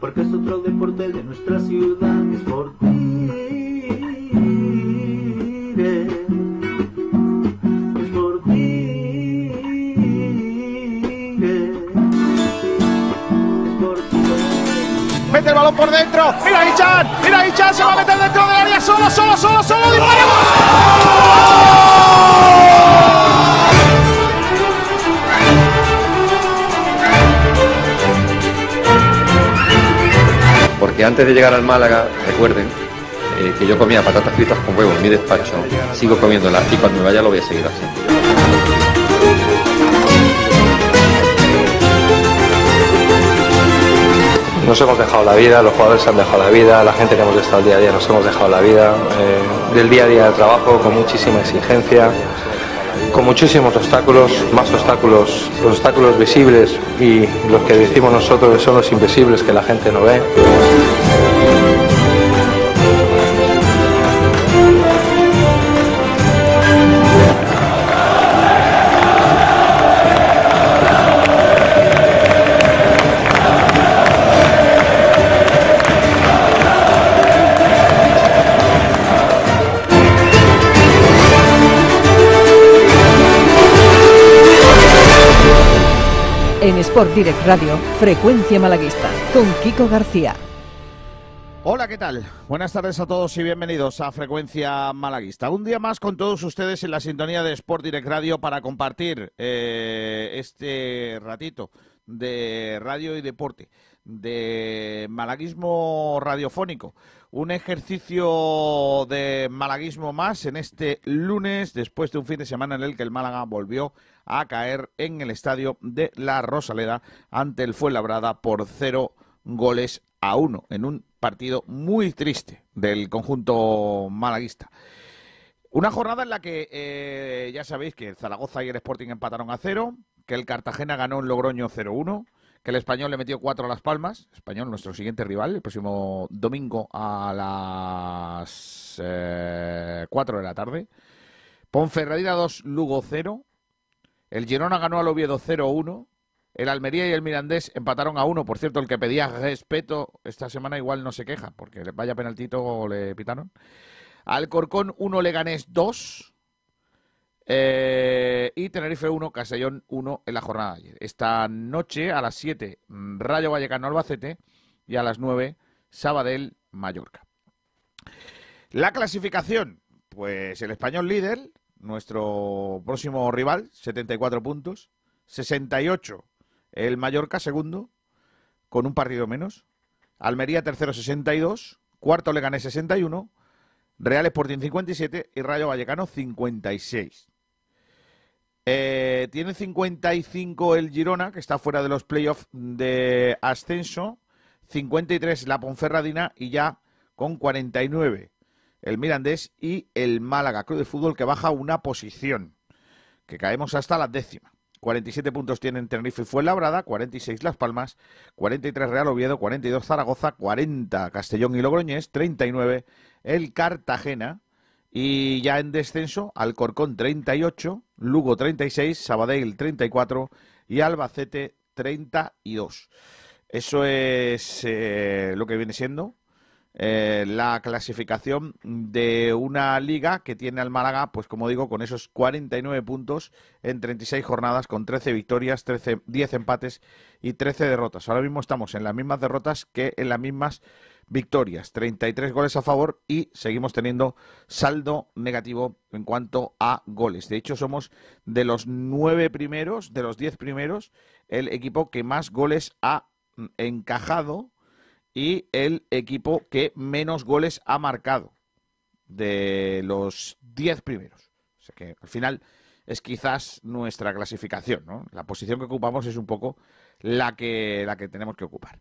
porque es otro deporte de nuestra ciudad, es por Es por Mete el balón por dentro. Mira Ichan. Mira Ichan. Se va a meter dentro del área. Solo, solo, solo, solo. Porque antes de llegar al Málaga, recuerden eh, que yo comía patatas fritas con huevo en mi despacho, sigo comiéndolas y cuando me vaya lo voy a seguir haciendo. Nos hemos dejado la vida, los jugadores se han dejado la vida, la gente que hemos estado el día a día nos hemos dejado la vida, eh, del día a día del trabajo con muchísima exigencia, con muchísimos obstáculos, más obstáculos, los obstáculos visibles y los que decimos nosotros son los invisibles que la gente no ve. Sport Direct Radio, Frecuencia Malaguista, con Kiko García. Hola, ¿qué tal? Buenas tardes a todos y bienvenidos a Frecuencia Malaguista. Un día más con todos ustedes en la sintonía de Sport Direct Radio para compartir eh, este ratito de radio y deporte, de malaguismo radiofónico. Un ejercicio de malaguismo más en este lunes, después de un fin de semana en el que el Málaga volvió a caer en el estadio de La Rosaleda ante el Fuenlabrada por cero goles a uno, en un partido muy triste del conjunto malaguista. Una jornada en la que eh, ya sabéis que el Zaragoza y el Sporting empataron a cero, que el Cartagena ganó en Logroño 0-1, que el Español le metió cuatro a Las Palmas, Español nuestro siguiente rival, el próximo domingo a las eh, 4 de la tarde. Ponferradina 2, Lugo 0. El Girona ganó al Oviedo 0-1. El Almería y el Mirandés empataron a uno. Por cierto, el que pedía respeto esta semana igual no se queja, porque vaya penaltito le pitaron. Alcorcón 1, Leganés 2. Eh, y Tenerife 1, Castellón 1 en la jornada de ayer. Esta noche a las 7, Rayo Vallecano Albacete y a las 9, Sabadell Mallorca. La clasificación, pues el español líder, nuestro próximo rival, 74 puntos. 68 el Mallorca, segundo, con un partido menos. Almería, tercero, 62. Cuarto, Leganés, 61. Real Sporting, 57. Y Rayo Vallecano, 56. Eh, tiene 55 el Girona, que está fuera de los playoffs de ascenso. 53 la Ponferradina y ya con 49 el Mirandés y el Málaga Club de Fútbol que baja una posición, que caemos hasta la décima. 47 puntos tienen Tenerife y Fuenlabrada, 46 Las Palmas, 43 Real Oviedo, 42 Zaragoza, 40 Castellón y Logroñés, 39 el Cartagena y ya en descenso Alcorcón 38, Lugo 36, Sabadell 34 y Albacete 32. Eso es eh, lo que viene siendo eh, la clasificación de una liga que tiene al Málaga, pues como digo, con esos 49 puntos en 36 jornadas, con 13 victorias, 13, 10 empates y 13 derrotas. Ahora mismo estamos en las mismas derrotas que en las mismas victorias, 33 goles a favor y seguimos teniendo saldo negativo en cuanto a goles. De hecho, somos de los nueve primeros, de los 10 primeros, el equipo que más goles ha encajado y el equipo que menos goles ha marcado de los 10 primeros. O sea que al final es quizás nuestra clasificación, ¿no? La posición que ocupamos es un poco la que, la que tenemos que ocupar.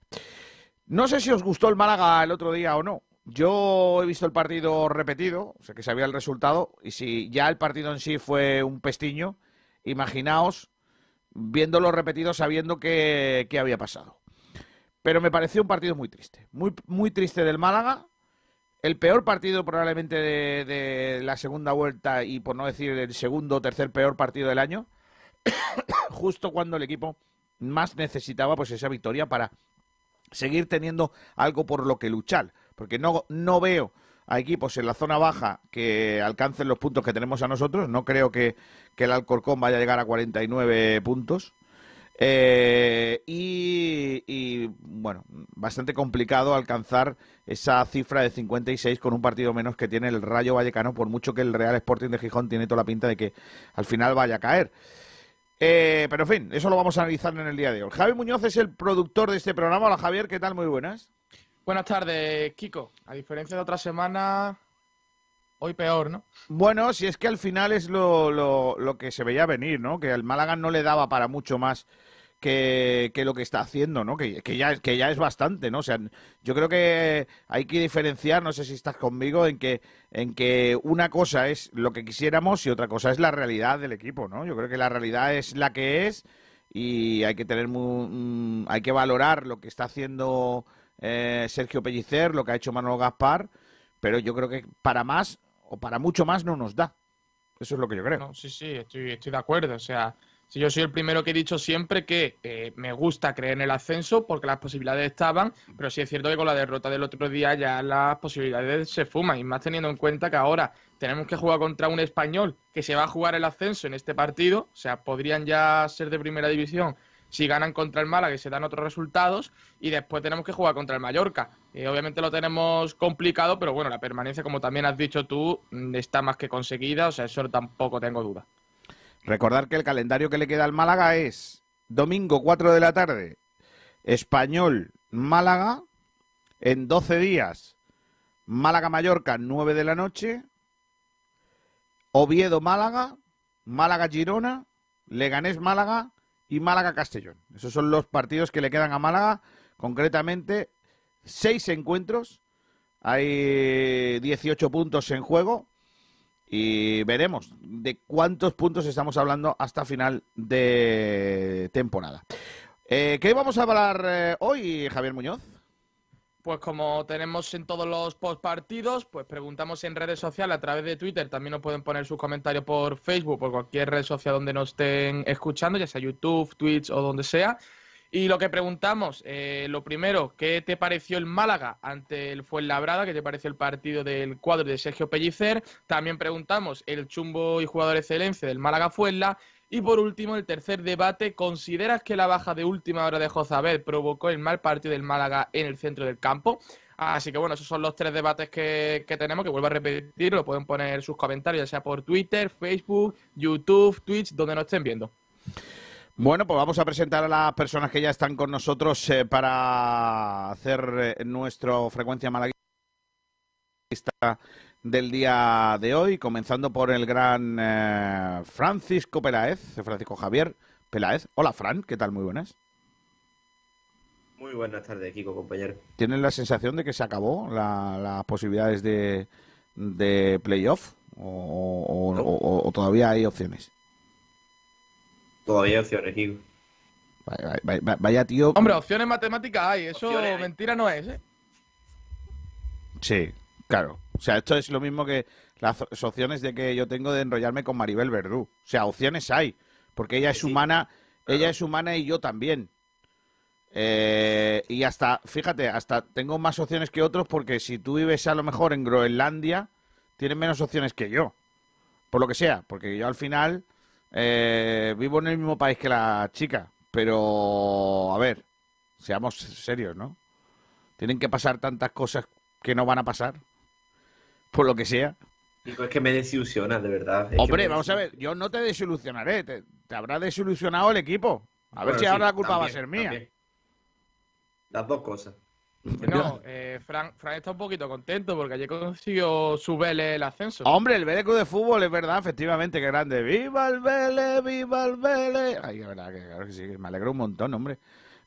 No sé si os gustó el Málaga el otro día o no. Yo he visto el partido repetido, o sea que sabía el resultado, y si ya el partido en sí fue un pestiño, imaginaos viéndolo repetido sabiendo qué había pasado. Pero me pareció un partido muy triste. Muy, muy triste del Málaga. El peor partido probablemente de, de, la segunda vuelta y por no decir el segundo o tercer peor partido del año. Justo cuando el equipo más necesitaba pues esa victoria para seguir teniendo algo por lo que luchar, porque no, no veo a equipos en la zona baja que alcancen los puntos que tenemos a nosotros, no creo que, que el Alcorcón vaya a llegar a 49 puntos. Eh, y, y, bueno, bastante complicado alcanzar esa cifra de 56 con un partido menos que tiene el Rayo Vallecano, por mucho que el Real Sporting de Gijón tiene toda la pinta de que al final vaya a caer. Eh, pero en fin, eso lo vamos a analizar en el día de hoy. Javi Muñoz es el productor de este programa. Hola Javier, ¿qué tal? Muy buenas. Buenas tardes, Kiko. A diferencia de otra semana, hoy peor, ¿no? Bueno, si es que al final es lo, lo, lo que se veía venir, ¿no? Que al Málaga no le daba para mucho más que, que lo que está haciendo, ¿no? Que, que, ya, que ya es bastante, ¿no? O sea, yo creo que hay que diferenciar, no sé si estás conmigo, en que, en que una cosa es lo que quisiéramos y otra cosa es la realidad del equipo, ¿no? Yo creo que la realidad es la que es y hay que tener muy, mm, hay que valorar lo que está haciendo eh, Sergio Pellicer, lo que ha hecho Manuel Gaspar, pero yo creo que para más o para mucho más no nos da. Eso es lo que yo creo. Sí, sí, estoy, estoy de acuerdo. O sea, si yo soy el primero que he dicho siempre que eh, me gusta creer en el ascenso porque las posibilidades estaban, pero sí es cierto que con la derrota del otro día ya las posibilidades se fuman y más teniendo en cuenta que ahora tenemos que jugar contra un español que se va a jugar el ascenso en este partido, o sea, podrían ya ser de primera división si ganan contra el Málaga y se dan otros resultados y después tenemos que jugar contra el Mallorca. Eh, obviamente lo tenemos complicado, pero bueno, la permanencia, como también has dicho tú, mm, está más que conseguida, o sea, eso tampoco tengo duda. Recordar que el calendario que le queda al Málaga es domingo 4 de la tarde, Español Málaga, en 12 días, Málaga Mallorca 9 de la noche, Oviedo Málaga, Málaga Girona, Leganés Málaga y Málaga Castellón. Esos son los partidos que le quedan a Málaga, concretamente seis encuentros, hay 18 puntos en juego y veremos de cuántos puntos estamos hablando hasta final de temporada. Eh, ¿Qué vamos a hablar eh, hoy, Javier Muñoz? Pues como tenemos en todos los postpartidos, pues preguntamos en redes sociales a través de Twitter. También nos pueden poner sus comentarios por Facebook, por cualquier red social donde nos estén escuchando, ya sea YouTube, Twitch o donde sea. Y lo que preguntamos, eh, lo primero, ¿qué te pareció el Málaga ante el Fuenlabrada? ¿Qué te pareció el partido del cuadro de Sergio Pellicer? También preguntamos el chumbo y jugador excelencia del Málaga Fuenla. Y por último, el tercer debate, ¿consideras que la baja de última hora de Jozabed provocó el mal partido del Málaga en el centro del campo? Así que bueno, esos son los tres debates que, que, tenemos, que vuelvo a repetir, lo pueden poner sus comentarios, ya sea por Twitter, Facebook, YouTube, Twitch, donde nos estén viendo. Bueno, pues vamos a presentar a las personas que ya están con nosotros eh, para hacer eh, nuestro frecuencia malaguista del día de hoy, comenzando por el gran eh, Francisco Peláez, Francisco Javier Peláez. Hola, Fran, ¿qué tal? Muy buenas. Muy buenas tardes, Kiko, compañero. ¿Tienes la sensación de que se acabó las la posibilidades de, de playoff o, o, No. o- o todavía hay opciones? Todavía hay opciones, Kiko. Vaya, vaya- vaya tío. Hombre, opciones matemáticas hay, eso Opciones mentira no es, ¿eh? Sí, claro. O sea, esto es lo mismo que las opciones de que yo tengo de enrollarme con Maribel Verdú. O sea, opciones hay, porque ella es Sí, humana, ella es humana y yo también. Eh, y hasta, fíjate, hasta tengo más opciones que otros porque si tú vives a lo mejor en Groenlandia, tienes menos opciones que yo. Por lo que sea, porque yo al final eh, vivo en el mismo país que la chica. Pero, a ver, seamos serios, ¿no? Tienen que pasar tantas cosas que no van a pasar. Por lo que sea. Kiko, es que me desilusionas, de verdad. Es Hombre, vamos a ver, yo no te desilusionaré, te, te habrá desilusionado el equipo. A ver si sí, ahora la culpa va a ser mía. también. Las dos cosas. Que no, eh, Fran, Fran está un poquito contento porque ayer consiguió su Vélez el ascenso. Hombre, el Vélez Club de Fútbol es verdad, efectivamente, que grande. ¡Viva el Vélez, viva el Vélez! Ay, es verdad, que claro que sí, me alegro un montón, hombre.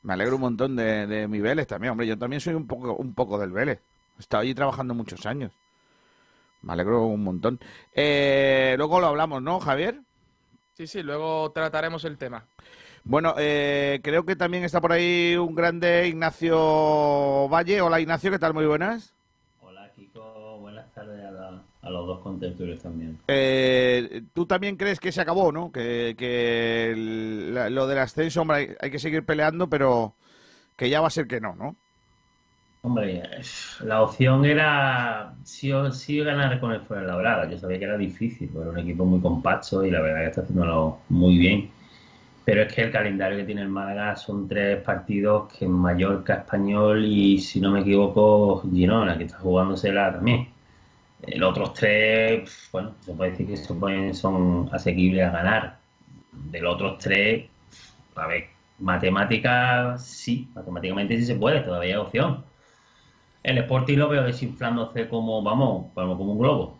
Me alegro un montón de, de mi Vélez también, hombre. Yo también soy un poco, un poco del Vélez. He estado allí trabajando muchos años. Me alegro un montón. Eh, luego lo hablamos, ¿no, Javier? Sí, sí, luego trataremos el tema. Bueno, eh, creo que también está por ahí un grande Ignacio Valle. Hola Ignacio, ¿qué tal? Muy buenas. Hola Kiko, buenas tardes a, la- a los dos contertulios también. Eh, Tú también crees que se acabó, ¿no? Que, que el- la- lo del ascenso, hombre, hay, hay que seguir peleando, pero que ya va a ser que no, ¿no? Hombre, la opción era sí o sí ganar con el Fuenlabrada. Yo sabía que era difícil, porque era un equipo muy compacto y la verdad que está haciéndolo muy bien. Pero es que el calendario que tiene el Málaga son tres partidos que Mallorca, Español y, si no me equivoco, Girona, que está jugándosela también. Los otros tres, bueno, se puede decir que son, son asequibles a ganar. De los otros tres, a ver, matemáticas sí, matemáticamente sí se puede, todavía hay opción. El Sporting lo veo desinflándose como, vamos, como un globo.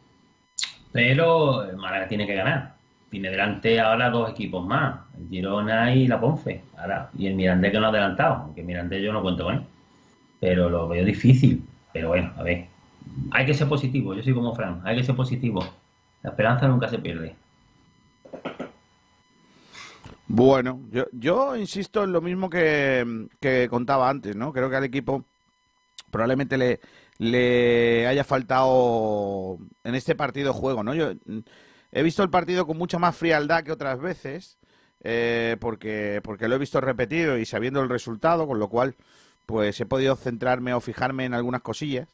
Pero el Málaga tiene que ganar. Tiene delante ahora dos equipos más, el Girona y la Ponfe. Ahora, y el Mirandés que no ha adelantado, aunque el Mirandés yo no cuento con él. Pero lo veo difícil. Pero bueno, a ver. Hay que ser positivo, yo soy como Fran, hay que ser positivo. La esperanza nunca se pierde. Bueno, yo, yo insisto en lo mismo que, que contaba antes, ¿no? Creo que al equipo probablemente le, le haya faltado en este partido juego, ¿no? Yo he visto el partido con mucha más frialdad que otras veces, eh, porque, porque lo he visto repetido y sabiendo el resultado, con lo cual pues he podido centrarme o fijarme en algunas cosillas.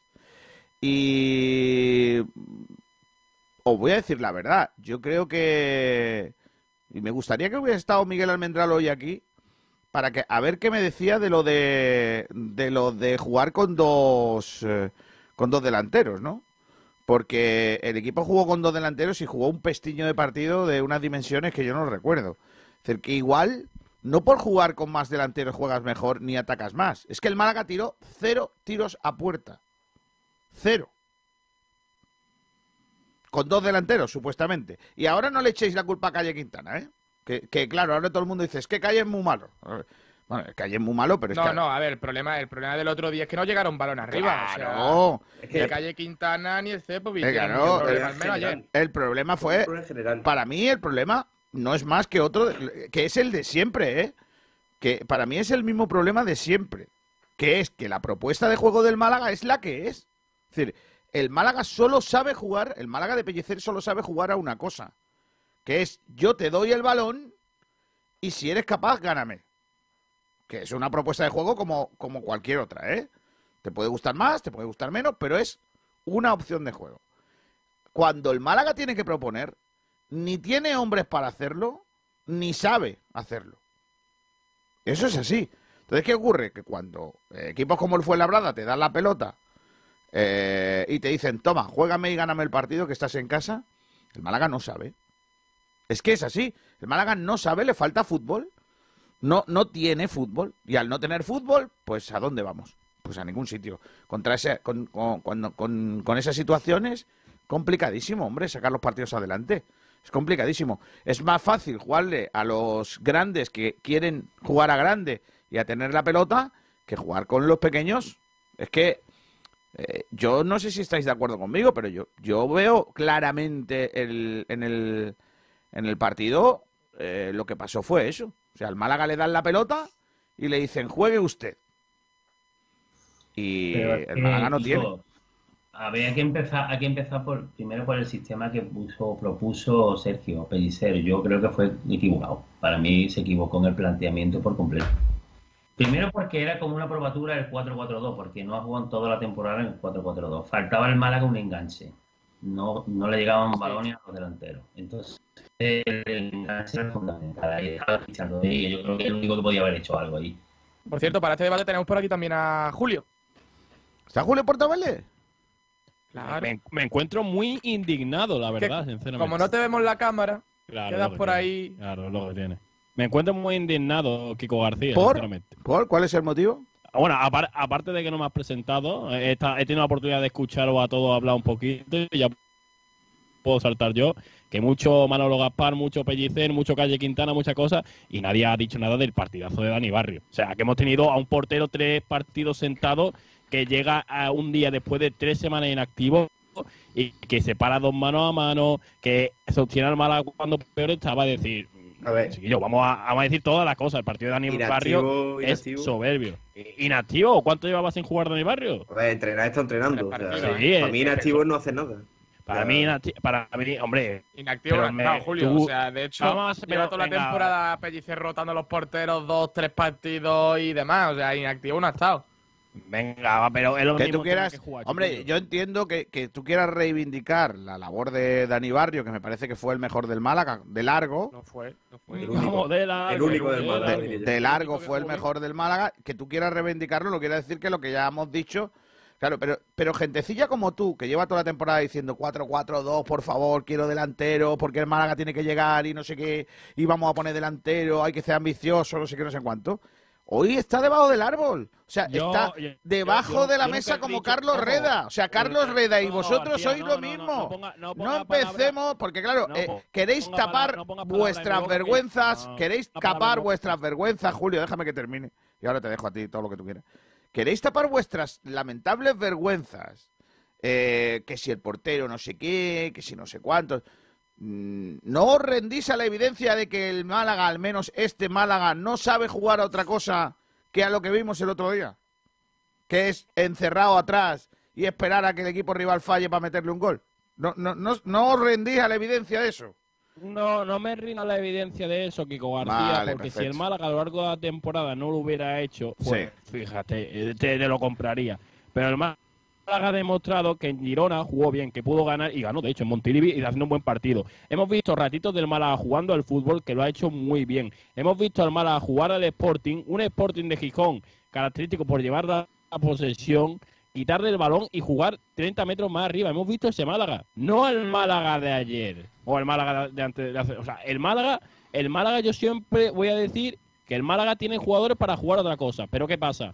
Y os voy a decir la verdad, yo creo que... Y me gustaría que hubiera estado Miguel Almendral hoy aquí, para que a ver qué me decía de lo de de lo de jugar con dos eh, con dos delanteros, ¿no? Porque el equipo jugó con dos delanteros y jugó un pestiño de partido de unas dimensiones que yo no recuerdo. Es decir, que igual no por jugar con más delanteros juegas mejor ni atacas más. Es que el Málaga tiró cero tiros a puerta. Cero. Con dos delanteros, supuestamente. Y ahora no le echéis la culpa a Calle Quintana, ¿eh? Que, claro, ahora todo el mundo dice, es que Calle es muy malo. Bueno, Calle es muy malo, pero es no, que... No, no, a ver, el problema, el problema del otro día es que no llegaron balón arriba. Claro. O sea, es que el Calle Quintana ni el Cepo claro, el, el, el, problema fue, para mí el problema no es más que otro, que es el de siempre, ¿eh? Que para mí es el mismo problema de siempre, que es que la propuesta de juego del Málaga es la que es. Es decir, el Málaga solo sabe jugar, el Málaga de Pellicer solo sabe jugar a una cosa, que es yo te doy el balón y si eres capaz, gáname. Que es una propuesta de juego como, como cualquier otra, ¿eh? Te puede gustar más, te puede gustar menos, pero es una opción de juego. Cuando el Málaga tiene que proponer, ni tiene hombres para hacerlo, ni sabe hacerlo. Eso es así. Entonces, ¿qué ocurre? Que cuando equipos como el Fuenlabrada te dan la pelota eh, y te dicen, toma, juégame y gáname el partido que estás en casa, el Málaga no sabe. Es que es así. El Málaga no sabe, le falta fútbol. No, no tiene fútbol. Y al no tener fútbol, pues ¿a dónde vamos? Pues a ningún sitio. Contra ese, con, con, con, con esas situaciones, complicadísimo, hombre, sacar los partidos adelante. Es complicadísimo. Es más fácil jugarle a los grandes que quieren jugar a grande y a tener la pelota que jugar con los pequeños. Es que eh, yo no sé si estáis de acuerdo conmigo, pero yo, yo veo claramente el, en, el, en el partido eh, lo que pasó fue eso. O sea, al Málaga le dan la pelota y le dicen, juegue usted. Y el Málaga no tiene. A ver, hay que empezar, hay que empezar por, primero por el sistema que puso, propuso Sergio Pellicer. Yo creo que fue equivocado. Para mí se equivocó en el planteamiento por completo. Primero porque era como una probatura del 4-4-2, porque no ha jugado en toda la temporada en el 4-4-2. Faltaba el Málaga un enganche. No, no le llegaban balones a los delanteros. Entonces, el enganche era fundamental. Ahí estaba fichando. Y yo creo que es el único que podía haber hecho algo ahí. Por cierto, para este debate tenemos por aquí también a Julio. ¿Está Julio Portavales? Claro. Me, me, encuentro muy indignado, la verdad, sinceramente. Como no te vemos la cámara, claro, quedas por tiene. ahí. Claro, es lo que tiene. Me encuentro muy indignado, Kiko García, ¿Por? sinceramente. ¿Por? ¿Cuál es el motivo? Bueno, apar aparte de que no me has presentado, he, he tenido la oportunidad de escucharos a todos hablar un poquito y ya puedo saltar yo, que mucho Manolo Gaspar, mucho Pellicer, mucho Calle Quintana, muchas cosas, y nadie ha dicho nada del partidazo de Dani Barrio. O sea, que hemos tenido a un portero tres partidos sentados que llega a un día después de tres semanas inactivo y que se para dos manos a mano, que sostiene al Málaga cuando peor estaba a decir, a ver. Vamos a, vamos a decir todas las cosas. El partido de Dani Inactivo, Barrio inactivo. es soberbio. ¿Inactivo? ¿Cuánto llevaba sin jugar Dani Barrio? A ver, entrenar está entrenando. O sea, Sí, para mí es- inactivo no hace nada. Para mí, para mí, hombre, Inactivo no me- Julio. tú- O sea, de hecho, Vamos, lleva pero toda la temporada Pellicer rotando los porteros, dos, tres partidos y demás. O sea, inactivo no ha estado. Venga, va, pero es lo que mismo tú quieras, que jugar, hombre, yo entiendo que, que tú quieras reivindicar la labor de Dani Barrio, que me parece que fue el mejor del Málaga, de largo, No fue, no fue. El único. Vamos, de largo, El único del de Málaga, yo. de largo fue el mejor del Málaga, que tú quieras reivindicarlo, no quiere decir que lo que ya hemos dicho, claro, pero, pero gentecilla como tú, que lleva toda la temporada diciendo 4-4-2, por favor, quiero delantero, porque el Málaga tiene que llegar y no sé qué, y vamos a poner delantero, hay que ser ambicioso, no sé qué, no sé cuánto. Hoy está debajo del árbol. O sea, Yo- está yo- debajo yo- de la mesa como dicho- Carlos Reda. O sea, Carlos eh, Reda y vosotros García, sois no, lo no, mismo. no ponga- empecemos, porque claro, eh, queréis tapar vuestras vergüenzas, queréis tapar vuestras vergüenzas, Julio, déjame que termine. Y ahora te dejo a ti todo lo que tú quieras. Queréis tapar vuestras lamentables vergüenzas. eh, que si el portero no sé qué, que si no sé cuántos. Mm, ¿No os rendís a la evidencia de que el Málaga, al menos este Málaga, no sabe jugar a otra cosa que a lo que vimos el otro día? Que es encerrado atrás y esperar a que el equipo rival falle para meterle un gol. ¿No, no, no, no os rendís a la evidencia de eso? No, no me rindo la evidencia de eso, Kiko García, Vale, porque si el Málaga a lo largo de la temporada no lo hubiera hecho, pues fíjate, eh, te, te lo compraría. Pero el Málaga ha demostrado que en Girona jugó bien, que pudo ganar y ganó, de hecho, en Montilivi y haciendo un buen partido. Hemos visto ratitos del Málaga jugando al fútbol que lo ha hecho muy bien. Hemos visto al Málaga jugar al Sporting, un Sporting de Gijón característico por llevar la posesión, quitarle el balón y jugar 30 metros más arriba. Hemos visto ese Málaga, no el Málaga de ayer o el Málaga de antes de hace- o sea, el Málaga, el Málaga yo siempre voy a decir que el Málaga tiene jugadores para jugar otra cosa, pero ¿qué pasa?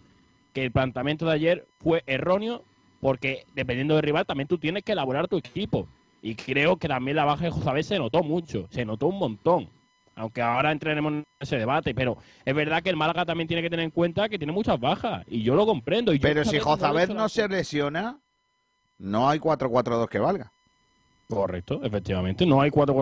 Que el planteamiento de ayer fue erróneo porque dependiendo del rival también tú tienes que elaborar tu equipo y creo que también la baja de José se notó mucho, se notó un montón. Aunque ahora entraremos en ese debate, pero es verdad que el Málaga también tiene que tener en cuenta que tiene muchas bajas y yo lo comprendo. Y Pero si no Jozabed la no se lesiona, no hay 4-4-2 que valga. Correcto, efectivamente. No hay 4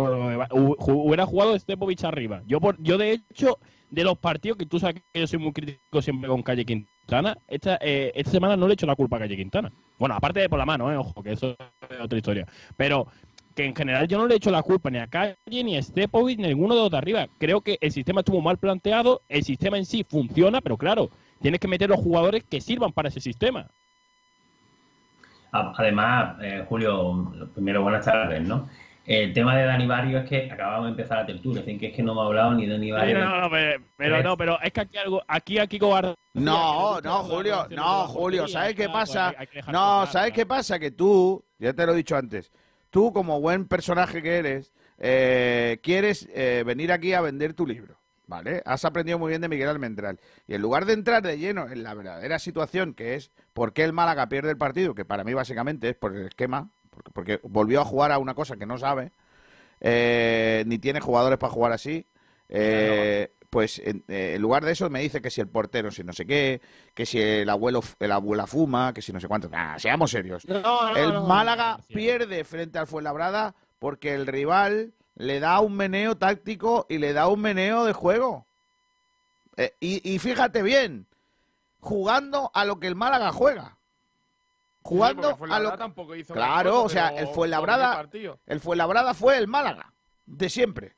Hubiera jugado Stepovich arriba. Yo, por, yo, de hecho, de los partidos que tú sabes que yo soy muy crítico siempre con Calle Quintana, esta, eh, esta semana no le echo la culpa a Calle Quintana. Bueno, aparte de por la mano, eh, ojo, que eso es otra historia. Pero que en general yo no le echo la culpa ni a Calle ni a Stepovich, ni a ninguno de los de arriba. Creo que el sistema estuvo mal planteado, el sistema en sí funciona, pero claro, tienes que meter los jugadores que sirvan para ese sistema. A- Además, eh, Julio, primero, buenas tardes, ¿no? El tema de Dani Barrio es que acabamos de empezar la tertulia, así que es que no me ha hablado ni de Dani Barrio. No, no, pero, pero no, pero es que aquí algo, aquí a Kiko García No, no, Julio, no, Julio, ¿sabes qué pasa? No, ¿sabes qué pasa? Que tú, ya te lo he dicho antes, tú como buen personaje que eres, eh, quieres eh, venir aquí a vender tu libro, ¿vale? Has aprendido muy bien de Miguel Almendral. Y en lugar de entrar de lleno en la verdadera situación, que es por qué el Málaga pierde el partido, que para mí básicamente es por el esquema, porque, porque volvió a jugar a una cosa que no sabe, eh, ni tiene jugadores para jugar así, eh, pues en, eh, en lugar de eso me dice que si el portero, si no sé qué, que si el abuelo, el abuela fuma, que si no sé cuánto. Nah, seamos serios. No, no, el no, Málaga pierde frente al Fuenlabrada porque el rival le da un meneo táctico y le da un meneo de juego. Eh, y, y fíjate bien, jugando a lo que el Málaga juega. Jugando a lo tampoco hizo Claro, o sea, el Fuenlabrada-. El Fuenlabrada fue el Málaga, de siempre.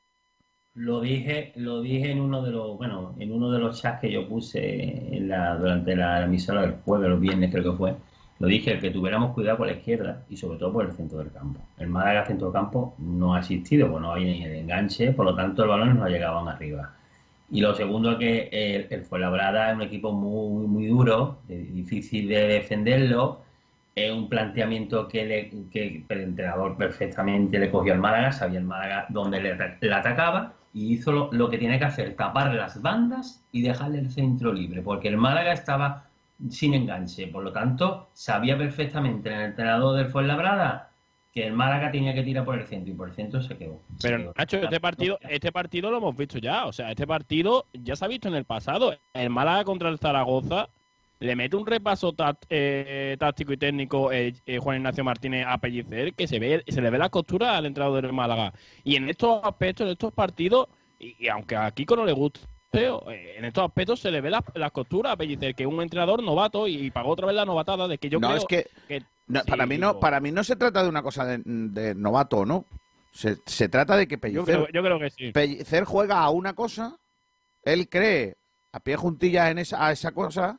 Lo dije, lo dije en uno de los, bueno, en uno de los chats que yo puse en la, durante la emisora del jueves, los viernes creo que fue. Lo dije, que tuviéramos cuidado por la izquierda y sobre todo por el centro del campo. El Málaga centro del campo no ha existido, pues no hay ni el enganche, por lo tanto el balón no llegaban arriba. Y lo segundo que el, el Fuenlabrada es un equipo muy, muy duro, de- difícil de defenderlo, es un planteamiento que, le, que el entrenador perfectamente le cogió al Málaga, sabía el Málaga dónde le atacaba y hizo lo, que tiene que hacer, tapar las bandas y dejarle el centro libre, porque el Málaga estaba sin enganche, por lo tanto sabía perfectamente el entrenador del Fuenlabrada que el Málaga tenía que tirar por el centro y por el centro se quedó. Se Pero quedó. Nacho, este partido, este partido lo hemos visto ya. O sea, este partido ya se ha visto en el pasado. El Málaga contra el Zaragoza le mete un repaso eh, táctico y técnico eh, eh, Juan Ignacio Martínez a Pellicer que se ve, se le ve la costura al entrenador del Málaga. Y en estos aspectos, en estos partidos, y, y aunque a Kiko no le guste, eh, en estos aspectos se le ve las las costuras a Pellicer, que es un entrenador novato y, pagó otra vez la novatada de que yo no, creo es que, no, sí, para, mí no, para mí no se trata de una cosa de, de novato no. Se, se trata de que yo Pellicer, creo, yo creo que sí. Pellicer juega a una cosa, él cree a pie juntillas en esa, a esa cosa,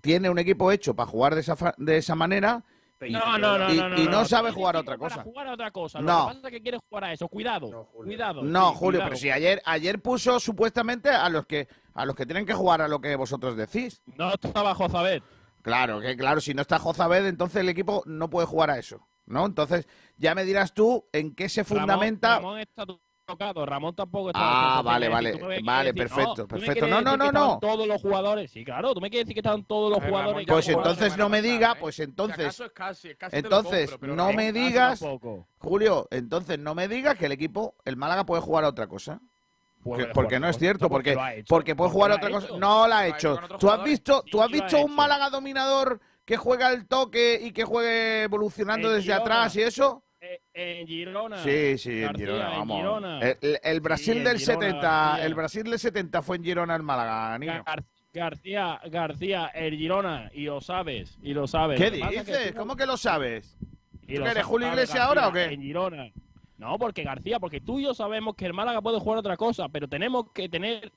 tiene un equipo hecho para jugar de esa, fa- de esa manera y No, no, no, y- no, no, y no, no sabe jugar a otra para cosa. jugar a otra cosa. Lo No. que pasa es que quiere jugar a eso. Cuidado, cuidado. No, sí, Julio, cuidado. pero si ayer, ayer puso supuestamente a los que a los que tienen que jugar a lo que vosotros decís. No estaba Jozabet. Claro, que claro, si no está Jozabed, entonces el equipo no puede jugar a eso, ¿no? Entonces, ya me dirás tú en qué se fundamenta. Ramón, Ramón está tocado, Ramón tampoco está. Ah, vale, vale, vale, decir- perfecto, me perfecto. No, no, no, no. Todos los jugadores, sí, claro, tú me quieres decir que estaban todos los ver, jugadores. Pues entonces no me pasada, diga, ¿eh? pues entonces, es casi, casi entonces compro, no me digas. Julio, entonces no me digas que el equipo, el Málaga puede jugar a otra cosa. Que- jugar porque no es otra cierto, porque, porque puede jugar a otra cosa. No la ha Lo ha hecho ¿Tú has visto, tú has visto un. Málaga dominador que juega el toque y que juegue evolucionando En desde atrás y eso? En Girona. Sí, sí, en Girona, en vamos. Girona. El, Brasil del Girona, 70, García. el Brasil del 70 fue en Girona el Málaga, niño. Gar- García, García, el Girona, y lo sabes, y lo sabes. ¿Qué que dices? tú ¿Cómo que lo sabes? y ¿Tú lo eres Julio Iglesias ahora o qué? En Girona. No, porque García, porque tú y yo sabemos que el Málaga puede jugar otra cosa, pero tenemos que tener,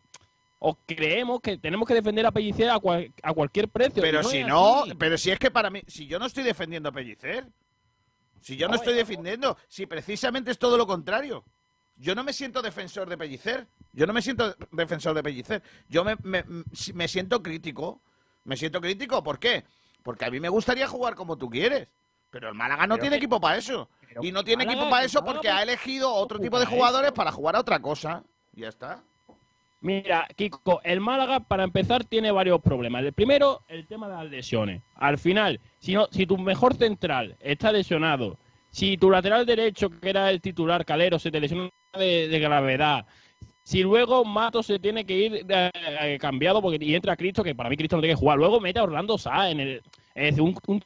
o creemos que tenemos que defender a Pellicer a, cual- a cualquier precio. Pero si no, así. pero si es que para mí, si yo no estoy defendiendo a Pellicer, si yo no No, estoy defendiendo, si precisamente es todo lo contrario. Yo no me siento defensor de Pellicer, yo no me siento defensor de Pellicer, yo me, me- me siento crítico, me siento crítico, ¿por qué? Porque a mí me gustaría jugar como tú quieres, pero el Málaga no Pero tiene que- equipo para eso. Y no tiene Málaga- equipo para eso porque ha elegido otro tipo de jugadores para jugar a otra cosa. Ya está. Mira, Kiko, el Málaga, para empezar, tiene varios problemas. El primero, el tema de las lesiones. Al final, si, no, si tu mejor central está lesionado, si tu lateral derecho, que era el titular Calero, se te lesiona de, gravedad, si luego Mato se tiene que ir eh, eh, cambiado porque y entra Cristo, que para mí Cristo no tiene que jugar, luego mete a Orlando Sá en el. Es decir, un, un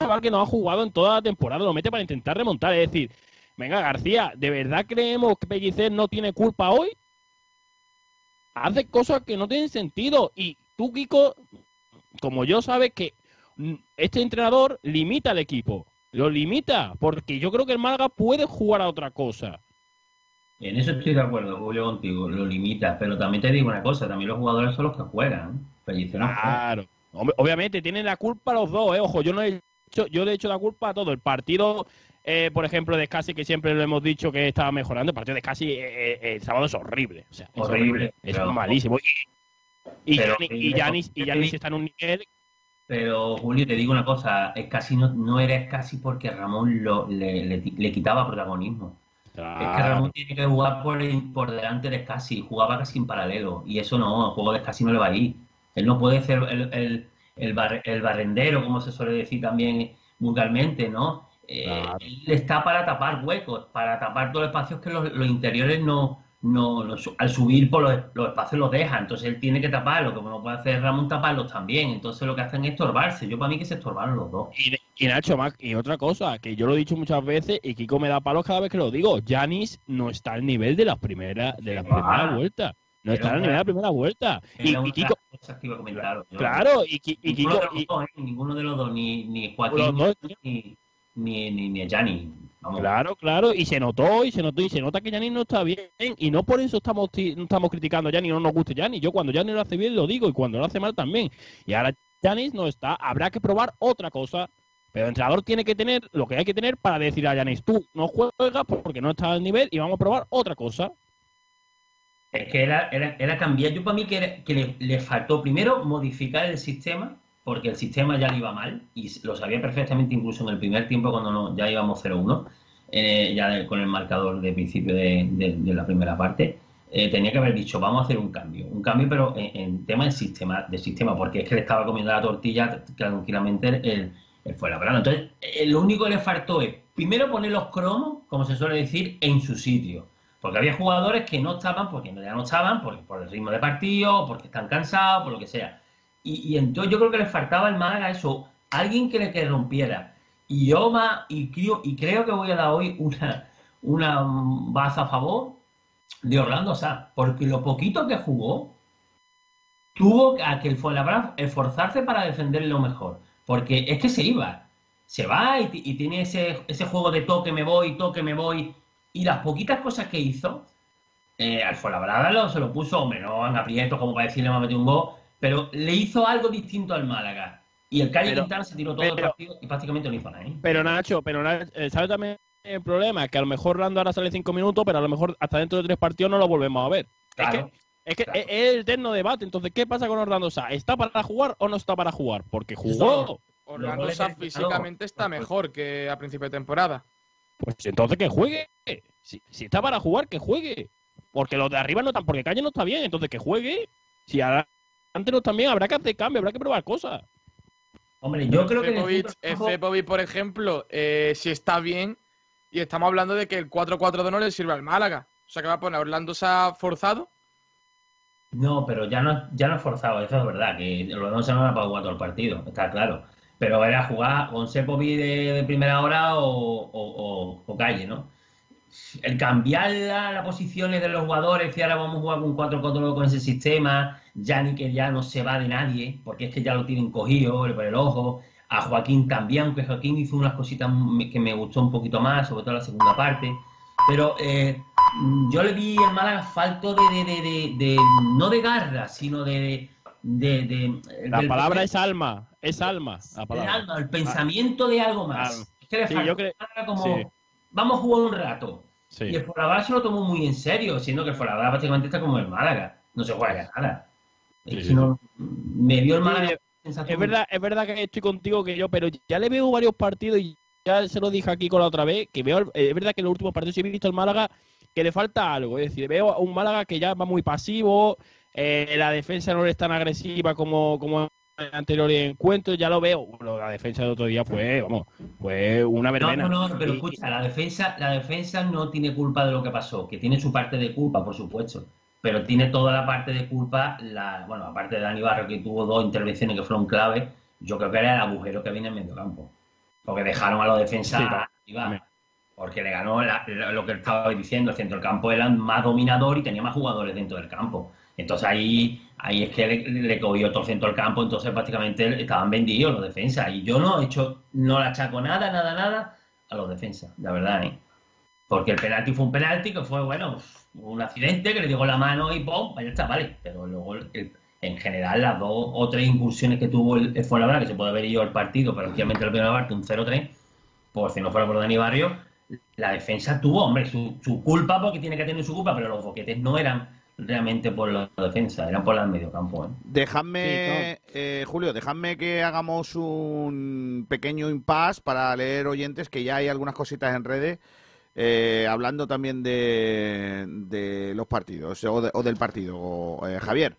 chaval que no ha jugado en toda la temporada, lo mete para intentar remontar. Es decir, venga, García, ¿de verdad creemos que Pellicer no tiene culpa hoy? Hace cosas que no tienen sentido. Y tú, Kiko, como yo, sabes que mm, este entrenador limita al equipo. Lo limita, porque yo creo que el Málaga puede jugar a otra cosa. En eso estoy de acuerdo, Julio, contigo. Lo limita. Pero también te digo una cosa: también los jugadores son los que juegan. Juega. Claro. Obviamente tienen la culpa los dos, ¿eh? Ojo, yo no he hecho, yo le he hecho la culpa a todo. El partido, eh, por ejemplo, de Scassi, que siempre lo hemos dicho que estaba mejorando, el partido de Scassi eh, eh, el sábado es horrible. O sea, es Horrible, Es pero- malísimo. Y, Pero- Gianni- y Giannis, y Giannis está en un nivel Pero, Julio, te digo una cosa: es casi no, no eres casi porque Ramón lo, le, le- le quitaba protagonismo. Es que Ramón tiene que jugar por, por delante de Scassi, jugaba casi en paralelo, y eso no, el juego de Scassi no le va a ir. Él no puede ser el, el, el, bar- el barrendero, como se suele decir también vulgarmente, ¿no? Eh, Claro. Él está para tapar huecos, para tapar todos los espacios que los, los interiores no, no, no al subir por los, los espacios los deja, entonces él tiene que taparlo, como no puede hacer Ramón taparlos también, entonces lo que hacen es estorbarse, yo para mí que se estorbaron los dos. Y, y Nacho, y otra cosa, que yo lo he dicho muchas veces y Kiko me da palos cada vez que lo digo, Janis no está al nivel de las primeras de la Ah. primera vuelta. No está al nivel de la primera vuelta. Y, y las Kiko, claro, y, Ki- y Ninguno, Kiko, de los dos, ¿eh? ninguno de los dos, ni, ni Joaquín dos. ni, ni, ni, ni Gianni. Vamos. claro, claro, y se notó, y se notó, y se nota que Janis no está bien, y no por eso estamos, no estamos criticando a Janis, no nos guste Janis. Yo cuando Janis lo hace bien lo digo, y cuando lo hace mal también. Y ahora Janis no está, habrá que probar otra cosa. Pero el entrenador tiene que tener lo que hay que tener para decir a Janis, tú no juegas porque no estás al nivel y vamos a probar otra cosa. Es que era, era, era cambiar. Yo para mí que, era- que le, le faltó primero modificar el sistema, porque el sistema ya le iba mal, y lo sabía perfectamente incluso en el primer tiempo cuando no, ya íbamos 0-1, eh, ya con el marcador de principio de, la primera parte. eh, tenía que haber dicho, vamos a hacer un cambio. Un cambio, pero en, tema de sistema, de sistema, porque es que le estaba comiendo la tortilla tranquilamente el, el fuera Entonces, eh, lo único que le faltó es, primero poner los cromos, como se suele decir, en su sitio. Porque había jugadores que no estaban, porque ya no estaban, por, por el ritmo de partido, porque están cansados, por lo que sea. Y, entonces yo creo que les faltaba al Málaga eso, alguien que le rompiera. Y yo más, y creo, y creo que voy a dar hoy una, una baza a favor de Orlando Sá, porque lo poquito que jugó, tuvo a que el Fuenlabrada esforzarse para defender lo mejor. Porque es que se iba. Se va y, ti- y tiene ese, ese juego de toque me voy, toque me voy. Y las poquitas cosas que hizo, eh, al Fuenlabrada se lo puso, hombre, no en aprietos como para decirle me ha metido un gol, pero le hizo algo distinto al Málaga. Y el Calle Pero- Quintana se tiró todo el pero- partido y prácticamente no hizo nada. ¿eh? Pero Nacho, pero Nacho, eh, ¿sabes también el problema? Que a lo mejor Rando ahora sale cinco minutos, pero a lo mejor hasta dentro de tres partidos no lo volvemos a ver. Claro. Es que, es, que Claro. es- el eterno debate. Entonces, ¿qué pasa con Orlando Sá? ¿Está para jugar o no está para jugar? Porque jugó. Orlando Sá físicamente está mejor que a principio de temporada. Pues entonces que juegue. Si, si está para jugar, que juegue. Porque los de arriba no están, porque Calle no está bien, entonces que juegue. Si adelante no están bien, habrá que hacer cambio, habrá que probar cosas. Hombre, yo creo que el campo- Cepovic, por ejemplo, eh, si está bien, y estamos hablando de que el 4-4-2 no le sirve al Málaga. O sea, que va a poner a Orlando Sá forzado. No, pero ya no, ya no es forzado, eso es verdad, que los dos se no era para jugar todo el partido, está claro. Pero era jugar con Sepovi de, de primera hora o, o, o- o calle, ¿no? El cambiar la- las posiciones de los jugadores, que ahora vamos a jugar con 4-4 con ese sistema, ya ni que ya no se va de nadie, porque es que ya lo tienen cogido por el ojo. A Joaquín también, aunque Joaquín hizo unas cositas que me gustó un poquito más, sobre todo la segunda parte. Pero eh, yo le vi el Málaga falto de, de, de, de- no de garra, sino de... La del- palabra es alma, es alma. La palabra. alma, el pensamiento de algo más. Ah, es que le sí, yo como, sí. Vamos a jugar un rato. Sí. Y el Fuenlabrada se lo tomó muy en serio, siendo que el Fuenlabrada prácticamente está como el Málaga. No se juega nada. Es que no- me dio el Málaga sensación- Es verdad, es verdad que estoy contigo que yo, pero ya le veo varios partidos y ya se lo dije aquí con la otra vez, que veo, es verdad que en los últimos partidos sí he visto al Málaga que le falta algo, es decir, veo a un Málaga que ya va muy pasivo, eh, la defensa no es tan agresiva como, como anteriores encuentros, ya lo veo, la defensa del otro día fue, vamos, fue una No, verbena. no, no, pero Y- escucha, la defensa, la defensa no tiene culpa de lo que pasó, que tiene su parte de culpa, por supuesto, pero tiene toda la parte de culpa, la, bueno, aparte de Dani Barrio, que tuvo dos intervenciones que fueron clave, yo creo que era el agujero que viene en medio campo. Porque dejaron a la defensa Sí, arriba. Porque le ganó la- lo que estaba diciendo, el centro del campo era más dominador y tenía más jugadores dentro del campo. Entonces ahí, ahí es que le, le cogió todo el campo, entonces prácticamente estaban vendidos los defensas. Y yo no he hecho, no le achaco nada, nada, nada a los defensas, la verdad, ¿eh? Porque el penalti fue un penalti que fue, bueno, un accidente que le llegó la mano y ¡pum! Ya está, vale. Pero luego, en general, las dos o tres incursiones que tuvo el, el Fuenlabrada, que se puede haber ido el partido, pero obviamente el primera parte, un 0-3, pues si no fuera por Dani Barrio, la defensa tuvo, hombre, su culpa, porque tiene que tener su culpa, pero los boquetes no eran realmente por la defensa, eran por el mediocampo, ¿eh? Dejadme, eh, Julio, dejadme que hagamos un pequeño impasse para leer oyentes, que ya hay algunas cositas en redes, eh, hablando también de, de los partidos, o, de- o del partido. Eh, Javier.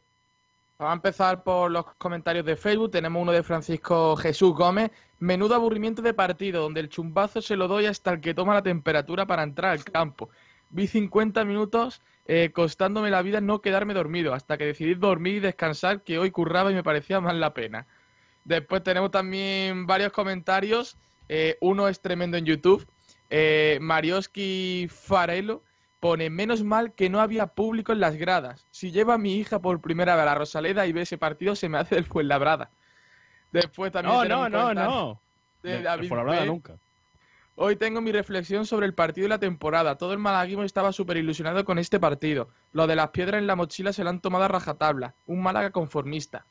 Vamos a empezar por los comentarios de Facebook. Tenemos uno de Francisco Jesús Gómez. Menudo aburrimiento de partido, donde el chumbazo se lo doy hasta el que toma la temperatura para entrar al campo. Vi 50 minutos eh, costándome la vida no quedarme dormido, hasta que decidí dormir y descansar, que hoy curraba y me parecía más la pena. Después tenemos también varios comentarios. Eh, uno es tremendo en YouTube. Eh, Marioski Farelo pone menos mal que no había público en las gradas. Si lleva a mi hija por primera vez a la Rosaleda y ve ese partido, se me hace del Fuenlabrada. Después también No, no, no, no. de por P. nunca. Hoy tengo mi reflexión sobre el partido y la temporada. Todo el malaguismo estaba súper ilusionado con este partido. Lo de las piedras en la mochila se lo han tomado a rajatabla. Un Málaga conformista.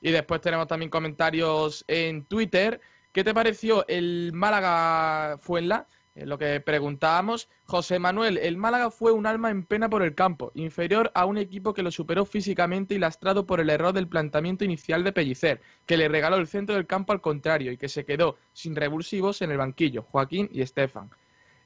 Y después tenemos también comentarios en Twitter. ¿Qué te pareció el Málaga Fuenla? Eh, lo que preguntábamos. José Manuel, el Málaga fue un alma en pena por el campo, inferior a un equipo que lo superó físicamente y lastrado por el error del planteamiento inicial de Pellicer, que le regaló el centro del campo al contrario y que se quedó sin revulsivos en el banquillo, Joaquín y Estefan.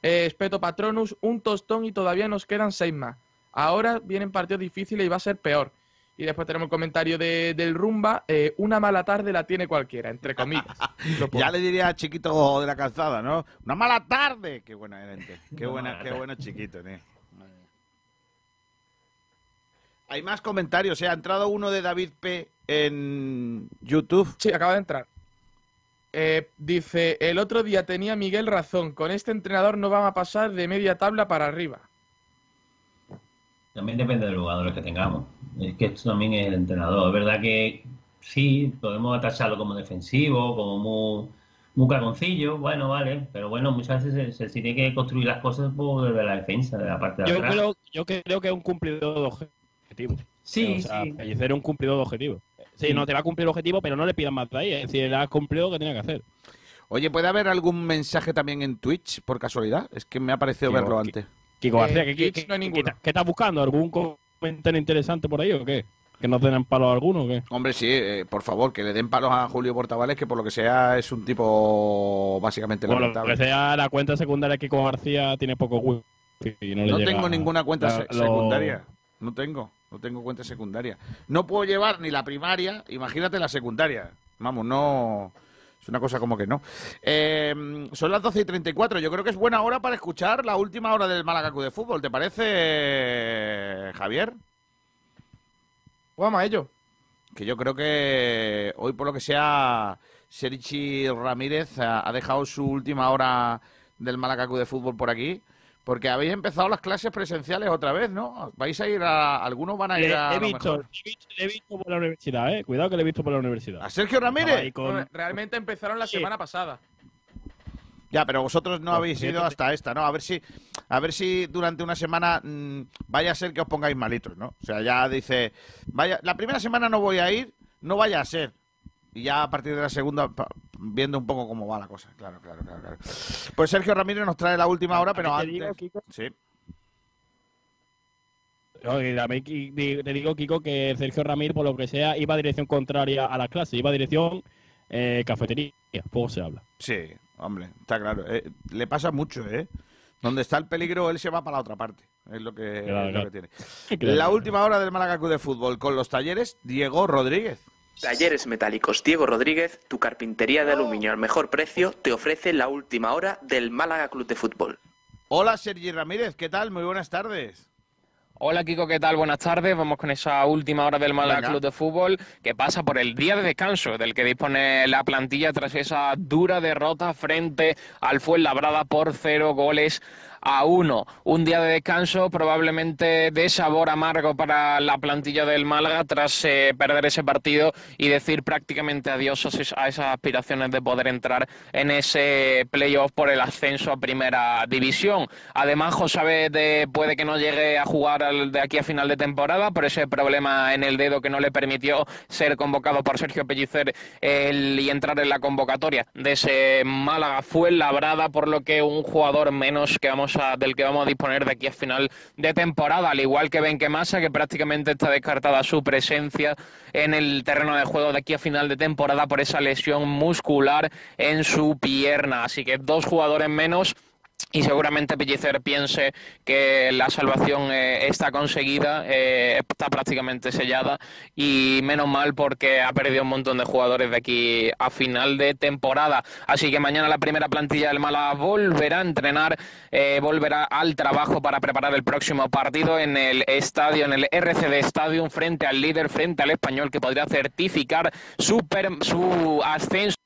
Eh, Espeto Patronus, un tostón y todavía nos quedan seis más. Ahora vienen partidos difíciles y va a ser peor. Y después tenemos el comentario de, del Rumba, eh, una mala tarde la tiene cualquiera, entre comillas. Ya le diría a Chiquito de la calzada, ¿no? Una mala tarde. Qué buena gente. Qué buena, qué bueno Chiquito, tío. Hay más comentarios. ¿eh? Ha entrado uno de David P. en YouTube. Sí, acaba de entrar. Eh, dice, el otro día tenía Miguel razón, con este entrenador no van a pasar de media tabla para arriba. También depende de los jugadores que tengamos. Es que esto también es el entrenador. Es verdad que sí, podemos atacharlo como defensivo, como muy, muy cagoncillo, bueno, vale, pero bueno, muchas veces se, se tiene que construir las cosas por desde la defensa, de la parte de Yo atrás. creo, yo creo que es un cumplidor de objetivos. Sí, o sea, sí. Pellicer es un cumplidor de objetivos. Sí, no te va a cumplir el objetivo, pero no le pidas más de ahí. Es decir, ha cumplido lo que tenía que hacer. Oye, ¿puede haber algún mensaje también en Twitch, por casualidad? Es que me ha parecido verlo antes. Kiko Eh, García, ¿qué, qué, no hay qué- qué estás buscando? ¿Algún comentario interesante por ahí o qué? ¿Que nos den palo a alguno o qué? Hombre, sí, eh, por favor, que le den palos a Julio Portavales, que por lo que sea es un tipo básicamente lo lamentable. que sea, la cuenta secundaria de Kiko García tiene poco wifi y no le No llega tengo ninguna cuenta la- lo- secundaria. No tengo, no tengo cuenta secundaria. No puedo llevar ni la primaria, imagínate la secundaria. Vamos, no. Es una cosa como que no. Eh, son las 12 y 34. Yo creo que es buena hora para escuchar la última hora del Málaga Club de Fútbol. ¿Te parece, Javier? Vamos a ello. Que yo creo que hoy, por lo que sea, Serichi Ramírez ha, ha dejado su última hora del Málaga Club de Fútbol por aquí. Porque habéis empezado las clases presenciales otra vez, ¿no? ¿Vais a ir a. Algunos van a ir Le a. he, lo visto, mejor. le he visto, le he visto por la universidad, eh. Cuidado que le he visto por la universidad. ¿A Sergio Ramírez? con- Realmente empezaron la Sí. semana pasada. Ya, pero vosotros no Pues habéis ido hasta esta, ¿no? A ver si, a ver si durante una semana mm, vaya a ser que os pongáis malitos, ¿no? O sea, ya dice, vaya, la primera semana no voy a ir, no vaya a ser. Y ya a partir de la segunda, viendo un poco cómo va la cosa. Claro, claro, claro. claro. Pues Sergio Ramírez nos trae la última hora, pero Te antes. digo, Kiko, Sí. Oye, te digo, Kiko, que Sergio Ramírez, por lo que sea, iba a dirección contraria a la clase, iba a dirección eh, cafetería. Poco se habla. Sí, hombre, está claro. Eh, le pasa mucho, ¿eh? Donde está el peligro, él se va para la otra parte. Es lo que, Claro, es lo claro. que tiene. Claro. La última hora del Málaga Club de Fútbol con los talleres, Diego Rodríguez. Talleres Metálicos Diego Rodríguez, tu carpintería de aluminio al mejor precio, te ofrece la última hora del Málaga Club de Fútbol. Hola, Sergi Ramírez, ¿qué tal? Muy buenas tardes. Hola Kiko, ¿qué tal? Buenas tardes. Vamos con esa última hora del Málaga Venga. Club de Fútbol que pasa por el día de descanso del que dispone la plantilla tras esa dura derrota frente al Fuenlabrada por cero goles a uno. Un día de descanso probablemente de sabor amargo para la plantilla del Málaga tras eh, perder ese partido y decir prácticamente adiós a esas- aspiraciones de poder entrar en ese playoff por el ascenso a primera división. Además, José de puede que no llegue a jugar al- de aquí a final de temporada por ese problema en el dedo que no le permitió ser convocado por Sergio Pellicer el- y entrar en la convocatoria de ese Málaga fue labrada, por lo que un jugador menos que vamos del que vamos a disponer de aquí a final de temporada, al igual que Benquemasa, que prácticamente está descartada su presencia en el terreno de juego de aquí a final de temporada por esa lesión muscular en su pierna. Así que dos jugadores menos. Y seguramente Pellicer piense que la salvación eh, está conseguida, eh, está prácticamente sellada y menos mal porque ha perdido un montón de jugadores de aquí a final de temporada. Así que mañana la primera plantilla del Málaga volverá a entrenar, eh, volverá al trabajo para preparar el próximo partido en el estadio, en el RCD Stadium, frente al líder, frente al español que podría certificar su ascenso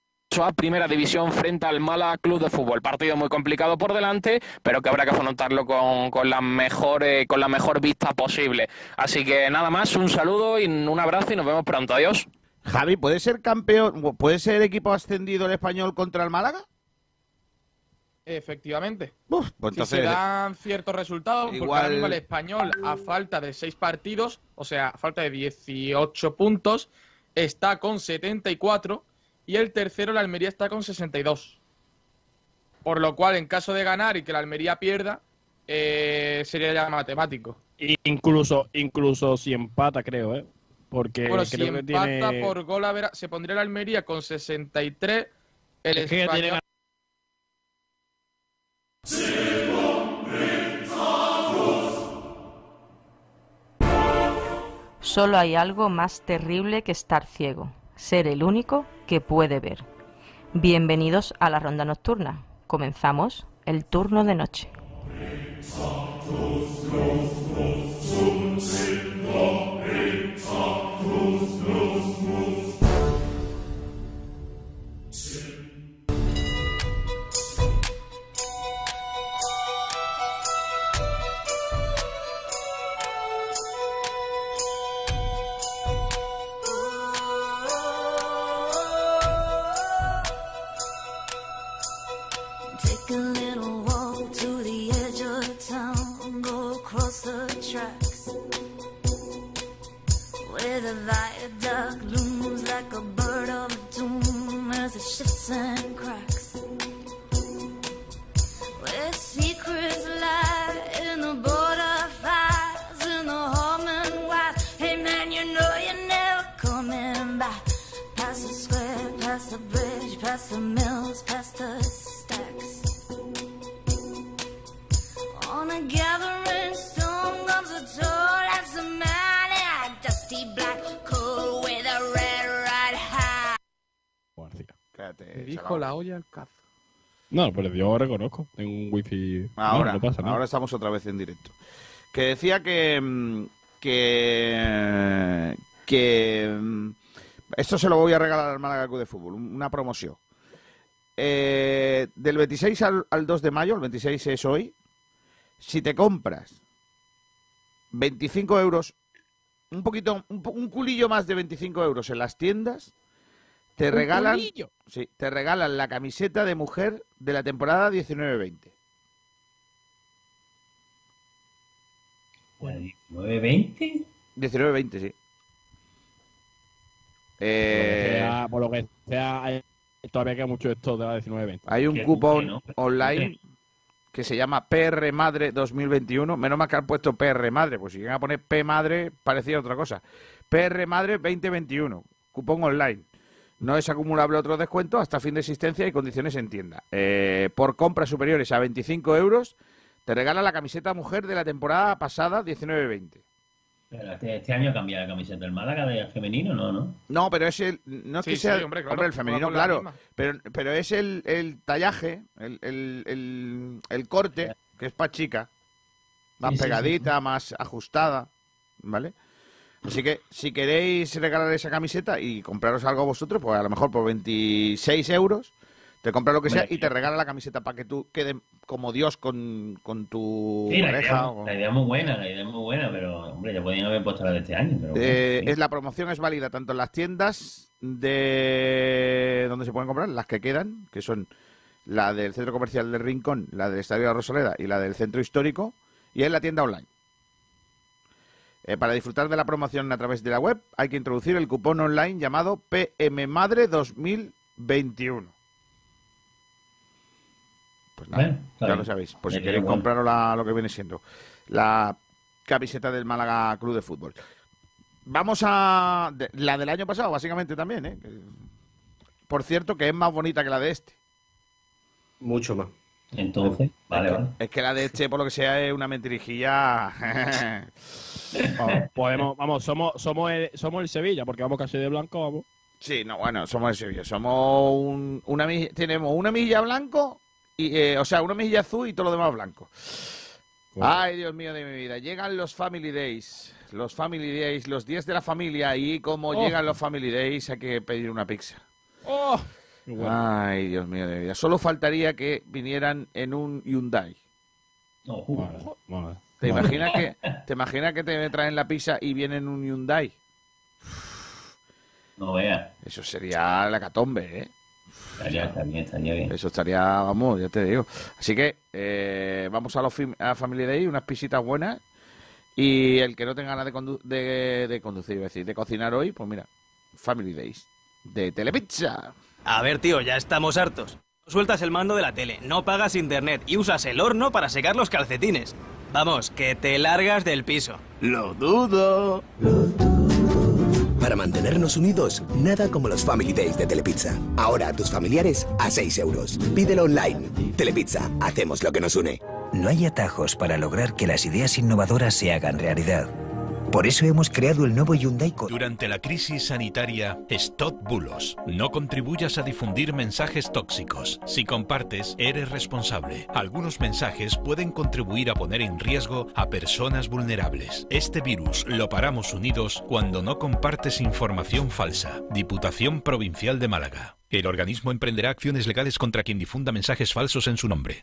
a primera división frente al Málaga Club de Fútbol. Partido muy complicado por delante, pero que habrá que afrontarlo con, con la mejor eh, con la mejor vista posible. Así que nada más, un saludo y un abrazo y nos vemos pronto. Adiós. Javi, ¿puede ser campeón, puede ser equipo ascendido el español contra el Málaga? Efectivamente. Uf, pues Si se dan ciertos resultados, porque Igual- ahora mismo el español, a falta de seis partidos, o sea, a falta de 18 puntos, está con 74 y el tercero, la Almería, está con 62. Por lo cual, en caso de ganar y que la Almería pierda, eh, sería ya matemático. Incluso, incluso si empata, creo, ¿eh? Porque bueno, creo si que empata tiene... por gol a ver, se pondría la Almería con 63, el Es que español... Solo hay algo más terrible que estar ciego, ser el único que puede ver. Bienvenidos a la ronda nocturna. Comenzamos el turno de noche. Me dijo chaval. la olla al cazo. No, pero yo reconozco. Tengo un wifi. Ahora, no, no pasa nada. ahora estamos otra vez en directo. Que decía que. mm, que. que. mm, esto se lo voy a regalar al Málaga Club de Fútbol, un- una promoción. Eh, del 26 al, al 2 de mayo, el 26 es hoy, si te compras 25 euros, un poquito, un, po- un culillo más de 25 euros en las tiendas, te ¿Un regalan, sí, te regalan la camiseta de mujer de la temporada 19-20. 9.20. 19-20, sí. Eh, Sea- por lo que sea, hay- todavía queda mucho esto de la 19-20. hay un Que- cupón que no. online que se llama PR Madre 2021. Menos mal que han puesto PR Madre, pues si llegan a poner P Madre parecía otra cosa. PR Madre 2021, cupón online. No es acumulable otro descuento hasta fin de existencia y condiciones en tienda. Eh, por compras superiores a 25 euros, te regala la camiseta mujer de la temporada pasada 19-20. Pero Este, este año ha cambiado la camiseta del Málaga de femenino, ¿no? ¿no? No, pero es el. No es Sí, que sea. hombre, hombre, claro, el femenino, claro. Pero, pero es el, el tallaje, el, el, el, el corte, que es para chica. Más Sí, sí, sí, pegadita, más ajustada. ¿Vale? Así que si queréis regalar esa camiseta y compraros algo vosotros, pues a lo mejor por 26 euros, te compras lo que sea y te regala la camiseta para que tú quedes como Dios con, con tu Sí, la pareja. idea, o- la idea es muy buena, la idea es muy buena, pero hombre, ya podían haber puesto la de este año. Pero bueno, Eh, sí. es la promoción es válida tanto en las tiendas de donde se pueden comprar, las que quedan, que son la del centro comercial del Rincón, la del Estadio de la Rosaleda y la del centro histórico, y en la tienda online. Eh, para disfrutar de la promoción a través de la web hay que introducir el cupón online llamado PM Madre 2021. Pues nada, Bueno, ya bien. lo sabéis, por si queréis bueno. compraros la- lo que viene siendo la camiseta del Málaga Club de Fútbol. Vamos a de- la del año pasado, básicamente también, ¿eh? Por cierto, que es más bonita que la de este. Mucho más. Entonces, vale, es que, vale. es que la de este, por lo que sea, es una mentirijilla. Vamos, podemos, vamos, somos, somos, el, somos el Sevilla, porque vamos casi de blanco, vamos. Sí, no, bueno, somos el Sevilla. Somos un- una tenemos una milla blanco, y, eh, o sea, una milla azul y todo lo demás blanco. Ay, Dios mío de mi vida. Llegan los Family Days. Los Family Days, los 10 de la familia. Y como Oh. llegan los Family Days, hay que pedir una pizza. ¡Oh! Bueno. Ay, Dios mío de vida. Solo faltaría que vinieran en un Hyundai. Vale, ¿Te vale. imaginas que te imaginas que te traen la pizza y vienen en un Hyundai? No veas. Eso sería la catombe, ¿eh? Estaría, estaría bien. Eso estaría, vamos, ya te digo. Así que eh, vamos a los a Family Day, unas pisitas buenas. Y el que no tenga ganas de, condu- de, de conducir, decir, de cocinar hoy, pues mira, Family Days de Telepizza. A ver, tío, ya estamos hartos. Sueltas el mando de la tele, no pagas internet y usas el horno para secar los calcetines. Vamos, que te largas del piso. Lo dudo. Para mantenernos unidos, nada como los Family Days de Telepizza. Ahora a tus familiares a 6 euros. Pídelo online. Telepizza, hacemos lo que nos une. No hay atajos para lograr que las ideas innovadoras se hagan realidad. Por eso hemos creado el nuevo Hyundai. Durante la crisis sanitaria, stop bulos. No contribuyas a difundir mensajes tóxicos. Si compartes, eres responsable. Algunos mensajes pueden contribuir a poner en riesgo a personas vulnerables. Este virus lo paramos unidos cuando no compartes información falsa. Diputación Provincial de Málaga. El organismo emprenderá acciones legales contra quien difunda mensajes falsos en su nombre.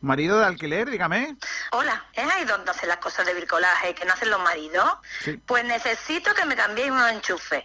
Marido de alquiler, dígame. Hola, ¿es ahí donde hacen las cosas de bricolaje que no hacen los maridos? Sí. Pues necesito que me cambiéis unos enchufes.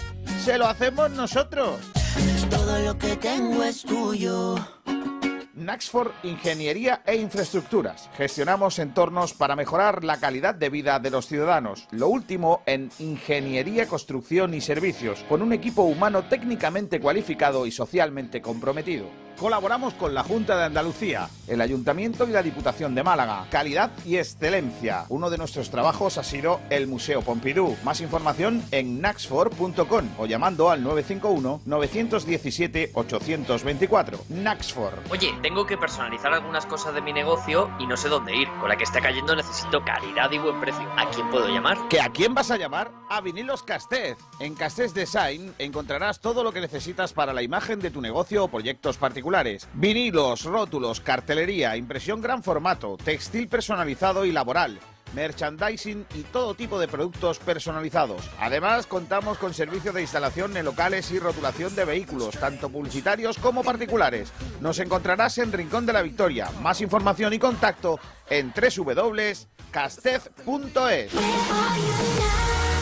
se lo hacemos nosotros. Todo lo que tengo es tuyo. Naxford Ingeniería e Infraestructuras. Gestionamos entornos para mejorar la calidad de vida de los ciudadanos. Lo último en ingeniería, construcción y servicios, con un equipo humano técnicamente cualificado y socialmente comprometido. Colaboramos con la Junta de Andalucía, el Ayuntamiento y la Diputación de Málaga. Calidad y excelencia. Uno de nuestros trabajos ha sido el Museo Pompidou. Más información en naxfor.com o llamando al 951-917-824. Naxfor. Oye, tengo que personalizar algunas cosas de mi negocio y no sé dónde ir. Con la que está cayendo necesito calidad y buen precio. ¿A quién puedo llamar? ¿Que a quién vas a llamar? A Vinilos Castez. En Castez Design encontrarás todo lo que necesitas para la imagen de tu negocio o proyectos particulares. Vinilos, rótulos, cartelería, impresión gran formato, textil personalizado y laboral. Merchandising y todo tipo de productos personalizados. Además, contamos con servicio de instalación en locales y rotulación de vehículos, tanto publicitarios como particulares. Nos encontrarás en Rincón de la Victoria. Más información y contacto en www.castez.es.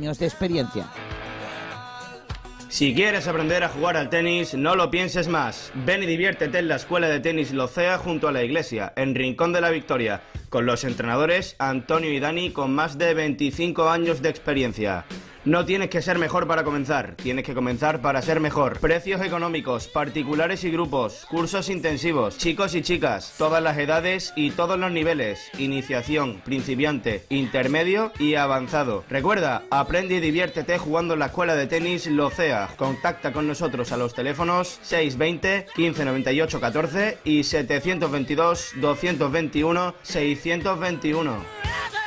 de experiencia. Si quieres aprender a jugar al tenis, no lo pienses más. Ven y diviértete en la Escuela de Tenis Locea junto a la iglesia, en Rincón de la Victoria, con los entrenadores Antonio y Dani con más de 25 años de experiencia. No tienes que ser mejor para comenzar, tienes que comenzar para ser mejor. Precios económicos, particulares y grupos, cursos intensivos, chicos y chicas, todas las edades y todos los niveles, iniciación, principiante, intermedio y avanzado. Recuerda, aprende y diviértete jugando en la escuela de tenis Locea. Contacta con nosotros a los teléfonos 620 1598 14 y 722 221 621.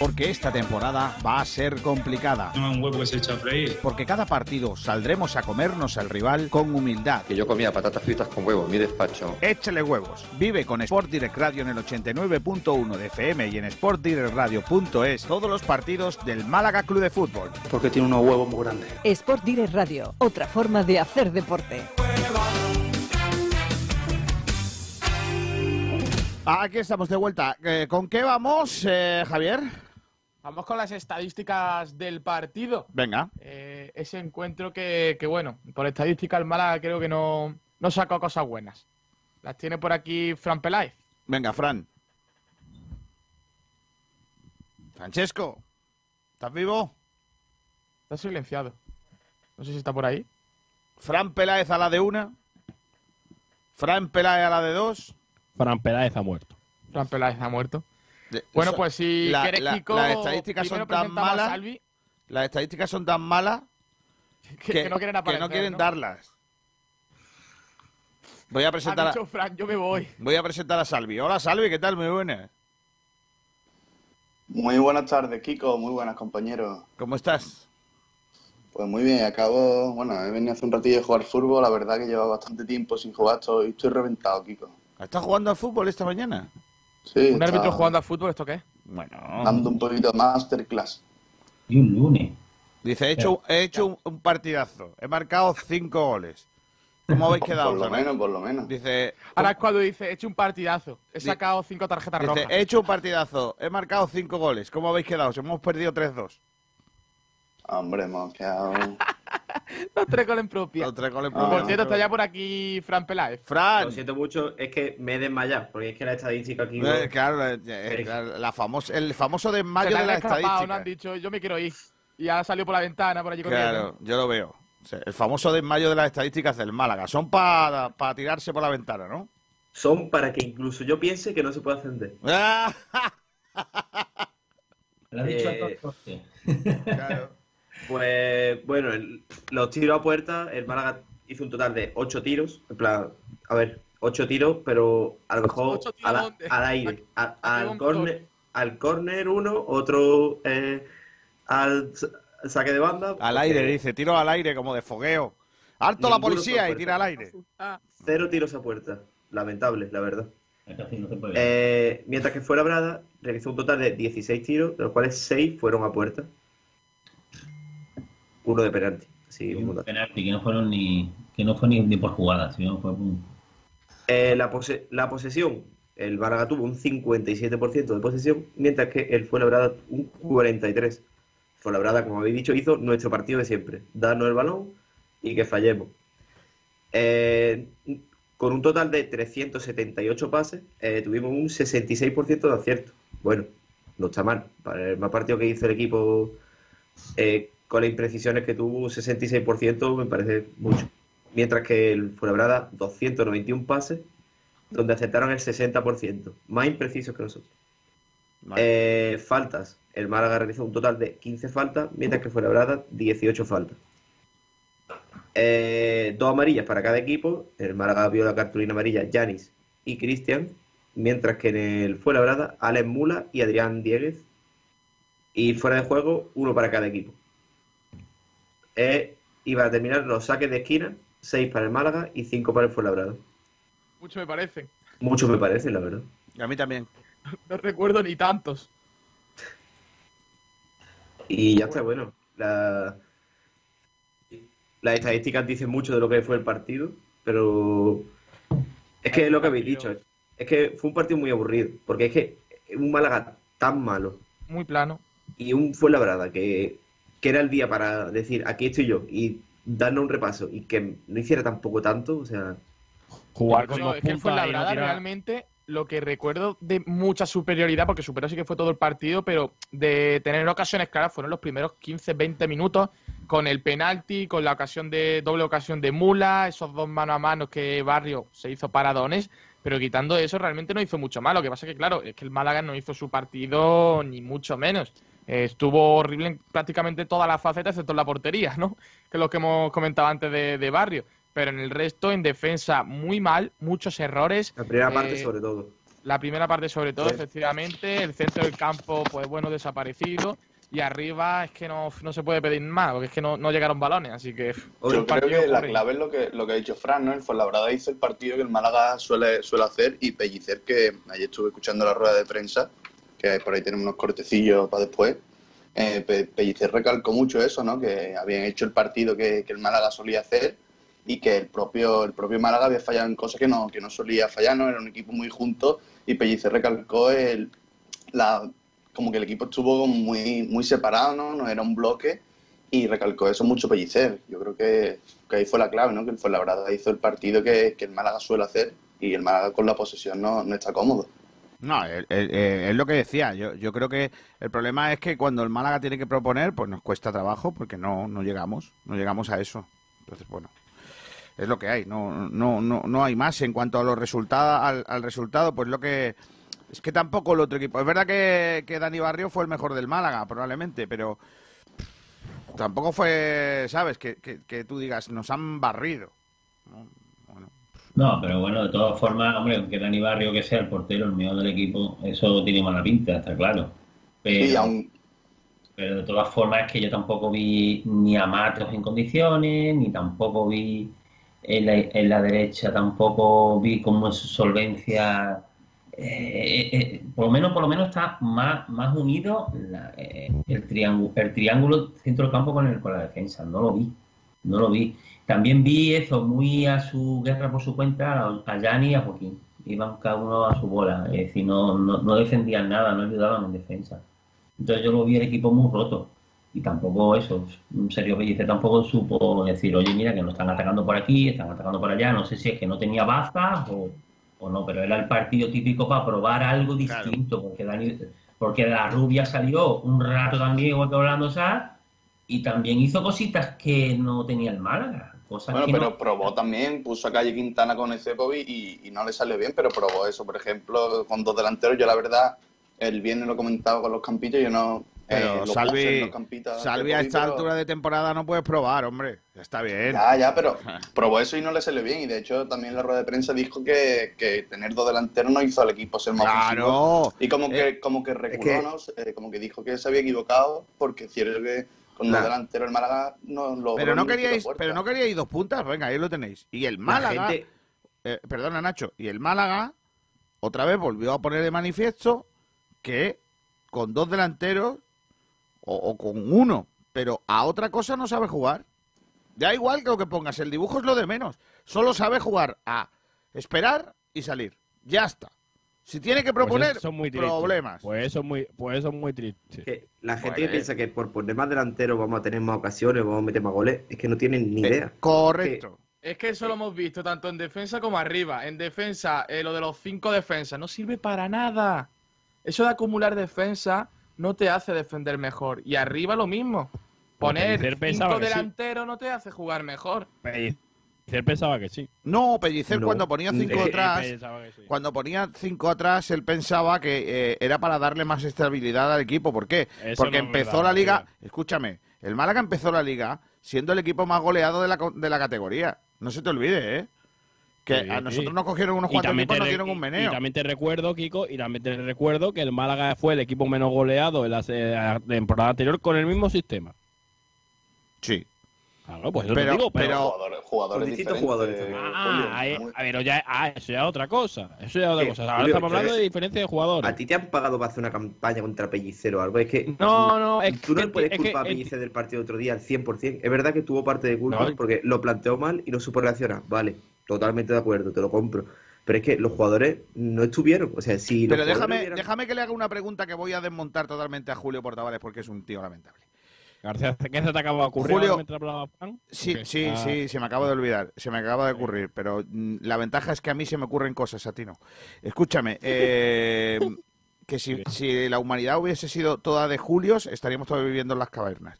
Porque esta temporada va a ser complicada. un huevo que se echa a freír. Porque cada partido saldremos a comernos al rival con humildad. Que yo comía patatas fritas con huevo en mi despacho. Échale huevos. Vive con Sport Direct Radio en el 89.1 de FM y en sportdirectradio.es todos los partidos del Málaga Club de Fútbol. Porque tiene unos huevos muy grandes. Sport Direct Radio, otra forma de hacer deporte. Aquí estamos de vuelta. Eh, ¿Con qué vamos, eh, Javier? Vamos con las estadísticas del partido. Venga. Eh, ese encuentro que, que, bueno, por estadística el Málaga creo que no, no sacó cosas buenas. Las tiene por aquí Fran Peláez. Venga, Fran. Francesco, ¿estás vivo? Está silenciado. No sé si está por ahí. Fran Peláez a la de una. Fran Peláez a la de dos. Fran Peláez ha muerto. Fran Peláez ha muerto. Bueno, pues si La- quieres, la- Kiko, las estadísticas son tan malas Las estadísticas son tan malas que, que no quieren aparecer, quieren ¿no? darlas. Voy a Ha presentar a, dicho Fran, yo me voy. voy a presentar a Salvi. Hola Salvi, ¿qué tal? Muy buenas. Muy buenas tardes, Kiko. Muy buenas, compañeros. ¿Cómo estás? Pues muy bien, acabo. Bueno, he venido hace un ratillo de jugar fútbol. La verdad que lleva bastante tiempo sin jugar. Estoy, estoy reventado, Kiko. ¿Estás jugando al fútbol esta mañana? Sí, ¿Un árbitro jugando al fútbol, esto qué es? Bueno. Dando un poquito de masterclass. Y un lunes. Dice, he hecho, he hecho un, partidazo. He marcado cinco goles. ¿Cómo habéis quedado? Por lo menos, por lo menos. Dice, Ahora es cuando dice, he hecho un partidazo. He sacado cinco tarjetas dice, rojas. he hecho un partidazo. He marcado cinco goles. ¿Cómo habéis quedado? Hemos perdido 3-2. Hombre, hemos quedado. Los tres goles en propia. Los tres goles en Por propia. cierto, está ya por aquí Fran Peláez. Fran. Lo siento mucho, es que me he desmayado, porque es que la estadística aquí... Eh, claro, eh, eh, la, la famosa, el famoso desmayo de la escapado, estadística. ¿no? Han dicho, yo me quiero ir. Y ya salió por la ventana por allí Claro, corriendo. yo lo veo. O sea, el famoso desmayo de las estadísticas del Málaga. Son para tirarse por la ventana, ¿no? Son para que incluso yo piense que no se puede ascender. Ah, Lo has dicho a Eh, todos, hostia. Pues bueno, el- los tiros a puerta, el Málaga hizo un total de 8 tiros. En plan, a ver, 8 tiros, pero a lo mejor al aire. A- al córner al córner uno, otro eh, al sa- saque de banda. al aire, dice. Tiro al aire como de fogueo. ¡Alto la policía! Y tira al aire. Cero tiros a puerta. Lamentable, la verdad. No se puede. Eh, mientras que fuera Brada realizó un total de 16 tiros, de los cuales 6 fueron a puerta. De penalti. Así, un penalti que no fueron ni que no fue ni, ni por jugada, sino fue un- Eh, la, pose- la posesión, el Málaga tuvo un 57% de posesión, mientras que el Fuenlabrada un 43%. Fuenlabrada, como habéis dicho, hizo nuestro partido de siempre, darnos el balón y que fallemos. Eh, con un total de 378 pases, eh, tuvimos un 66% de acierto. Bueno, no está mal. Para el más partido que hizo el equipo eh, con las imprecisiones que tuvo, un 66% me parece mucho. Mientras que el Fuenlabrada, 291 pases, donde aceptaron el 60%. Más imprecisos que nosotros. Eh, faltas. El Málaga realizó un total de 15 faltas, mientras que Fuenlabrada 18 faltas. Eh, dos amarillas para cada equipo. El Málaga vio la cartulina amarilla Yanis y Cristian, mientras que en el Fuenlabrada Alex Mula y Adrián Dieguez. Y fuera de juego, uno para cada equipo. Eh, y para terminar, los saques de esquina, 6 para el Málaga y 5 para el Fuenlabrada. Mucho me parecen. Mucho me parece, la verdad. A mí también. No recuerdo ni tantos. Y ya está, bueno. La... Las estadísticas dicen mucho de lo que fue el partido, pero es que es lo que habéis dicho. Es que fue un partido muy aburrido, porque es que un Málaga tan malo Muy plano. y un Fuenlabrada que, que era el día para decir aquí estoy yo y darnos un repaso y que no hiciera tampoco tanto, o sea, Jugar No, con dos es que fue la no verdad tirar. realmente lo que recuerdo de mucha superioridad, porque superó sí que fue todo el partido, pero de tener ocasiones claras fueron los primeros 15-20 minutos con el penalti, con la ocasión de doble ocasión de Mula, esos dos mano a mano que Barrio se hizo paradones, pero quitando eso realmente no hizo mucho mal. Lo que pasa que claro, es que el Málaga no hizo su partido ni mucho menos. Eh, estuvo horrible en prácticamente todas las facetas, excepto en la portería, ¿no? Que es lo que hemos comentado antes de, de Barrio. Pero en el resto, en defensa, muy mal, muchos errores. la primera parte Eh, sobre todo. La primera parte sobre todo, Sí. efectivamente. El centro del campo, pues bueno, desaparecido. Y arriba es que no, no se puede pedir más, porque es que no, no llegaron balones. Así que... Yo creo que la clave es lo que, lo que ha dicho Fran, ¿no? El Fuenlabrada hizo el partido que el Málaga suele, suele hacer y Pellicer, que ayer estuve escuchando la rueda de prensa, que por ahí tenemos unos cortecillos para después. Eh, Pe- Pellicer recalcó mucho eso, ¿no? Que habían hecho el partido que, que el Málaga solía hacer y que el propio, el propio Málaga había fallado en cosas que no, que no solía fallar, ¿no? Era un equipo muy junto y Pellicer recalcó el, la, como que el equipo estuvo muy, muy separado, ¿no? No era un bloque y recalcó eso mucho Pellicer. Yo creo que, que ahí fue la clave, ¿no? Que el Fuenlabrada hizo el partido que, que el Málaga suele hacer y el Málaga con la posesión no, no está cómodo. No, es lo que decía. Yo, yo creo que el problema es que cuando el Málaga tiene que proponer, pues nos cuesta trabajo porque no, no llegamos, no llegamos a eso. Entonces, bueno, es lo que hay. No, no, no, no hay más en cuanto a los resultados, al, resultado, pues lo que es que tampoco el otro equipo. Es verdad que, que Dani Barrio fue el mejor del Málaga, probablemente, pero tampoco fue, sabes, que, que, que tú digas nos han barrido. Pero bueno, de todas formas, hombre, aunque Dani Barrio que sea el portero, el mejor del equipo, eso tiene mala pinta, está claro. Pero, Sí, aún- pero de todas formas es que yo tampoco vi ni a Matos en condiciones, ni tampoco vi en la, en la derecha, tampoco vi como su solvencia. eh, eh, por lo menos, por lo menos está más, más unido la- eh, el, triángulo, el triángulo centro del campo con, el, con la defensa. No lo vi, no lo vi. También vi eso, muy a su guerra por su cuenta, a- Yanni y a Joaquín. Iban cada uno a su bola, es decir, no, no, no defendían nada, no ayudaban en defensa. Entonces yo lo vi el equipo muy roto. Y tampoco eso, un serio Pellicer tampoco supo decir, oye, mira que nos están atacando por aquí, están atacando por allá. No sé si es que no tenía bazas o, o no, pero era el partido típico para probar algo distinto, porque Dani, porque la rubia salió un rato también, igual que Orlando Sá, y también hizo cositas que no tenía el Málaga. Cosas Bueno, que pero no- probó también, puso a Calle Quintana con Ecepovic y, y no le salió bien, pero probó eso, por ejemplo, con dos delanteros. Yo, la verdad, el viernes lo comentaba con los campitos, yo no. eh, Pero puse Salvi, Salvi a esta pero- altura de temporada no puedes probar, hombre. Está bien. Ya, ya, pero probó eso y no le salió bien. Y de hecho, también la rueda de prensa dijo que, que tener dos delanteros no hizo al equipo ser más Claro. ofensivo. Y como que, Eh, como que reculó, que- ¿no? Eh, como que dijo que se había equivocado, porque es cierto que con delanteros el Málaga no lo. Pero no queríais, pero no queríais dos puntas, venga, ahí lo tenéis. Y el Málaga, gente- eh, perdona Nacho, y el Málaga otra vez volvió a poner de manifiesto que con dos delanteros o, o con uno, pero a otra cosa no sabe jugar. Da igual que lo que pongas, el dibujo es lo de menos. Solo sabe jugar a esperar y salir. Ya está. Si tiene que proponer, Pues es muy problemas. Pues eso es muy, pues eso es muy triste. Que la gente Pues- que piensa que por poner más delanteros vamos a tener más ocasiones, vamos a meter más goles, es que no tienen Eh, ni idea. Correcto. Es que eso lo hemos visto tanto en defensa como arriba. En defensa, eh, lo de los cinco defensas no sirve para nada. Eso de acumular defensa no te hace defender mejor. Y arriba lo mismo. Poner cinco sí. delanteros no te hace jugar mejor. Pellicer pensaba que sí. No, Pellicer No. cuando ponía cinco Sí, atrás, sí. cuando ponía cinco atrás, él pensaba que eh, era para darle más estabilidad al equipo. ¿Por qué? Eso Porque no empezó verdad, la liga, escúchame, el Málaga empezó la liga siendo el equipo más goleado de la, co- de la categoría. No se te olvide, ¿eh? Que Sí, a sí. nosotros nos cogieron unos Y cuantos también equipos, te nos dieron un meneo. Y también te recuerdo, Kiko, y también te recuerdo que el Málaga fue el equipo menos goleado en la se- la temporada anterior con el mismo sistema. Sí. Claro, pues eso Pero- te digo, pero... pero- Jugadores, jugadores distintos jugadores también. Ah, ahí- a ver, ya, ah, eso ya es otra cosa. Eso ya es otra cosa. Ahora Julio, estamos hablando de diferencia de jugadores. ¿A ti te han pagado para hacer una campaña contra Pellicer o algo? Es que No, no, es tú no que- le puedes es que- culpar a es- Pellicer del partido otro día al 100%. Es verdad que tuvo parte de culpa No. porque lo planteó mal y no supo reaccionar. Vale, totalmente de acuerdo, te lo compro. Pero es que los jugadores no estuvieron. O sea, si Pero déjame, hubieran- déjame que le haga una pregunta que voy a desmontar totalmente a Julio Portavales porque es un tío lamentable. García, ¿qué se te acaba de ocurrir Julio- mientras hablaba? Sí, sí, Ah, sí, se me acaba de olvidar, se me acaba de ocurrir, pero mm, la ventaja es que a mí se me ocurren cosas, a ti no. Escúchame, eh, que si, si la humanidad hubiese sido toda de Julios, estaríamos todos viviendo en las cavernas.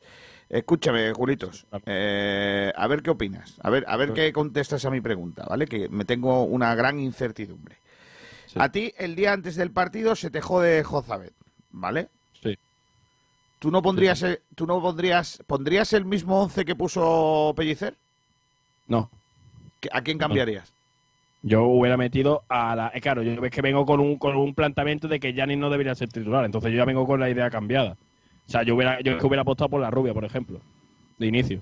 Escúchame, Julitos, eh, a ver qué opinas, a ver, a ver qué contestas a mi pregunta, ¿vale? Que me tengo una gran incertidumbre. A ti, el día antes del partido, se te jode Jozabet, ¿vale? ¿Tú no pondrías, el- tú no pondrías, pondrías el mismo 11 que puso Pellicer? No. ¿A quién cambiarías? Yo hubiera metido a la. eh, claro, yo ves que vengo con un, con un planteamiento de que Janis no debería ser titular. Entonces yo ya vengo con la idea cambiada. O sea, yo hubiera, yo es que hubiera apostado por la rubia, por ejemplo. De inicio.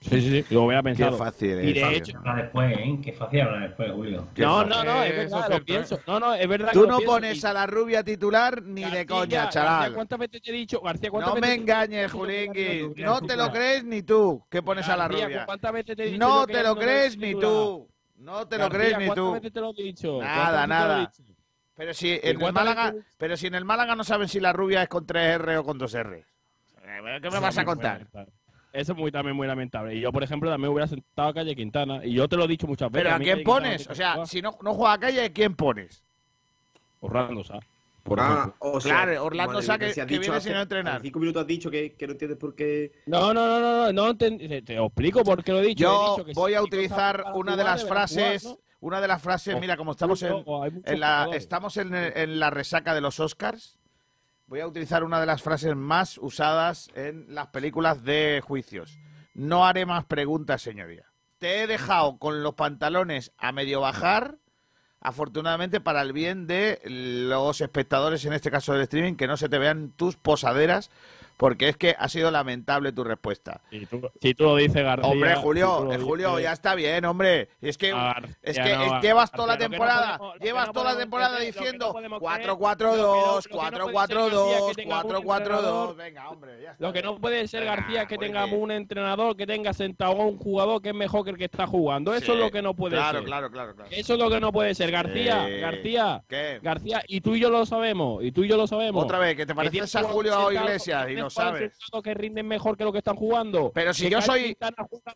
Sí, sí, sí. Lo hubiera pensado. fácil Y de hecho. Habla después, ¿eh? Qué fácil hablar después, Julio. No, no, no, es Eso verdad, lo pienso. No, no, es verdad. Tú que no pones Y- a la rubia titular ni de coña, García, chaval. ¿Cuántas veces te he dicho, García, cuántas No veces me te engañes, rubia No te lo crees ni tú que pones a la rubia. ¿cuántas veces te he dicho No te lo crees ni tú. No te lo crees ni ¿cuántas tú. veces te lo he dicho? Nada, ¿Cuántas veces te lo he nada. Pero si en el Málaga, pero si en el Málaga no saben si la rubia es con 3R o con 2R. ¿Qué me vas a contar? Eso es muy, también muy lamentable. Y yo, por ejemplo, también hubiera sentado a Calle Quintana. Y yo te lo he dicho muchas veces. Pero ¿a quién Calle pones? O sea, si no, no juega a calle, ¿a quién pones? Orlando Sá, por Ah, ejemplo. o sea, Claro, Orlando Sá que- si que viene hace- sin entrenar. cinco minutos has dicho que, que no entiendes por qué. No, no, no, no, no, no te, te explico por qué lo he dicho. He Yo dicho que voy si a utilizar una de las frases, jugar, una de las frases, mira, como estamos en, en la, estamos en, en la resaca de los Oscars, voy a utilizar una de las frases más usadas en las películas de juicios. No haré más preguntas, señoría. Te he dejado con los pantalones a medio bajar afortunadamente para el bien de los espectadores, en este caso del streaming, que no se te vean tus posaderas, porque es que ha sido lamentable tu respuesta. Si tú, si tú lo dices, García. Hombre, si Julio, eh, Julio, dices- ya está bien, hombre. Es que, García, es que no, es- llevas toda la García, no temporada, podemos- llevas no toda la temporada creer, no diciendo podemos 4-4-2, creer, lo que no puede ser, 4-4-2, García, que tenga un 4-4-2. entrenador- Venga, hombre, ya está. Lo que no puede ser, García, es que tengamos un entrenador que tenga sentado a un jugador que es mejor que el que está jugando. Eso Sí, es lo que no puede claro, ser. Claro, claro, claro. Eso es lo que no puede ser. García, Sí. García, ¿Qué? García, y tú y yo lo sabemos, y tú y yo lo sabemos. Otra vez, que te pareces a Julio Iglesias y tienes lo sabes. que rinden mejor que lo que están jugando. Pero si Que yo soy-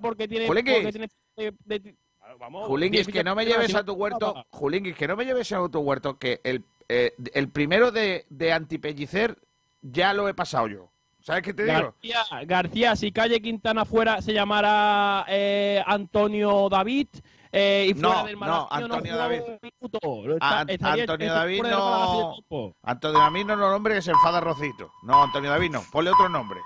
porque tiene, Julinguis. porque tiene de- de- vamos, Julinguis, tiene que no me lleves a tu huerto. Julinguis, que no me lleves a tu huerto, que el, eh, el primero de, de antipellicer ya lo he pasado yo. ¿Sabes qué te digo? García, García, si Calle Quintana fuera, se llamara eh, Antonio David eh, y fuera No, del no, Antonio jugaba David. un minuto. Lo está- A- estaría- Antonio David no. Antonio David no es un nombre que se enfada Rocito. No, Antonio David no. Ponle otro nombre.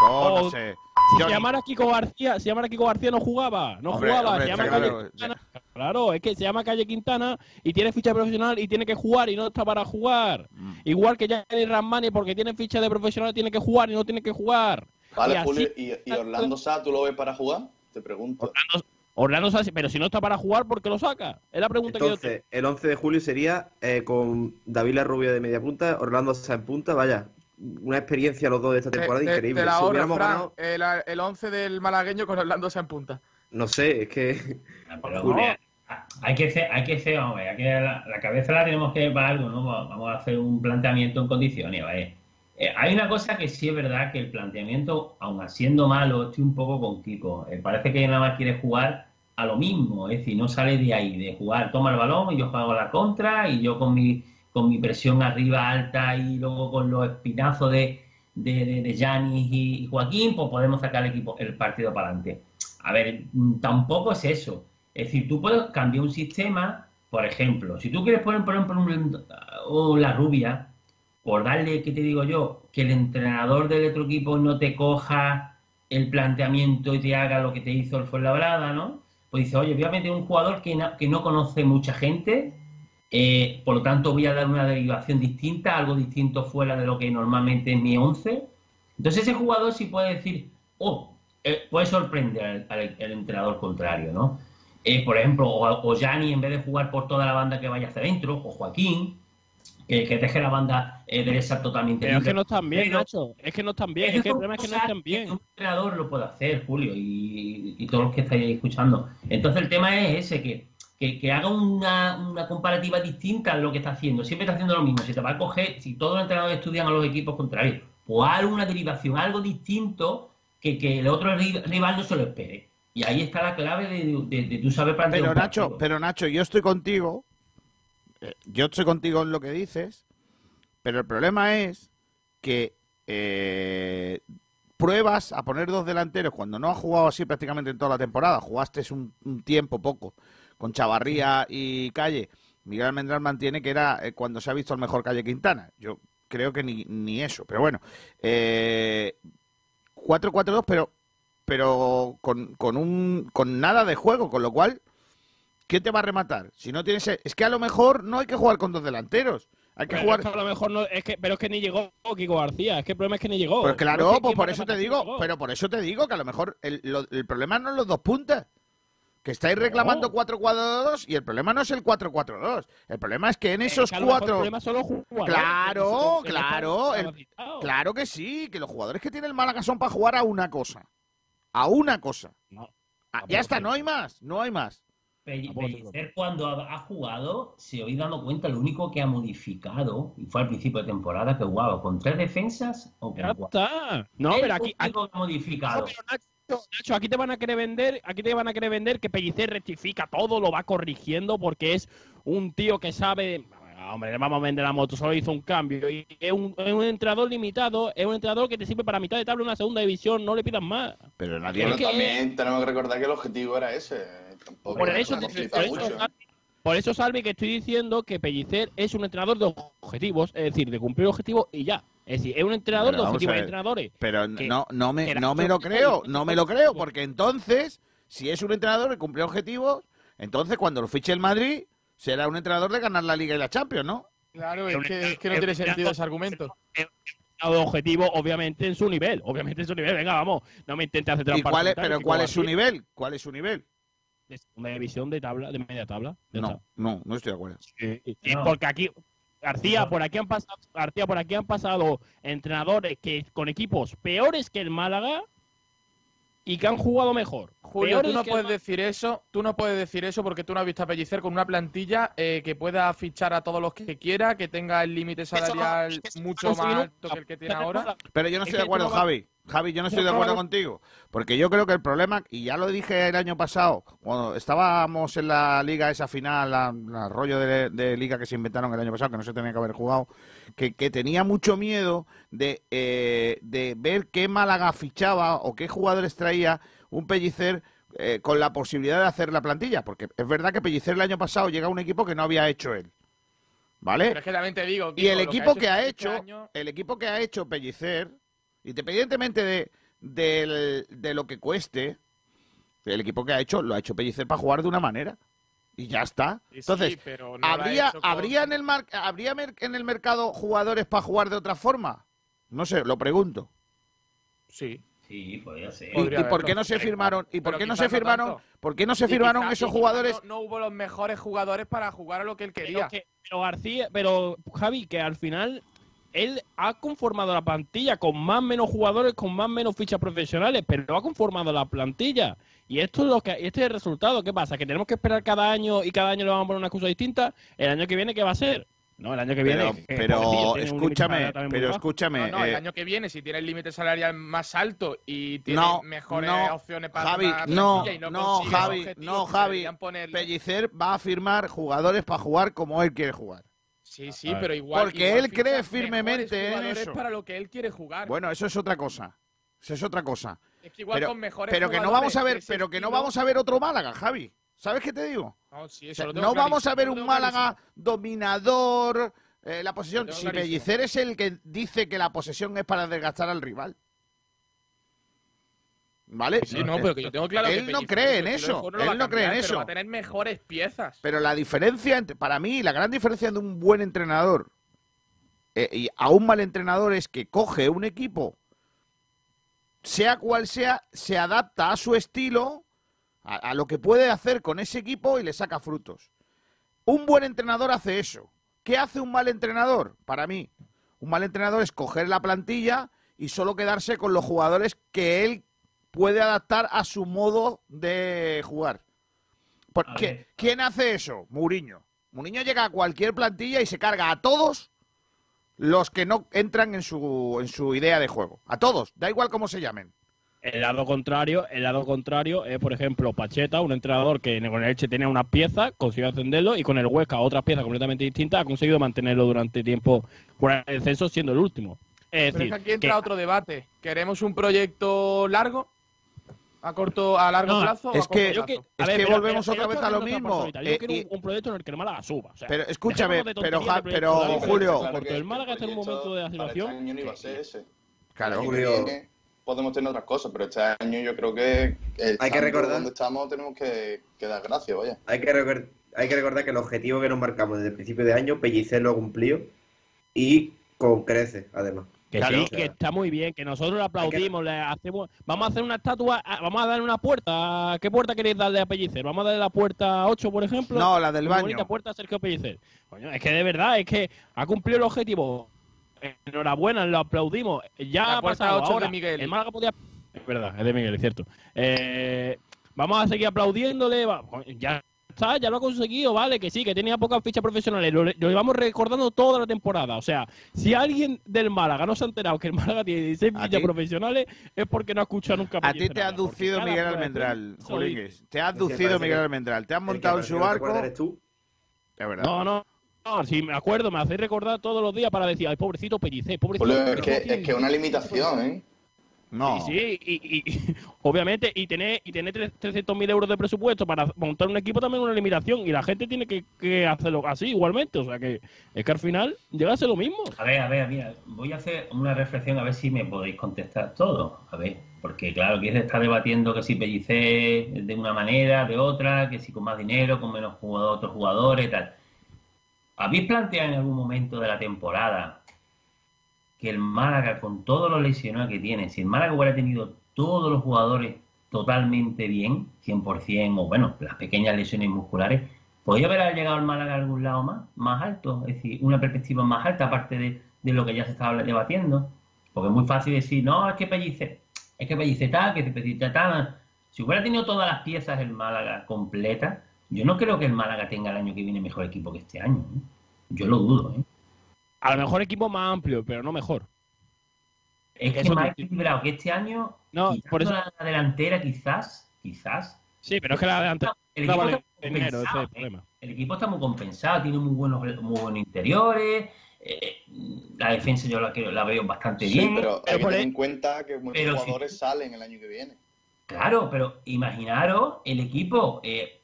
No, no O- sé. Si se llamara Kiko García, si llamara Kiko García no jugaba, no Hombre, jugaba, hombre, se llama Calle claro. Quintana. Claro, es que se llama Calle Quintana y tiene ficha profesional y tiene que jugar y no está para jugar. Mm. Igual que Gianni Ramani porque tiene ficha de profesional tiene que jugar y no tiene que jugar. Vale, Y así- Julio, ¿y, y Orlando Sá, tú lo ves para jugar? Te pregunto. Orlando Sassi, pero si no está para jugar, ¿por qué lo saca? Es la pregunta que yo Entonces, el 11 de julio sería eh, con David La Rubia de media punta, Orlando Sá en punta, vaya, una experiencia los dos de esta temporada Te- te- increíble. te la si Fran, ganado, el, el 11 del malagueño con Orlando se en punta. no sé, es que... Pero Julio. vamos, hay que ser, hay que ser, hombre, hay que, la, la cabeza la tenemos que ver para algo, ¿no? Vamos a hacer un planteamiento en condiciones, ¿vale? Eh, hay una cosa que sí es verdad que el planteamiento, aun siendo malo, estoy un poco con Kiko. Eh, parece que nada más quiere jugar a lo mismo, es decir, no sale de ahí, de jugar, toma el balón y yo juego la contra y yo con mi, con mi presión arriba alta y luego con los espinazos de, de, de, y Joaquín, pues podemos sacar el equipo, el partido para adelante. A ver, mm, tampoco es eso. Es decir, tú puedes cambiar un sistema, por ejemplo, si tú quieres poner, por ejemplo, un- o la rubia, por darle, ¿qué te digo yo? Que el entrenador del otro equipo no te coja el planteamiento y te haga lo que te hizo el Fuenlabrada, ¿no? Pues dice, oye, voy a un jugador que no, que no conoce mucha gente, eh, por lo tanto voy a dar una derivación distinta, algo distinto fuera de lo que normalmente es mi 11. Entonces ese jugador sí puede decir, oh, eh, puede sorprender al entrenador contrario, ¿no? Eh, por ejemplo, o, o Gianni en vez de jugar por toda la banda que vaya hacia adentro, o Joaquín, que, que deje la banda eh, derecha totalmente Pero es que no están bien, Pero- Nacho. Es que no están bien. Es que el problema es que no están bien. un entrenador lo puede hacer, Julio, y, y todos los que estáis escuchando. Entonces el tema es ese, que, que, que haga una, una comparativa distinta a lo que está haciendo. Siempre está haciendo lo mismo. Si te va a coger, si todos los entrenadores estudian a los equipos contrarios, pues haz una derivación, algo distinto que, que el otro ri- rival no se lo espere. Y ahí está la clave de, de, de tú saber plantear Pero Nacho, pero Nacho, yo estoy contigo. Eh, Yo estoy contigo en lo que dices. Pero el problema es que eh, pruebas a poner dos delanteros cuando no has jugado así prácticamente en toda la temporada. Jugaste un, un tiempo poco con Chavarría y Calle. Miguel Almendral mantiene que era eh, cuando se ha visto el mejor Calle Quintana. Yo creo que ni, ni eso. Pero bueno, eh, 4-4-2, pero pero con, con un con nada de juego, con lo cual ¿quién te va a rematar? Si no tienes es que a lo mejor no hay que jugar con dos delanteros, hay que Pero jugar es que a lo mejor no, es que, pero es que ni llegó Kiko García, es que el problema es que ni llegó. Pues claro, pues por eso te digo, pero por eso te digo que a lo mejor el, lo- el problema no es los dos puntas. Que estáis reclamando 4-4-2 y el problema no es el 4-4-2. El problema es que en esos que el cuatro. problema jugadores, Claro, que claro. el- claro que sí, que los jugadores que tiene el Málaga son para jugar a una cosa. A una cosa. Ah, ya está, no hay más, no hay más. Pell- Pellicer cuando ha, ha jugado, se oí dando cuenta, lo único que ha modificado, y fue al principio de temporada, que jugaba con tres defensas o con está. No, pero aquí, que ha modificado. No, pero Nacho, Nacho, aquí te van a querer vender, aquí te van a querer vender que Pellicer rectifica todo, lo va corrigiendo porque es un tío que sabe. Hombre, le vamos a vender la moto, solo hizo un cambio. Y es un, es un entrenador limitado, es un entrenador que te sirve para mitad de tabla en una segunda división, no le pidas más. Pero nadie también tenemos que recordar que el objetivo era ese. Tampoco Por eso, por, eso, mucho. Salvi- por eso, Salvi, que estoy diciendo que Pellicer es un entrenador de objetivos, es decir, de cumplir objetivos y ya. Es decir, es un entrenador de objetivos. ver, entrenadores. Pero que- no, no, me, no me lo creo, no me lo creo, porque entonces, si es un entrenador que cumple objetivos, entonces cuando lo fiche el Madrid, será un entrenador de ganar la Liga y la Champions, ¿no? Claro, es que, es que no tiene sentido ese argumento. objetivo, obviamente, en su nivel. Obviamente en su nivel. Venga, vamos. No me intentes hacer ¿Y trampa. cuál es, García, pero cuál es su nivel? ¿Cuál es su nivel? De segunda división de tabla, de media tabla. No, no, no estoy de acuerdo. Sí, sí, porque aquí García, por aquí han pasado, García, por aquí han pasado entrenadores que con equipos peores que el Málaga y que han jugado mejor. Julio, tú no el puedes decir eso, tú no puedes decir eso porque tú no has visto a Pellicer con una plantilla eh, que pueda fichar a todos los que quiera, que tenga el límite salarial mucho más alto que el que tiene ahora. Pero yo no Es estoy de acuerdo, Javi. Javi, yo no estoy de acuerdo contigo. Porque yo creo que el problema, y ya lo dije el año pasado, cuando estábamos en la liga, esa final, la, la rollo de, de liga que se inventaron el año pasado, que no se tenía que haber jugado, que, que tenía mucho miedo de, eh, de ver qué Málaga fichaba o qué jugadores traía un Pellicer eh, con la posibilidad de hacer la plantilla. Porque es verdad que Pellicer el año pasado llega a un equipo que no había hecho él. ¿Vale? Pero es que también te digo, Y el equipo que ha este hecho, año- el equipo que ha hecho Pellicer, independientemente de, del- de lo que cueste, el equipo que ha hecho, lo ha hecho Pellicer para jugar de una manera. Y ya está. Sí, Entonces, pero no ¿habría, con- ¿habría, en el mar- ¿habría en el mercado jugadores para jugar de otra forma? No sé, lo pregunto. Sí. Sí, podría ser. ¿Y, y por qué no se firmaron? ¿Y por qué no se firmaron? ¿Por qué no se firmaron quizá- esos jugadores? No, no hubo los mejores jugadores para jugar a lo que él quería. que- pero García, pero Javi, que al final él ha conformado la plantilla con más menos jugadores, con más menos fichas profesionales, pero ha conformado la plantilla. Y esto es lo que este es el resultado. ¿Qué pasa? Que tenemos que esperar cada año y cada año le vamos a poner una excusa distinta. El año que viene, ¿qué va a ser? No, el año que Pero, viene. que pero límite escúchame, pero escúchame. No, no, el eh, año que viene, si tiene el límite salarial más alto y tiene no, mejores no, opciones para Javi, no, y no, no, Javi, no, que Javi. ponerle. Pellicer va a firmar jugadores para jugar como él quiere jugar. Sí, sí, pero igual. Porque igual él cree firmemente mejores en eso. para lo que él quiere jugar. Bueno, eso es otra cosa. Eso es otra cosa. Es que igual pero, con mejores pero que no vamos a ver, pero que no vamos a ver otro Málaga, Javi. ¿Sabes qué te digo? No, sí, O eso sea, lo tengo no vamos a ver un Málaga dominador, eh, la posesión. Si clarísimo. Pellicer es el que dice que la posesión es para desgastar al rival. ¿Vale? Sí, no, pero que yo tengo claro que Él no Pellicer, cree en eso. no Él no cree en eso. Va a tener mejores piezas. Pero la diferencia, entre, para mí, la gran diferencia de un buen entrenador eh, y a un mal entrenador es que coge un equipo, sea cual sea, se adapta a su estilo, a, a lo que puede hacer con ese equipo y le saca frutos. Un buen entrenador hace eso. ¿Qué hace un mal entrenador? Para mí, un mal entrenador es coger la plantilla y solo quedarse con los jugadores que él puede adaptar a su modo de jugar. ¿Por A qué- ver. ¿Quién hace eso? Mourinho. Mourinho llega a cualquier plantilla y se carga a todos los que no entran en su, en su idea de juego. A todos, da igual cómo se llamen. El lado contrario, el lado contrario es, por ejemplo, Pacheta, un entrenador que con el Elche tenía una pieza, consiguió ascenderlo y con el Huesca otra pieza completamente distinta ha conseguido mantenerlo durante tiempo fuera del descenso siendo el último. Es Pero es decir, que aquí entra que- otro debate. ¿Queremos un proyecto largo? ¿A corto, a largo No, plazo? o es corto que- plazo? yo que- Es a ver, que pero- volvemos pero- otra vez a lo es mismo. Yo Eh, quiero y- un, proyecto en el que el Málaga suba. o sea, Pero escúchame, pero, Ja- pero Julio, porque el Málaga está en un momento de la Para situación. año no iba a ser ese. Claro. El Julio. viene podemos tener otras cosas, pero este año yo creo que Hay que recordar- donde estamos tenemos que, que dar gracias, vaya. Hay que, hay que recordar que el objetivo que nos marcamos desde el principio de año, Pellicer lo ha cumplido y con creces, además. Que Claro. sí, que está muy bien, que nosotros le aplaudimos, le hacemos, vamos a hacer una estatua, ah, vamos a darle una puerta. ¿Qué puerta queréis darle a Pellicer? ¿Vamos a darle la puerta 8, por ejemplo? No, la del Una baño. bonita puerta a Sergio Pellicer. Coño, es que de verdad, es que ha cumplido el objetivo. Enhorabuena, lo aplaudimos. Ya La ha pasado 8 es de ahora. Miguel. El Málaga podía... Es verdad, es de Miguel, es cierto. Eh, vamos a seguir aplaudiéndole. Ya está, ya lo ha conseguido, vale, que sí, que tenía pocas fichas profesionales. Lo, lo llevamos recordando toda la temporada. O sea, si alguien del Málaga no se ha enterado que el Málaga tiene 16 A fichas profesionales, es porque no ha escuchado nunca A ti te ha aducido Miguel Almendral, Jolínguez. Te ha aducido Miguel Almendral. Te has montado en su barco. acuerdas eres tú. Es verdad. No, no. No, sí, me acuerdo, me hacéis recordar todos los días para decir, ay, pobrecito Pellicer, pobrecito. Es ¿cómo que es que una limitación, ¿eh? No. Sí, sí, y, y- y- obviamente, y tener, y tener tre- 300.000 euros de presupuesto para montar un equipo también es una limitación, y la gente tiene que, que hacerlo así igualmente, o sea que es que al final llega a ser lo mismo. A ver, a ver, mira, voy a hacer una reflexión a ver si me podéis contestar todo. A ver, Porque, claro, aquí se está debatiendo que si Pellicer de una manera, de otra, que si con más dinero, con menos jugador, otros jugadores, tal. ¿Habéis planteado en algún momento de la temporada que el Málaga, con todos los lesionados que tiene, si el Málaga hubiera tenido todos los jugadores totalmente bien, 100%, o bueno, las pequeñas lesiones musculares, ¿podría haber llegado el Málaga a algún lado más, más alto? Es decir, una perspectiva más alta, aparte de, lo que ya se estaba debatiendo. Porque es muy fácil decir, no, es que Pellicer, es que Pellicer tal, que Pellicer tal. Si hubiera tenido todas las piezas el Málaga completa, yo no creo que el Málaga tenga el año que viene mejor equipo que este año. ¿eh? Yo lo dudo, ¿eh? A lo mejor equipo más amplio, pero no mejor. Es que Eso más equilibrado que este año, No, por eso- la delantera quizás, quizás. Sí, pero es que la delantera el equipo vale está dinero, ese es el. ¿eh? El equipo está muy compensado, tiene muy buenos, muy buenos interiores, eh, la defensa yo la, veo bastante Sí, bien. pero hay que tener el- en cuenta que muchos jugadores salen el año que viene. Claro, pero imaginaros el equipo, eh,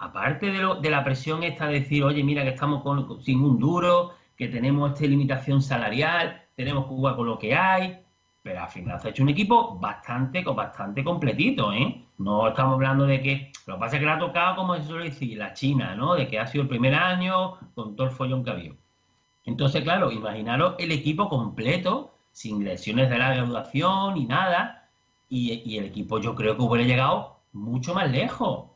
aparte de, lo- de la presión esta de decir, oye, mira que estamos con- sin un duro, que tenemos esta limitación salarial, tenemos que jugar con lo que hay, pero al final se ha hecho un equipo bastante, bastante completito, ¿eh? No estamos hablando de que, lo que pasa es que le ha tocado, como se suele decir, la China, ¿no? De que ha sido el primer año con todo el follón que ha habido. Entonces, claro, imaginaros el equipo completo, sin lesiones de larga duración ni nada, y, y el equipo yo creo que hubiera llegado mucho más lejos.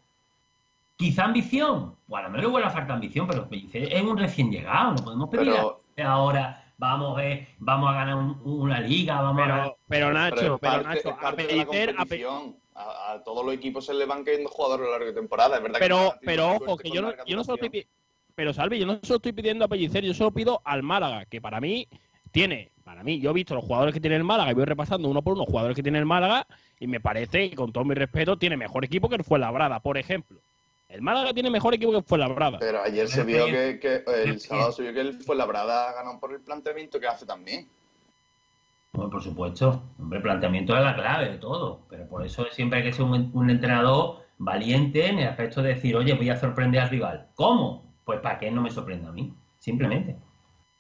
Quizá ambición, o a lo mejor hubiera falta ambición, pero Pellicer es un recién llegado, no podemos pedir Pero- a- ahora vamos a, ver, vamos a ganar un- una liga, vamos a ganar... Pero Nacho, pero parte- Nacho, a Pellicer, a. A, a todos los equipos se le van cayendo jugadores a lo largo de temporada. Es verdad pero, pero ojo, que yo no, yo no solo estoy pero Salvi, yo no solo estoy pidiendo a Pellicer, yo solo pido al Málaga, que para mí tiene, para mí, yo he visto los jugadores que tiene el Málaga y voy repasando uno por uno los jugadores que tiene el Málaga y me parece que con todo mi respeto tiene mejor equipo que el Fuenlabrada, por ejemplo. El Málaga tiene mejor equipo que el Fuenlabrada. Pero ayer se vio que, que el sábado se vio que el Fuenlabrada ganó por el planteamiento que hace también. Bueno, por supuesto, hombre, el planteamiento es la clave de todo, pero por eso siempre hay que ser un, un entrenador valiente en el aspecto de decir, oye, voy a sorprender al rival. ¿Cómo? Pues para que él no me sorprenda a mí, simplemente.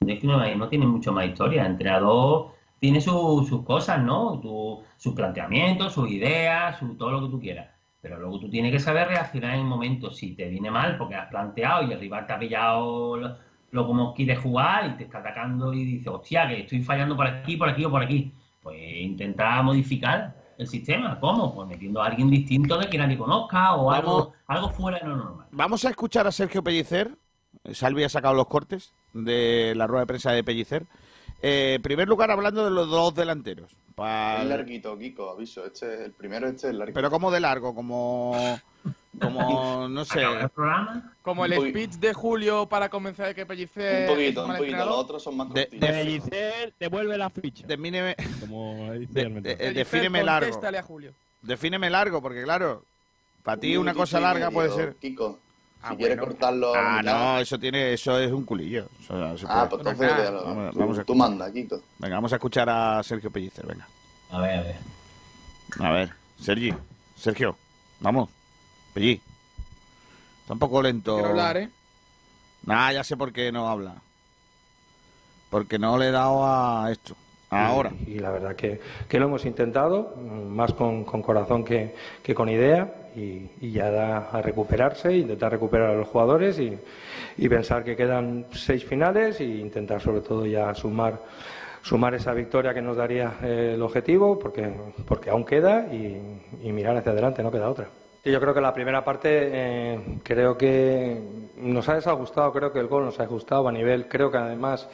Es que no, tiene mucho más historia. El entrenador tiene su- sus cosas, ¿no? Tu- sus planteamientos, sus ideas, su, todo lo que tú quieras. Pero luego tú tienes que saber reaccionar en momentos. Si te viene mal porque has planteado y el rival te ha pillado lo, lo como quieres jugar y te está atacando y dices, hostia, que estoy fallando por aquí, por aquí o por aquí. Pues intenta modificar el sistema. ¿Cómo? Pues metiendo a alguien distinto de que nadie conozca o algo, algo fuera de lo normal. Vamos a escuchar a Sergio Pellicer. Salvi ha sacado los cortes de la rueda de prensa de Pellicer. Eh, en primer lugar, hablando de los dos delanteros. Pa- Es larguito, Kiko, aviso. Este, el primero este es larguito. Pero como de largo, como... Como, no sé... Como el speech de Julio para convencer de que Pellicer Un poquito, un poquito. Los otros son más De- cortitos. de- Pellicer devuelve la ficha. Defíneme, Como dice de- de- eh, defíneme largo. a Julio. Defíneme largo, porque claro, para ti Un una cosa larga medio, puede ser... Kiko, Ah, si cortarlo. a Ah, no, eso tiene, eso es un culillo. Eso Ah, puede. pues entonces. Vamos, Tú- vamos a tú escuchar. manda, Kiko. Venga, vamos a escuchar a Sergio Pellicer, venga. A ver, a ver. A ver, Sergi, Sergio, vamos. Pelli. Está un poco lento. Quiero hablar, ¿eh? Nah, ya sé por qué no habla. Porque no le he dado a esto. Ahora. Y, y la verdad que, que lo hemos intentado, más con, con corazón que, que con idea, y, y ya da a recuperarse, intentar recuperar a los jugadores y, y pensar que quedan seis finales e intentar sobre todo ya sumar sumar esa victoria que nos daría eh, el objetivo, porque, porque aún queda, y, mirar hacia adelante, no queda otra. Yo creo que la primera parte eh, creo que nos ha desajustado, creo que el gol nos ha ajustado a nivel, creo que además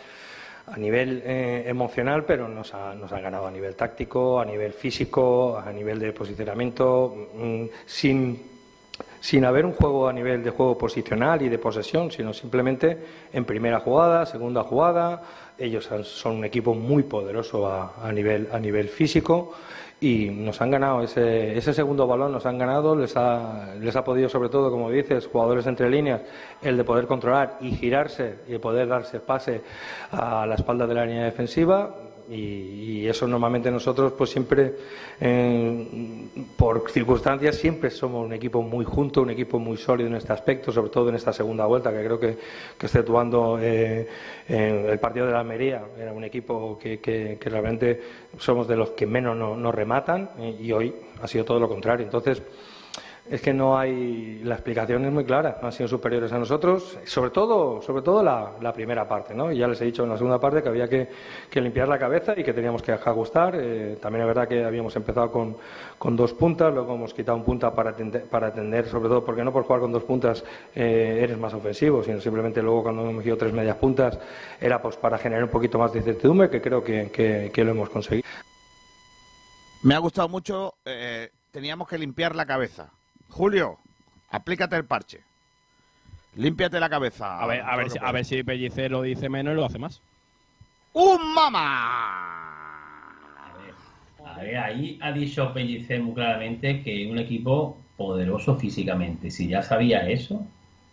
a nivel eh, emocional, pero nos ha, nos ha ganado a nivel táctico, a nivel físico, a nivel de posicionamiento, mm, sin, sin haber un juego a nivel de juego posicional y de posesión, sino simplemente en primera jugada, segunda jugada. Ellos son un equipo muy poderoso a nivel, a nivel físico y nos han ganado ese, ese segundo balón, nos han ganado, les ha, les ha podido sobre todo, como dices, jugadores entre líneas, el de poder controlar y girarse y de poder darse pase a la espalda de la línea defensiva. Y, eso normalmente nosotros pues siempre eh, por circunstancias siempre somos un equipo muy junto, un equipo muy sólido en este aspecto, sobre todo en esta segunda vuelta que creo que, que exceptuando eh, el partido de la Almería era un equipo que, realmente somos de los que menos no- nos rematan eh, y hoy ha sido todo lo contrario. Entonces es que no hay. La explicación es muy clara. Han sido superiores a nosotros, sobre todo, sobre todo la, primera parte, ¿no? Y ya les he dicho en la segunda parte que había que, limpiar la cabeza y que teníamos que ajustar. Eh, también es verdad que habíamos empezado con, con dos puntas, luego hemos quitado un punta para atender, para atender sobre todo porque no por jugar con dos puntas eh, eres más ofensivo, sino simplemente luego cuando hemos metido tres medias puntas era pues para generar un poquito más de incertidumbre, que creo que, que- que lo hemos conseguido. Me ha gustado mucho. eh, teníamos que limpiar la cabeza. Julio, aplícate el parche. Límpiate la cabeza. A ver, a ver, si, a ver si Pellicer lo dice menos y lo hace más. ¡Un mamá! A ver, ahí ha dicho Pellicer muy claramente que un equipo poderoso físicamente. Si ya sabía eso,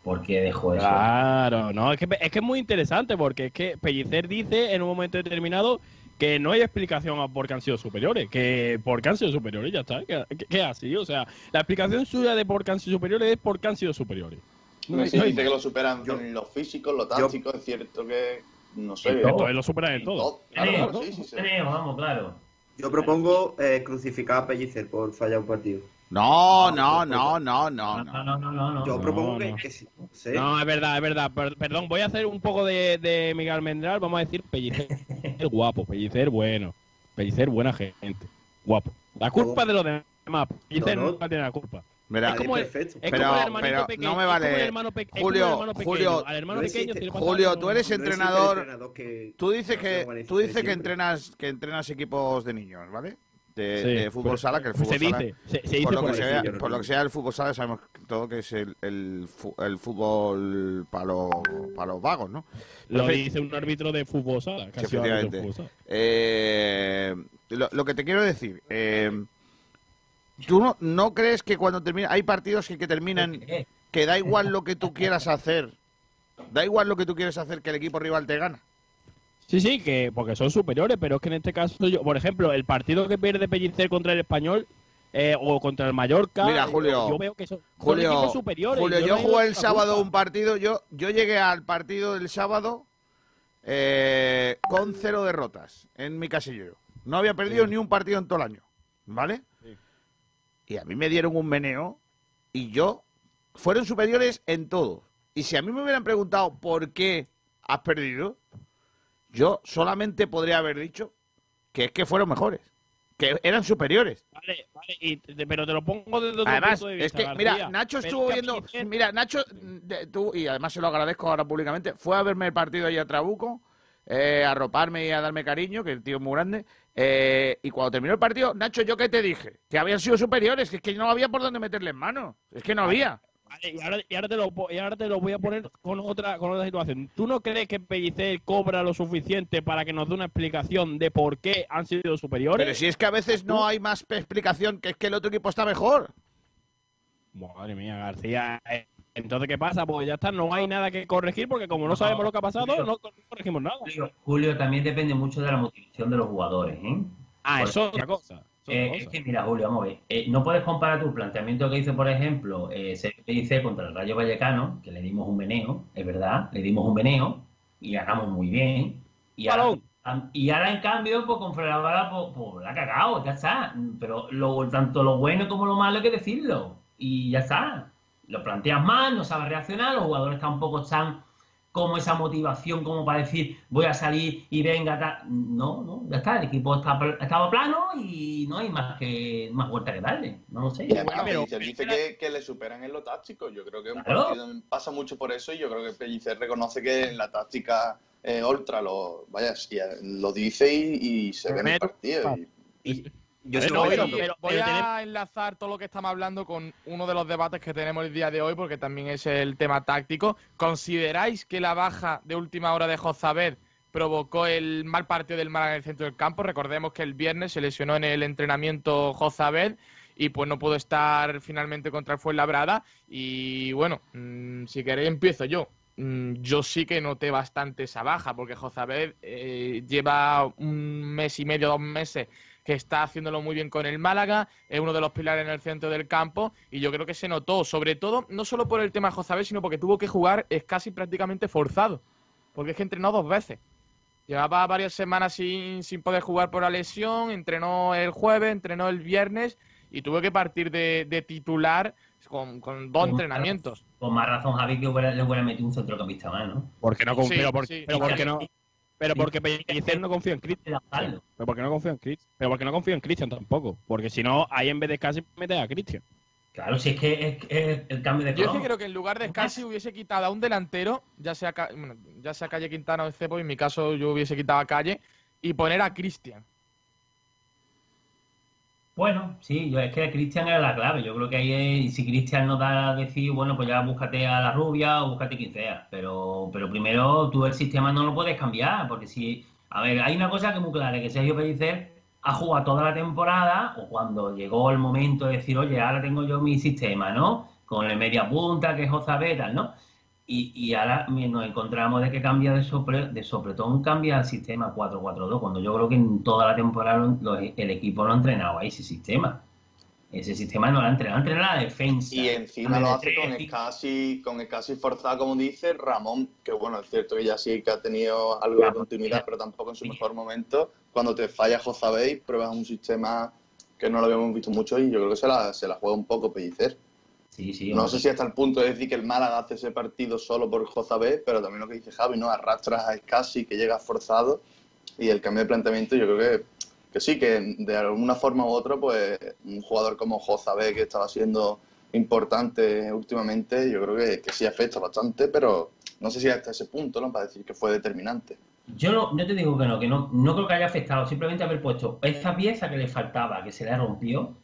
¿por qué dejó eso? Claro, no, es que, es que es muy interesante porque es que Pellicer dice en un momento determinado que no hay explicación a por qué han sido superiores, que porque han sido superiores, ya está, que, que- que es así, o sea, la explicación suya de por qué han sido superiores es porque han sido superiores. No hay dice que lo superan en lo físico, lo táctico, es cierto que no sé. En todo, lo superan en todo. Claro, Creo, claro, sí, sí, sí. vamos, claro. Yo propongo eh, crucificar a Pellicer por fallar un partido. No, no, no, no, no. No, no, no, no. Yo No, propongo no. que, que sí. no. No, es verdad, es verdad. Per- perdón, voy a hacer un poco de, de Miguel Almendral. Vamos a decir Pellicer guapo, Pellicer bueno. Pellicer buena gente. Guapo. La culpa de los demás. Pellicer No, no. nunca tiene la culpa. Mira, es como el, perfecto. es Pero- como el hermanito pero pequeño. no me vale. hermano Julio, el hermano pequeño. Julio, hermano no pequeño existe- Julio, tú eres No entrenador. entrenador que- Tú dices no que tú dices que entrenas que entrenas equipos de niños, ¿vale? De, Sí, de fútbol sala, que el se fútbol sala, dice, se- se dice por, lo por que sea, sí, yo no por lo que sea el fútbol sala sabemos todo que es el, el, el fútbol para los, para los vagos, ¿no? Lo Pero, fin, dice un árbitro de fútbol sala. Sí, de efectivamente. fútbol sala. Eh, lo, lo que te quiero decir, eh, ¿tú no, no crees que cuando termina, hay partidos que, que terminan, que da igual lo que tú quieras hacer, da igual lo que tú quieres hacer que el equipo rival te gana? Sí, sí, que porque son superiores, pero es que en este caso, yo, por ejemplo, el partido que pierde Pellicer contra el Español eh, o contra el Mallorca, Mira, Julio, yo, veo que son, Julio, equipos superiores. Julio, yo jugué el sábado culpa. un partido, yo, yo llegué al partido del sábado eh, con cero derrotas en mi casillero. No había perdido ni un partido en todo el año, ¿vale? Y a mí me dieron un meneo y yo fueron superiores en todo. Y si a mí me hubieran preguntado por qué has perdido, yo solamente podría haber dicho que es que fueron mejores, que eran superiores. Vale, vale, y te- pero te lo pongo desde Además, punto de es vista. que, mira. Nacho estuvo es viendo. Mira, Nacho, de- tú, y además se lo agradezco ahora públicamente, fue a verme el partido ahí a Trabuco, eh, a arroparme y a darme cariño, que el tío es muy grande. eh, y cuando terminó el partido, Nacho, ¿yo qué te dije? Que habían sido superiores, que es que no había por dónde meterles mano. Es que no había. Vale, y ahora, y ahora te lo, y ahora te lo voy a poner con otra, con otra situación. ¿Tú no crees que Pellicer cobra lo suficiente para que nos dé una explicación de por qué han sido superiores? Pero si es que a veces no hay más explicación que es que el otro equipo está mejor. Madre mía, García. eh, Entonces, ¿qué pasa? Pues ya está, no hay nada que corregir porque como no sabemos lo que ha pasado, no corregimos nada. Julio, también depende mucho de la motivación de los jugadores, ¿eh? Ah, Por eso es otra cosa. Eh, es que mira, Julio, vamos a ver. eh, no puedes comparar tu planteamiento que hizo, por ejemplo, eh, contra el Rayo Vallecano, que le dimos un meneo, es verdad, le dimos un meneo y ganamos muy bien. Y ahora, am- y ahora en cambio, pues con Fuenlabrada, pues, pues la ha cagado, ya está. Pero lo, tanto lo bueno como lo malo hay que decirlo. Y ya está. Lo planteas mal, no sabes reaccionar, los jugadores tampoco están como esa motivación como para decir voy a salir y venga tal. No, no, ya está, el equipo está, estaba plano y no hay más que más vuelta que darle. No lo sé. Y además Pellicer dice que, que le superan en lo táctico. Yo creo que un Claro. partido pasa mucho por eso y yo creo que Pellicer reconoce que en la táctica eh, ultra lo, vaya, sí, lo dice y, y se ve en el partido. y- Yo pero- pero voy a enlazar todo lo que estamos hablando con uno de los debates que tenemos el día de hoy, porque también es el tema táctico. ¿Consideráis que la baja de última hora de Jozabed provocó el mal partido del Málaga en el centro del campo? Recordemos que el viernes se lesionó en el entrenamiento Jozabed y pues no pudo estar finalmente contra el Fuenlabrada. Y bueno, mm, si queréis empiezo yo. mm, yo sí que noté bastante esa baja, porque Jozabed eh, lleva un mes y medio, dos meses, que está haciéndolo muy bien con el Málaga, es uno de los pilares en el centro del campo, y yo creo que se notó, sobre todo, no solo por el tema de Jozabed, sino porque tuvo que jugar es casi prácticamente forzado, porque es que entrenó dos veces. Llevaba varias semanas sin, sin poder jugar por la lesión, entrenó el jueves, entrenó el viernes y tuvo que partir de, de titular con, con dos Con- entrenamientos. Con más razón, Javi, que le hubiera metido un centrocampista más, ¿no? Porque no Sí, confío, por- sí. pero porque no. Pero porque Pellicer no confío en Cristian. Pero porque no confío en Cristian. Pero porque no confío en Cristian tampoco. Porque si no, ahí en vez de casi mete a Cristian. Claro, si es que es, es el cambio de Yo es que creo que en lugar de Scassi hubiese quitado a un delantero, ya sea, bueno, ya sea Calle Quintana o Cepo, en mi caso yo hubiese quitado a Calle, y poner a Cristian. Bueno, sí, yo, es que Cristian era la clave. Yo creo que ahí es, y si Cristian no da a decir, bueno, pues ya búscate a la rubia o búscate quien sea. Pero, pero primero tú el sistema no lo puedes cambiar, porque si, a ver, hay una cosa que es muy clara, que Sergio Pellicer ha jugado toda la temporada, o cuando llegó el momento de decir, oye, ahora tengo yo mi sistema, ¿no? Con el media punta, que es Ozabeta, ¿no? Y, y ahora nos encontramos de que cambia de, sopre, de sopletón, cambia al sistema 4-4-2, cuando yo creo que en toda la temporada el equipo no ha entrenado a ese sistema. Ese sistema no lo ha entrenado, ha entrenado la defensa. Y encima lo hace con el casi, con el casi forzado, como dice Ramón, que bueno, es cierto que ya sí que ha tenido algo de continuidad, pero tampoco en su mejor momento. Cuando te falla Jozabey, pruebas un sistema que no lo habíamos visto mucho y yo creo que se la, se la juega un poco Pellicer. Sí, sí. No sé si hasta el punto de decir que el Málaga hace ese partido solo por Jozabé, pero también lo que dice Javi, ¿no? Arrastras a Escasi, que llega forzado, y el cambio de planteamiento yo creo que, que sí, que de alguna forma u otra, pues un jugador como Jozabé, que estaba siendo importante últimamente, yo creo que, que sí afecta bastante, pero no sé si hasta ese punto, ¿no? Para decir que fue determinante. Yo no, yo te digo que no, que no, no creo que haya afectado, simplemente haber puesto esa pieza que le faltaba, que se le rompió,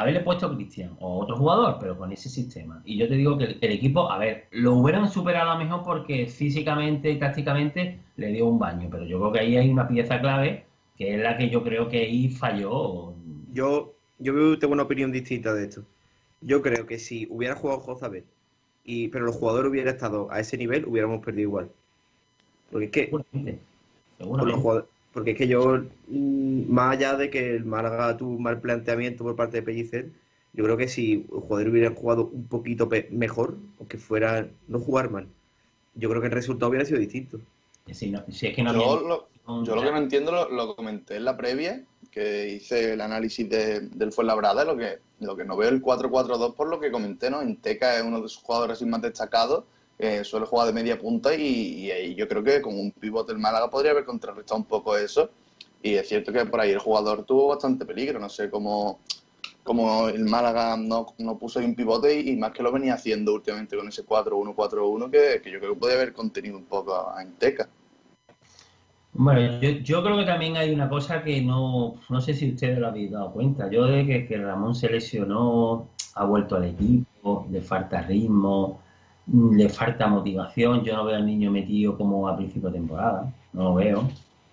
haberle puesto a Cristian o otro jugador, pero con ese sistema. Y yo te digo que el, el equipo, a ver, lo hubieran superado a lo mejor porque físicamente y tácticamente le dio un baño, pero yo creo que ahí hay una pieza clave que es la que yo creo que ahí falló. Yo, yo tengo una opinión distinta de esto. Yo creo que si hubiera jugado Jozabet, y pero los jugadores hubieran estado a ese nivel, hubiéramos perdido igual. Porque es que. por los jugadores- porque es que yo, mm, más allá de que el Málaga tuvo un mal planteamiento por parte de Pellicer, yo creo que si los jugadores hubieran jugado un poquito pe- mejor, o que fuera no jugar mal, yo creo que el resultado hubiera sido distinto. Si, no- si es que no yo, había- lo, yo lo que no entiendo lo, lo comenté en la previa, que hice el análisis de, del Fuenlabrada, lo que, lo que no veo el 4-4-2 por lo que comenté, ¿no? Enteca es uno de sus jugadores así más destacados, eh, suele jugar de media punta y, y ahí yo creo que con un pivote del Málaga podría haber contrarrestado un poco eso. Y es cierto que por ahí el jugador tuvo bastante peligro, no sé cómo, el Málaga no, no puso ahí un pivote y, más que lo venía haciendo últimamente con ese 4-1-4-1 que, que yo creo que podría haber contenido un poco a Enteca. Bueno, yo, yo creo que también hay una cosa que no, no sé si ustedes lo habéis dado cuenta. Yo de que, que Ramón se lesionó, ha vuelto al equipo, le falta ritmo, le falta motivación. Yo no veo al niño metido como a principio de temporada. No lo veo.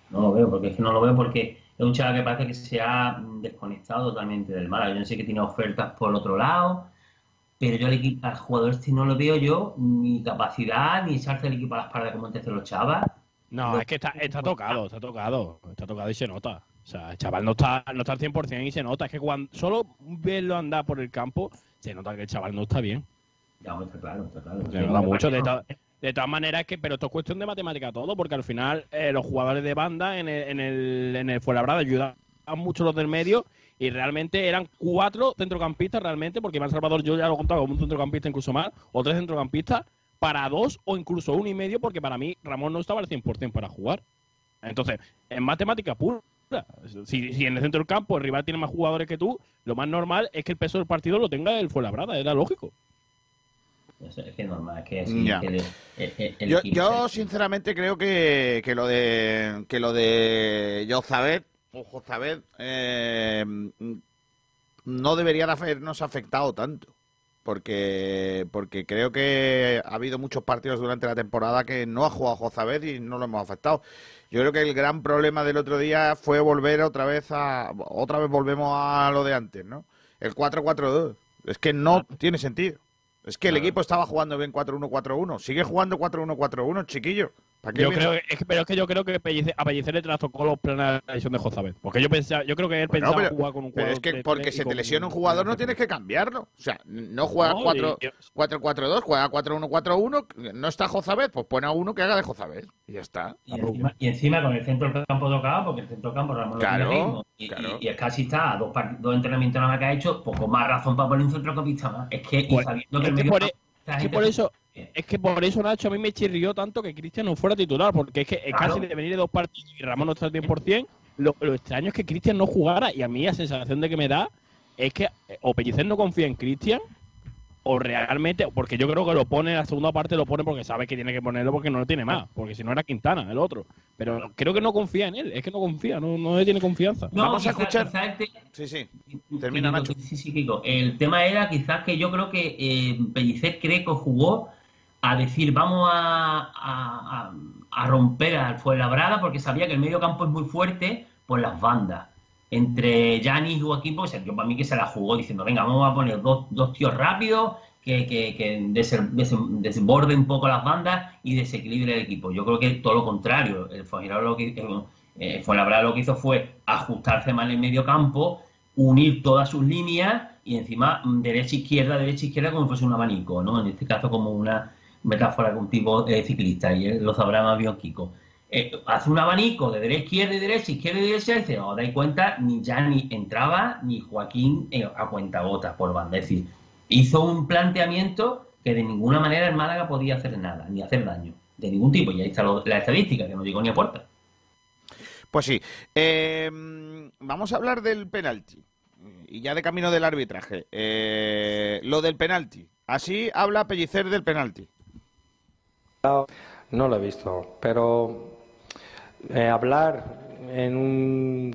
No lo veo, porque es que no lo veo porque es un chaval que parece que se ha desconectado totalmente del Málaga. Yo no sé que tiene ofertas por otro lado, pero yo al, equi- al jugador este no lo veo yo ni capacidad, ni echarse el equipo a la espalda como antes los chavas. No, es que está, está tocado, está tocado, está tocado y se nota. O sea, el chaval no está, no está al 100% y se nota. Es que cuando solo verlo andar por el campo, se nota que el chaval no está bien. Hombre, está claro, está claro. Mucho. De, to- de todas maneras, que, pero esto es cuestión de matemática todo, porque al final eh, los jugadores de banda en el, en el, en el Fuenlabrada ayudan mucho los del medio y realmente eran cuatro centrocampistas realmente, porque Iván Salvador yo ya lo contaba como un centrocampista incluso más, o tres centrocampistas para dos o incluso uno y medio, porque para mí Ramón no estaba al 100% para jugar. Entonces, en matemática pura, si, si en el centro del campo el rival tiene más jugadores que tú, lo más normal es que el peso del partido lo tenga el Fuenlabrada, era lógico. Es que es normal, es que, sí, Ya. que el- el- el- el Yo, sinceramente creo que, que lo de que lo de Jozabet o Jozabet eh, no debería de habernos afectado tanto. Porque, porque creo que ha habido muchos partidos durante la temporada que no ha jugado Jozabet y no lo hemos afectado. Yo creo que el gran problema del otro día fue volver otra vez a. Otra vez volvemos a lo de antes, ¿no? El 4-4-2. Es que no tiene sentido. Es que el equipo estaba jugando bien 4-1-4-1. Sigue jugando 4-1-4-1, chiquillo. ¿Para qué Yo creo, que- es que, pero es que yo creo que Pellicer, a Pellicer le trastocó los planes de la lesión de Jozabet. Porque yo pensaba, yo creo que él Bueno, pensaba pero- jugar con un pero jugador es que porque se te lesiona un jugador no tienes que cambiarlo. O sea, no juega No, 4 y- y- 4-4-2, juega 4-1-4-1. No está Jozabet, pues pone a uno que haga de Jozabet. Y ya está. Y encima, y encima con el centro del campo tocado, porque el centro del campo Ramón no Claro, tiene ritmo. Y, claro. y, y es casi está a dos, dos entrenamientos nada más que ha hecho, poco más razón para poner un centrocampista más. Es que, y Pues, sabiendo que es el que medio por, campo- esta es que por se- eso es que por eso Nacho a mí me chirrió tanto que Cristian no fuera titular porque es que es Claro. casi de venir de dos partidos y Ramón no está al 100% lo, lo extraño es que Cristian no jugara y a mí la sensación de que me da es que eh, o Pellicer no confía en Cristian o realmente porque yo creo que lo pone en la segunda parte lo pone porque sabe que tiene que ponerlo porque no lo tiene más porque si no era Quintana el otro pero creo que no confía en él es que no confía no, no le tiene confianza No, Vamos a escuchar. quizá el te- Sí, sí. Sí, Termina, Kiko, Nacho. Sí, sí, Kiko. El tema era quizás que yo creo que eh, Pellicer cree que jugó a decir vamos a, a, a- romper al Fuenlabrada porque sabía que el medio campo es muy fuerte por las bandas. Entre Yanis y Joaquín, pues yo para mí que se la jugó diciendo, venga, vamos a poner dos, dos tíos rápidos que, que, que un poco las bandas y desequilibre el equipo. Yo creo que todo lo contrario. El Fuenlabrada lo que, eh, lo que hizo fue ajustarse en el medio campo, unir todas sus líneas y encima mm, derecha-izquierda, derecha-izquierda como si fuese un abanico, ¿no? En este caso como una metáfora con un tipo eh, ciclista y él lo sabrá más bien Kiko. Eh, hace un abanico de derecha, izquierda y derecha, izquierda y derecha y dice, os dais cuenta, ni ya ni entraba ni Joaquín eh, a cuentagotas por. Es decir, hizo un planteamiento que de ninguna manera el Málaga podía hacer nada, ni hacer daño, de ningún tipo. Y ahí está lo- la estadística, que no llegó ni a puerta. Pues sí. Eh, vamos a hablar del penalti. Y ya de camino del arbitraje. Eh, lo del penalti. Así habla Pellicer del penalti. No lo he visto, pero eh, hablar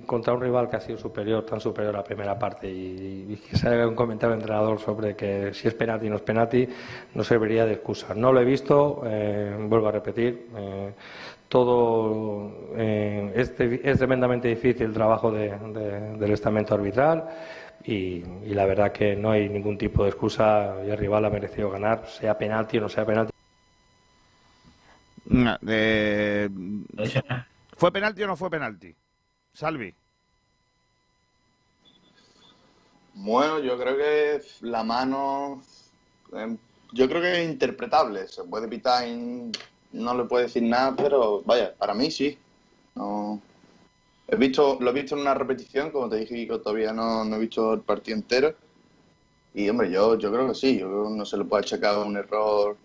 contra un rival que ha sido superior, tan superior a la primera parte, y, que se haga un comentario del entrenador sobre que si es penalti no es penalti, no serviría de excusa. No lo he visto, eh, vuelvo a repetir. eh, todo eh, es, tremendamente difícil el trabajo de- de- del estamento arbitral y, y la verdad que no hay ningún tipo de excusa y el rival ha merecido ganar, sea penalti o no sea penalti. No, eh, ¿Fue penalti o no fue penalti? Salvi. Bueno, yo creo que la mano. eh, yo creo que es interpretable. Se puede pitar no le puede decir nada, pero vaya, para mí sí. No. He visto, lo he visto en una repetición, como te dije, Kiko, todavía no, no he visto el partido entero. Y hombre, yo, yo creo que sí, yo creo que no se le puede achacar un error,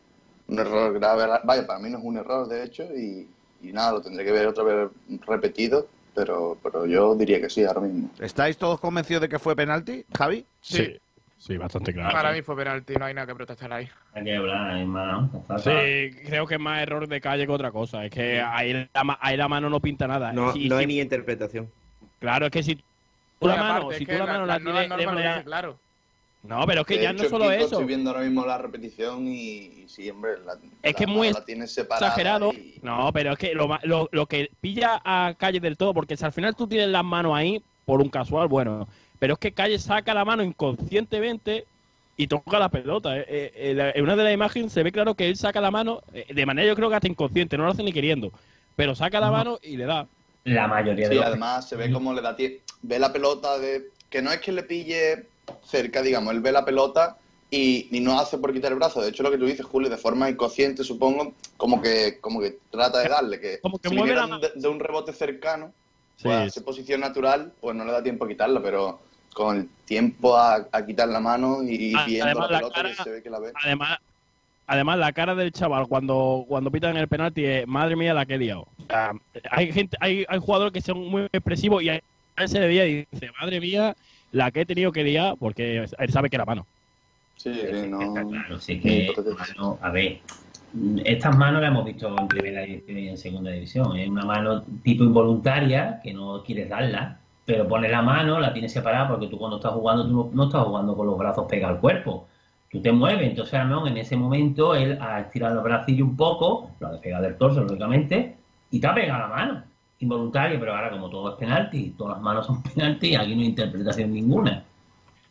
un error grave. Vaya, para mí no es un error, de hecho, y, y nada, lo tendré que ver otra vez repetido, pero, pero yo diría que sí, ahora mismo. ¿Estáis todos convencidos de que fue penalti, Javi? Sí. Sí, bastante claro. Para mí fue penalti, no hay nada que protestar ahí. Hay que hablar, hay más, ¿no? Sí, creo que es más error de calle que otra cosa. Es que ahí la, ahí la mano no pinta nada. No, no hay ni interpretación. Claro, es que si tú la mano, si tú la mano la la claro. No, pero es que De ya no solo Kiko, eso. Estoy viendo ahora mismo la repetición y, y sí, hombre, la, Es que la es muy mano la tienes separada exagerado. y- No, pero es que lo, lo, lo que pilla a Calle del todo, porque si al final tú tienes las manos ahí por un casual, bueno, pero es que Calle saca la mano inconscientemente y toca la pelota. Eh, eh, eh, la- en una de las imágenes se ve claro que él saca la mano eh, de manera yo creo que hasta inconsciente, no lo hace ni queriendo, pero saca la No. mano y le da. La mayoría de Sí, los además se ve como le da ve la pelota de que no es que le pille cerca, digamos, él ve la pelota y, y no hace por quitar el brazo. De hecho, lo que tú dices, Julio, de forma inconsciente, supongo, como que como que trata de darle, que, Como que si mueve la de, de un rebote cercano, Sí. pues a esa posición natural, pues no le da tiempo a quitarla, pero con el tiempo a, a quitar la mano y, y Ah, viendo además, la la pelota cara- que se ve que la ve. Además, además la cara del chaval cuando, cuando pitan el penalti es, madre mía, la que he liado. Hay gente, hay, hay jugadores que son muy expresivos y a él se le veía y dice, madre mía, la que he tenido que liar porque él sabe que era mano. Sí, sí, no. Claro, sí que, mano, a ver, estas manos las hemos visto en primera división y en segunda división. Es una mano tipo involuntaria que no quieres darla, pero pones la mano, la tienes separada porque tú cuando estás jugando, tú no, no estás jugando con los brazos pegados al cuerpo. Tú te mueves, entonces Ramón en ese momento él ha estirado los bracillos un poco, lo ha despegado del torso, lógicamente, y te ha pegado la mano. Involuntaria, pero ahora como todo es penalti, todas las manos son penalti, aquí no hay interpretación ninguna.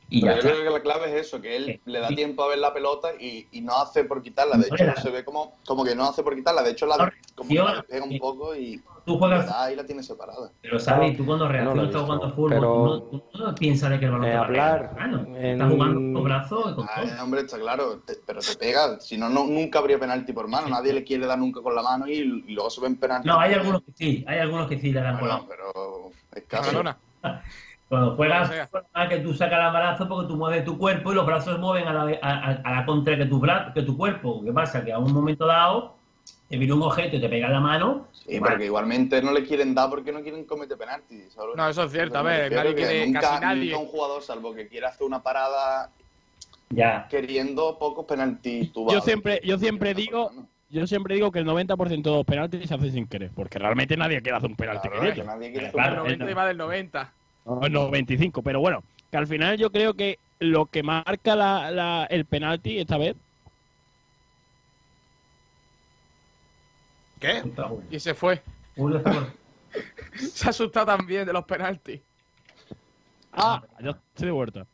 Y Pero ya yo está. creo que la clave es eso, que él le da tiempo a ver la pelota y, y no hace por quitarla. De No hecho, se ve como, como que no hace por quitarla. De hecho, la, como yo- la despega un poco y Tú juegas- da y la tiene separada. Pero sabes, tú cuando No reaccionas visto, jugando fútbol, pero- tú no, tú no piensas de que el balón Eh, te va a pegar hablar en la mano. en- Estás jugando con los brazos y con todo. Ay, hombre, está claro, te- pero te pega. Si no, no, nunca habría penalti por mano. Nadie le quiere dar nunca con la mano y, y luego se ven penalti. No, hay algunos que sí, hay algunos que sí le dan con la Bueno, pero es caso. Cuando juegas, juegas que tú sacas el brazo porque tú mueves tu cuerpo y los brazos mueven a la, a, a- a la contra que tu, que tu cuerpo. ¿Qué pasa? Que a un momento dado te viene un objeto y te pega la mano. Sí, porque igualmente no le quieren dar porque no quieren cometer penalti. ¿sabes? No, eso es cierto, a ver, nadie que quiere- nunca, casi nadie. nunca un jugador, salvo que quiera hacer una parada Ya. queriendo pocos penaltis Yo tubados. siempre, yo siempre digo, yo siempre digo que el 90% de los penaltis se hacen sin querer, porque realmente nadie quiere hacer un penalti Claro, que nadie quiere El 90 y más del 90. No, el 95, pero bueno, que al final yo creo que lo que marca la, la- el penalti esta vez ¿Qué? Y se fue. se ha asustado también de los penaltis. Ah, ya estoy de vuelta.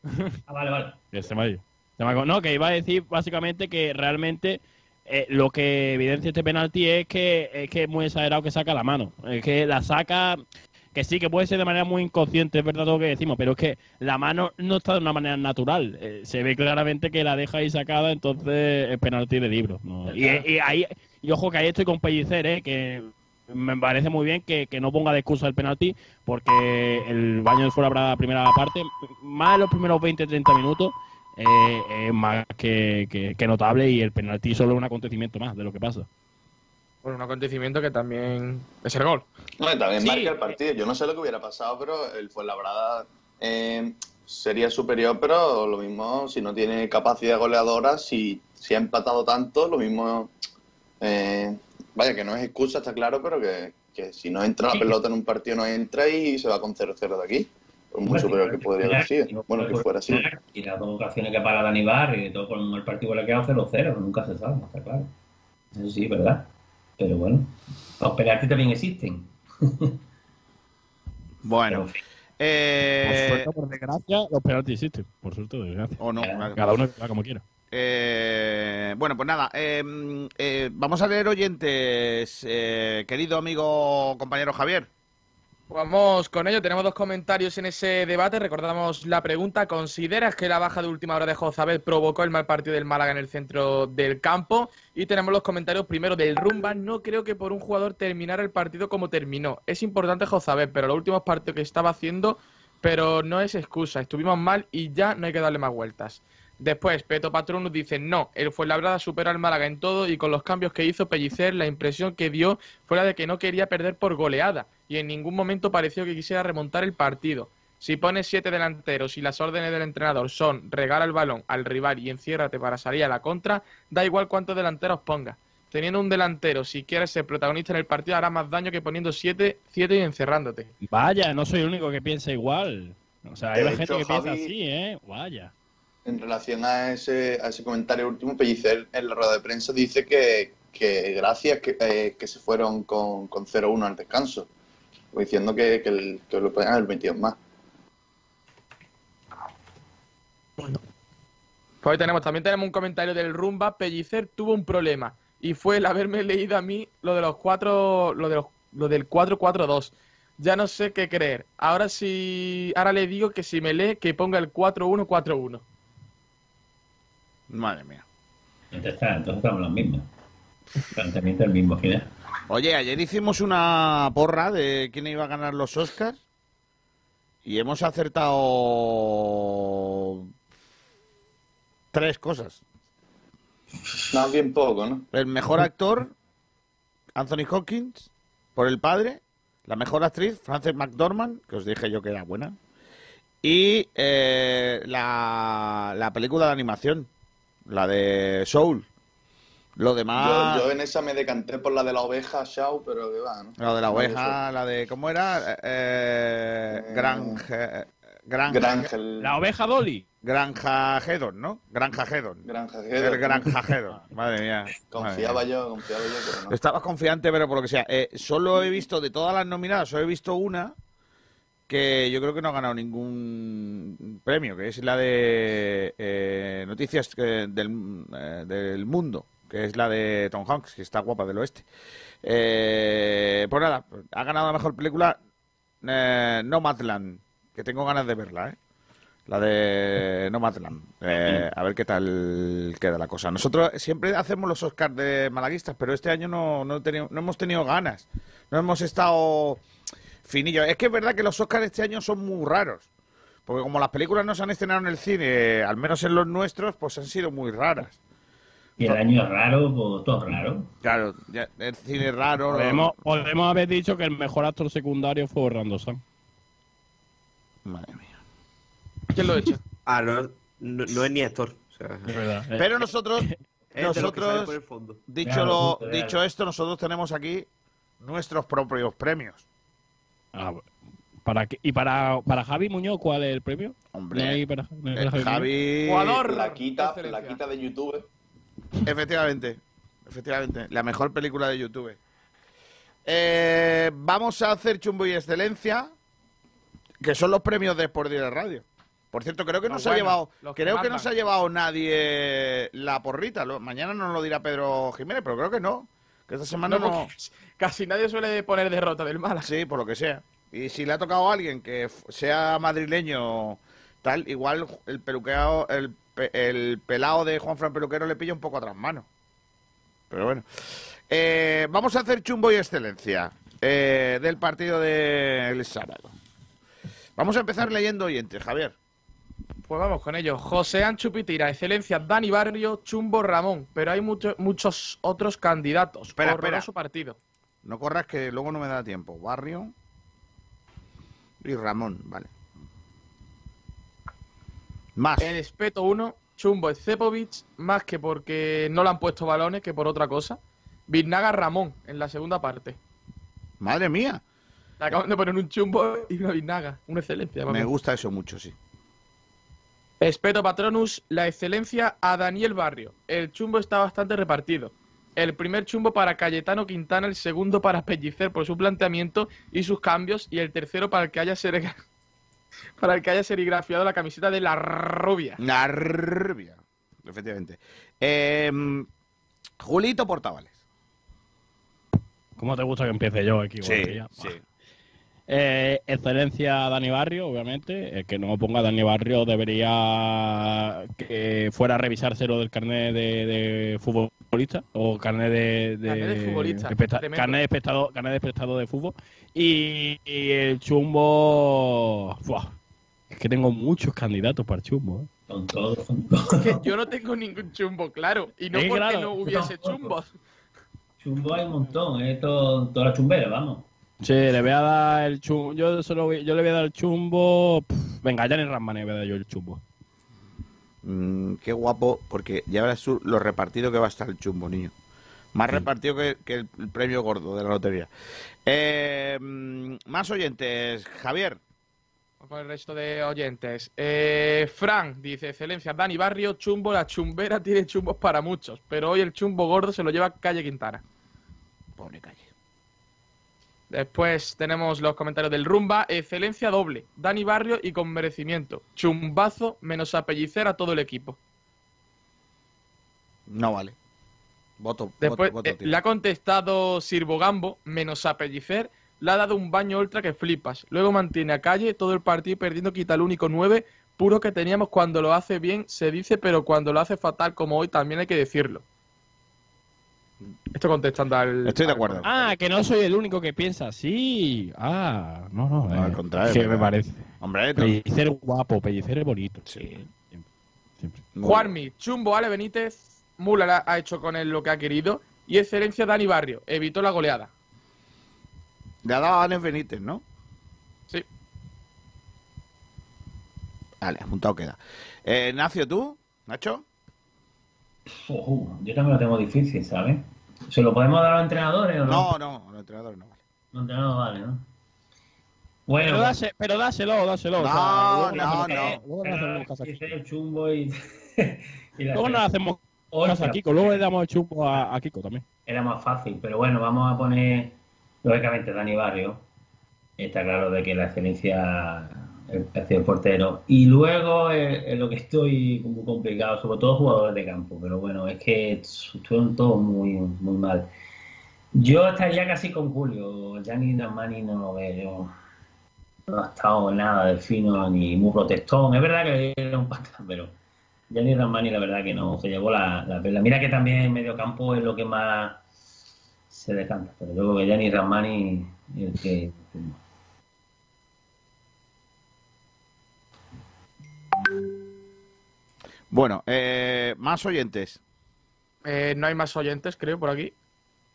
Ah, vale, vale. Se me ha ido. Se me ha ido. No, que iba a decir básicamente que realmente eh, lo que evidencia este penalti es que es que es muy exagerado que saca la mano. Es que la saca, que sí, que puede ser de manera muy inconsciente, es verdad lo que decimos, pero es que la mano no está de una manera natural. Eh, se ve claramente que la deja ahí sacada, entonces es penalti de libro. ¿no? Y, y ahí, y ojo que ahí estoy con Pellicer, ¿eh? que me parece muy bien que, que no ponga de excusa el penalti, porque el baño de fuera para la primera parte, más de los primeros 20-30 minutos, eh, es más que, que- que notable y el penalti solo es un acontecimiento más de lo que pasa. Bueno, un acontecimiento que también es el gol. No, también Sí, marca el partido. Yo no sé lo que hubiera pasado, pero el Fuenlabrada eh, sería superior, pero lo mismo, si no tiene capacidad goleadora, si, si ha empatado tanto, lo mismo. eh, vaya, que no es excusa, está claro, pero que, que si no entra la pelota en un partido, no entra y se va con 0-0 de aquí. Por muy Bueno, superior que podría haber sido. Bueno, que fuera así. Y las dos ocasiones que para Dani Bar y todo con el partido le ha quedado 0-0, nunca se sabe, está claro. Eso sí, ¿verdad? Pero bueno, los penaltis también existen. Bueno. Por Eh, suerte o por desgracia, los penaltis existen. Por suerte desgracia. O no. Cada uno como quiera. Eh, bueno, pues nada, eh, eh, vamos a leer oyentes, eh, querido amigo compañero Javier. Vamos con ello, tenemos dos comentarios en ese debate. Recordamos la pregunta: ¿Consideras que la baja de última hora de Jozabel provocó el mal partido del Málaga en el centro del campo? Y tenemos los comentarios primero del Rumba. No creo que por un jugador terminara el partido como terminó. Es importante Jozabel, pero los últimos partidos que estaba haciendo, pero no es excusa. Estuvimos mal y ya no hay que darle más vueltas. Después, Peto Patrón nos dice, no, el Fuenlabrada superó al Málaga en todo y con los cambios que hizo Pellicer, la impresión que dio fue la de que no quería perder por goleada y en ningún momento pareció que quisiera remontar el partido. Si pones siete delanteros y las órdenes del entrenador son regala el balón al rival y enciérrate para salir a la contra, da igual cuántos delanteros pongas. Teniendo un delantero, si quieres ser protagonista en el partido, hará más daño que poniendo siete, siete y encerrándote. Vaya, no soy el único que piensa igual. O sea, hay De gente hecho, que piensa así, ¿eh? Vaya. En relación a ese, a ese comentario último, Pellicer en la rueda de prensa dice que, gracias que, eh, que se fueron con, con 0-1 al descanso, diciendo que, lo podían haber metido más. Pues hoy tenemos, también tenemos un comentario del Rumba. Pellicer tuvo un problema y fue el haberme leído a mí lo de los cuatro, lo de los, lo del 4-4-2. Ya no sé qué creer. Ahora sí, ahora le digo que si me lee que ponga el 4-1-4-1. Madre mía. Entonces, estamos los mismos. Planteamiento el mismo, al final. Oye, ayer hicimos una porra de quién iba a ganar los Oscars y hemos acertado tres cosas. No, bien poco, ¿no? El mejor actor, Anthony Hopkins, por el padre. La mejor actriz, Frances McDormand, que os dije yo que era buena. Y eh, la, la película de animación, la de Soul. Lo demás... Yo, yo en esa me decanté por la de la oveja, Shaw, pero que va, ¿no? La de la No, oveja, la de... ¿Cómo era? Eh, Granja... Granja, Grangel. La oveja Dolly. Granja Hedon, ¿no? Granja Hedon. Granja El Granja Hedon. Madre mía. Confiaba Madre mía. yo, confiaba yo, pero no. Estaba confiante, pero por lo que sea. Eh, solo he visto, de todas las nominadas, solo he visto una que yo creo que no ha ganado ningún premio, que es la de eh, Noticias eh, del, eh, del Mundo, que es la de Tom Hanks, que está guapa del oeste. Eh, pues nada, ha ganado la mejor película eh, Nomadland, que tengo ganas de verla, ¿eh? La de Nomadland. Eh, a ver qué tal queda la cosa. Nosotros siempre hacemos los Oscars de malaguistas, pero este año no, no, no hemos tenido ganas. No hemos estado finillos. Es que es verdad que los Oscars este año son muy raros. Porque como las películas no se han estrenado en el cine, al menos en los nuestros, pues han sido muy raras. Y el año es raro, pues todo raro. Claro, ya, el cine es raro. Podemos, podemos haber dicho que el mejor actor secundario fue Orlando Sam. Madre mía. ¿Quién lo ha hecho? Ah, no, no, no es ni actor. O sea, Pero nosotros, Es nosotros, dicho, lo, dicho esto, nosotros tenemos aquí nuestros propios premios. Ah, para que- ¿Y para, para Javi Muñoz cuál es el premio? Hombre, ¿No hay para- no hay Eh, para Javi... Plaquita, plaquita de YouTube. Efectivamente, efectivamente, la mejor película de YouTube. Eh, vamos a hacer Chumbo y Excelencia, que son los premios de Sport Direct Radio. Por cierto, creo que no se ha llevado, los que creo que no se ha llevado nadie la porrita. Lo- mañana nos lo dirá Pedro Jiménez, pero creo que no. Que esta semana No, Casi nadie suele poner derrota del Málaga. Sí, por lo que sea. Y si le ha tocado a alguien que sea madrileño, tal, igual el peluqueado, el, pe- el pelado de Juan Fran Peluquero le pilla un poco atrás mano. Pero bueno. Eh, vamos a hacer chumbo y excelencia eh, del partido del sábado. Vamos a empezar leyendo oyentes, Javier. Pues vamos con ello. José Ancho Pitira, excelencia, Dani Barrio, Chumbo Ramón. Pero hay mucho- muchos otros candidatos. Espera, espera. Horroroso partido. No corras que luego no me da tiempo. Barrio y Ramón, vale. Más. El Espeto 1, Chumbo Cepovic, más que porque no le han puesto balones que por otra cosa. Vinaga Ramón en la segunda parte. Madre mía. Le acaban de poner un chumbo y una Vinaga. Una excelencia. Me gusta eso mucho, sí. Espeto Patronus, la excelencia a Daniel Barrio. El chumbo está bastante repartido. El primer chumbo para Cayetano Quintana, el segundo para Pellicer por su planteamiento y sus cambios, y el tercero para el que haya serigra- para el que haya serigrafiado la camiseta de la rubia. La rubia. Efectivamente. Em, Julito Portavales. ¿Cómo te gusta que empiece yo aquí? Sí. Eh, excelencia Dani Barrio, obviamente. El que no ponga Dani Barrio debería que fuera a revisárselo del carnet de, de futbolista o carnet de, de, Carnet de futbolista, carnet de espectador, carnet de espectador de fútbol. Y, y el chumbo. ¡Buah! Es que tengo muchos candidatos para el chumbo. ¿eh? Son todos, Que yo no tengo ningún chumbo, claro. Y no Sí, porque claro. no hubiese chumbos. Chumbo hay un montón, es todo, toda la chumbera, vamos. Sí, le voy a dar el chumbo. Yo, se lo voy- yo le voy a dar el chumbo. Pff, venga, ya en Ramman le voy a dar yo el chumbo. Mm, qué guapo, porque ya verás lo repartido que va a estar el chumbo, niño. Más repartido que, que el, premio gordo de la lotería. Eh, más oyentes. Javier. Con el resto de oyentes. Eh, Fran dice, excelencia, Dani Barrio, chumbo, la chumbera tiene chumbos para muchos, pero hoy el chumbo gordo se lo lleva Calle Quintana. Pobre Calle. Después tenemos los comentarios del Rumba, excelencia doble, Dani Barrio y con merecimiento, chumbazo menos apellicer a todo el equipo. No vale. Voto. Después voto, voto, eh, le ha contestado Sirvo Gambo, menos apellicer, le ha dado un baño ultra que flipas. Luego mantiene a calle todo el partido perdiendo, quita el único 9, puro que teníamos cuando lo hace bien, se dice, pero cuando lo hace fatal como hoy también hay que decirlo. Esto contestando al... Estoy de al- acuerdo. Ah, que no soy el único que piensa así. Ah, no, no. No, eh, al contrario, ¿Qué es me parece? Hombre. Pellicer guapo, Pellicer bonito. Sí. Juanmi, Chumbo, Ale Benítez, Mula la- ha hecho con él lo que ha querido y excelencia Dani Barrio, evitó la goleada. Le ha dado a Anes Benítez, ¿no? Sí. Vale, apuntado queda. Eh, Nacio, ¿tú? ¿Nacho? Yo también lo tengo difícil, ¿sabes? ¿Se lo podemos dar a los entrenadores o no? No, no, los entrenadores no vale. Los entrenadores vale, ¿no? Bueno, pero, dase- pero dáselo, dáselo. o sea, No, no, no. Luego no hacemos a el chumbo y... Luego hacemos caso a Kiko. Luego le damos el chumbo a, a Kiko también. Era más fácil, pero bueno, vamos a poner, lógicamente, Dani Barrio. está claro de que la excelencia hacia el portero. Y luego eh, en lo que estoy muy complicado, sobre todo jugadores de campo, pero bueno, es que estuvieron todos muy, muy mal. Yo estaría casi con Julio, Gianni Ramani no lo veo. No ha estado nada de fino ni muy protestón. Es verdad que era un patán, pero Gianni Ramani la verdad que no, se llevó la, la perla. Mira que también en medio campo es lo que más se decanta, pero yo creo que Gianni Ramani el que... Bueno, eh, más oyentes. Eh, no hay más oyentes, creo, por aquí.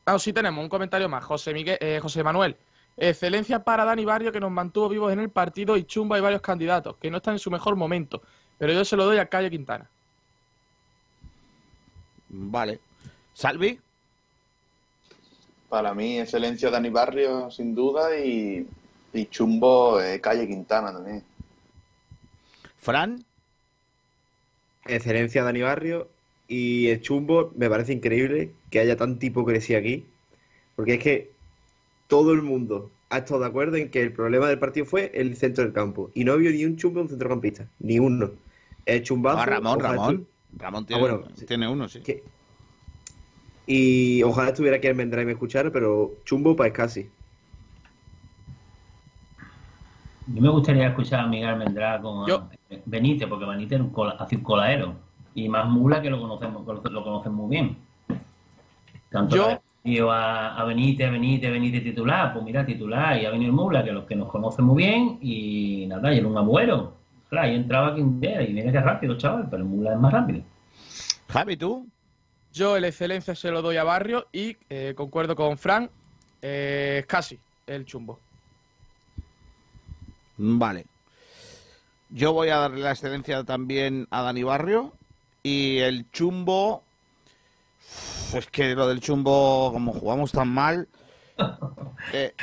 Ah, sí tenemos un comentario más. José, Miguel, eh, José Manuel. Excelencia para Dani Barrio, que nos mantuvo vivos en el partido, y Chumba hay varios candidatos, que no están en su mejor momento. Pero yo se lo doy a Calle Quintana. Vale. ¿Salvi? Para mí, excelencia Dani Barrio, sin duda, y, y chumbo eh, Calle Quintana también. ¿Fran? Excelencia Dani Barrio y el chumbo me parece increíble que haya tanta hipocresía aquí, porque es que todo el mundo ha estado de acuerdo en que el problema del partido fue el centro del campo y no había ni un chumbo en un centrocampista, ni uno. El chumbazo. Ah, Ramón, Ramón. Ramón Ah, tiene, bueno, tiene uno, sí. que- Y ojalá estuviera aquí Almendra y me escuchara, pero chumbo pues casi. Yo me gustaría escuchar a Miguel Almendrá con eh, Benítez, porque Benítez era un cola- hace un colaero. Y más Mula que lo conocemos, lo, lo conocen muy bien. Tanto Yo- a, a Benítez, Benítez, Benítez titular, pues mira, titular, y ha venido Mula, que los que nos conocen muy bien, y nada, y era un abuelo. Claro, y entraba y mira que rápido, chaval, pero Mula es más rápido. Javi, ¿tú? Yo el excelencia se lo doy a Barrio y eh, concuerdo con Fran, eh, casi el chumbo. Vale. Yo voy a darle la excelencia también a Dani Barrio. Y el chumbo. Uf, Es que lo del chumbo, como jugamos tan mal. eh,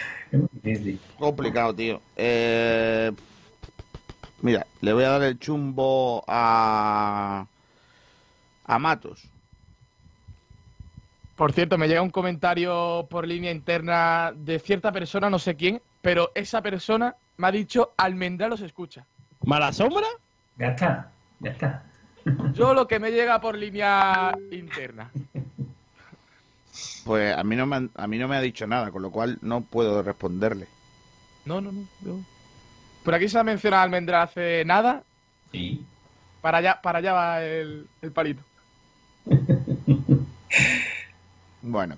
complicado, tío. Eh, mira, le voy a dar el chumbo a. A Matos. Por cierto, me llega un comentario por línea interna de cierta persona, no sé quién, pero esa persona me ha dicho Almendra los escucha. ¿Mala sombra? Ya está, ya está. Yo lo que me llega por línea interna. Pues a mí, no me han- a mí no me ha dicho nada, con lo cual no puedo responderle. No, no, no. Por aquí se ha mencionado Almendra hace nada. Sí. Para allá, para allá va el, el palito. Bueno,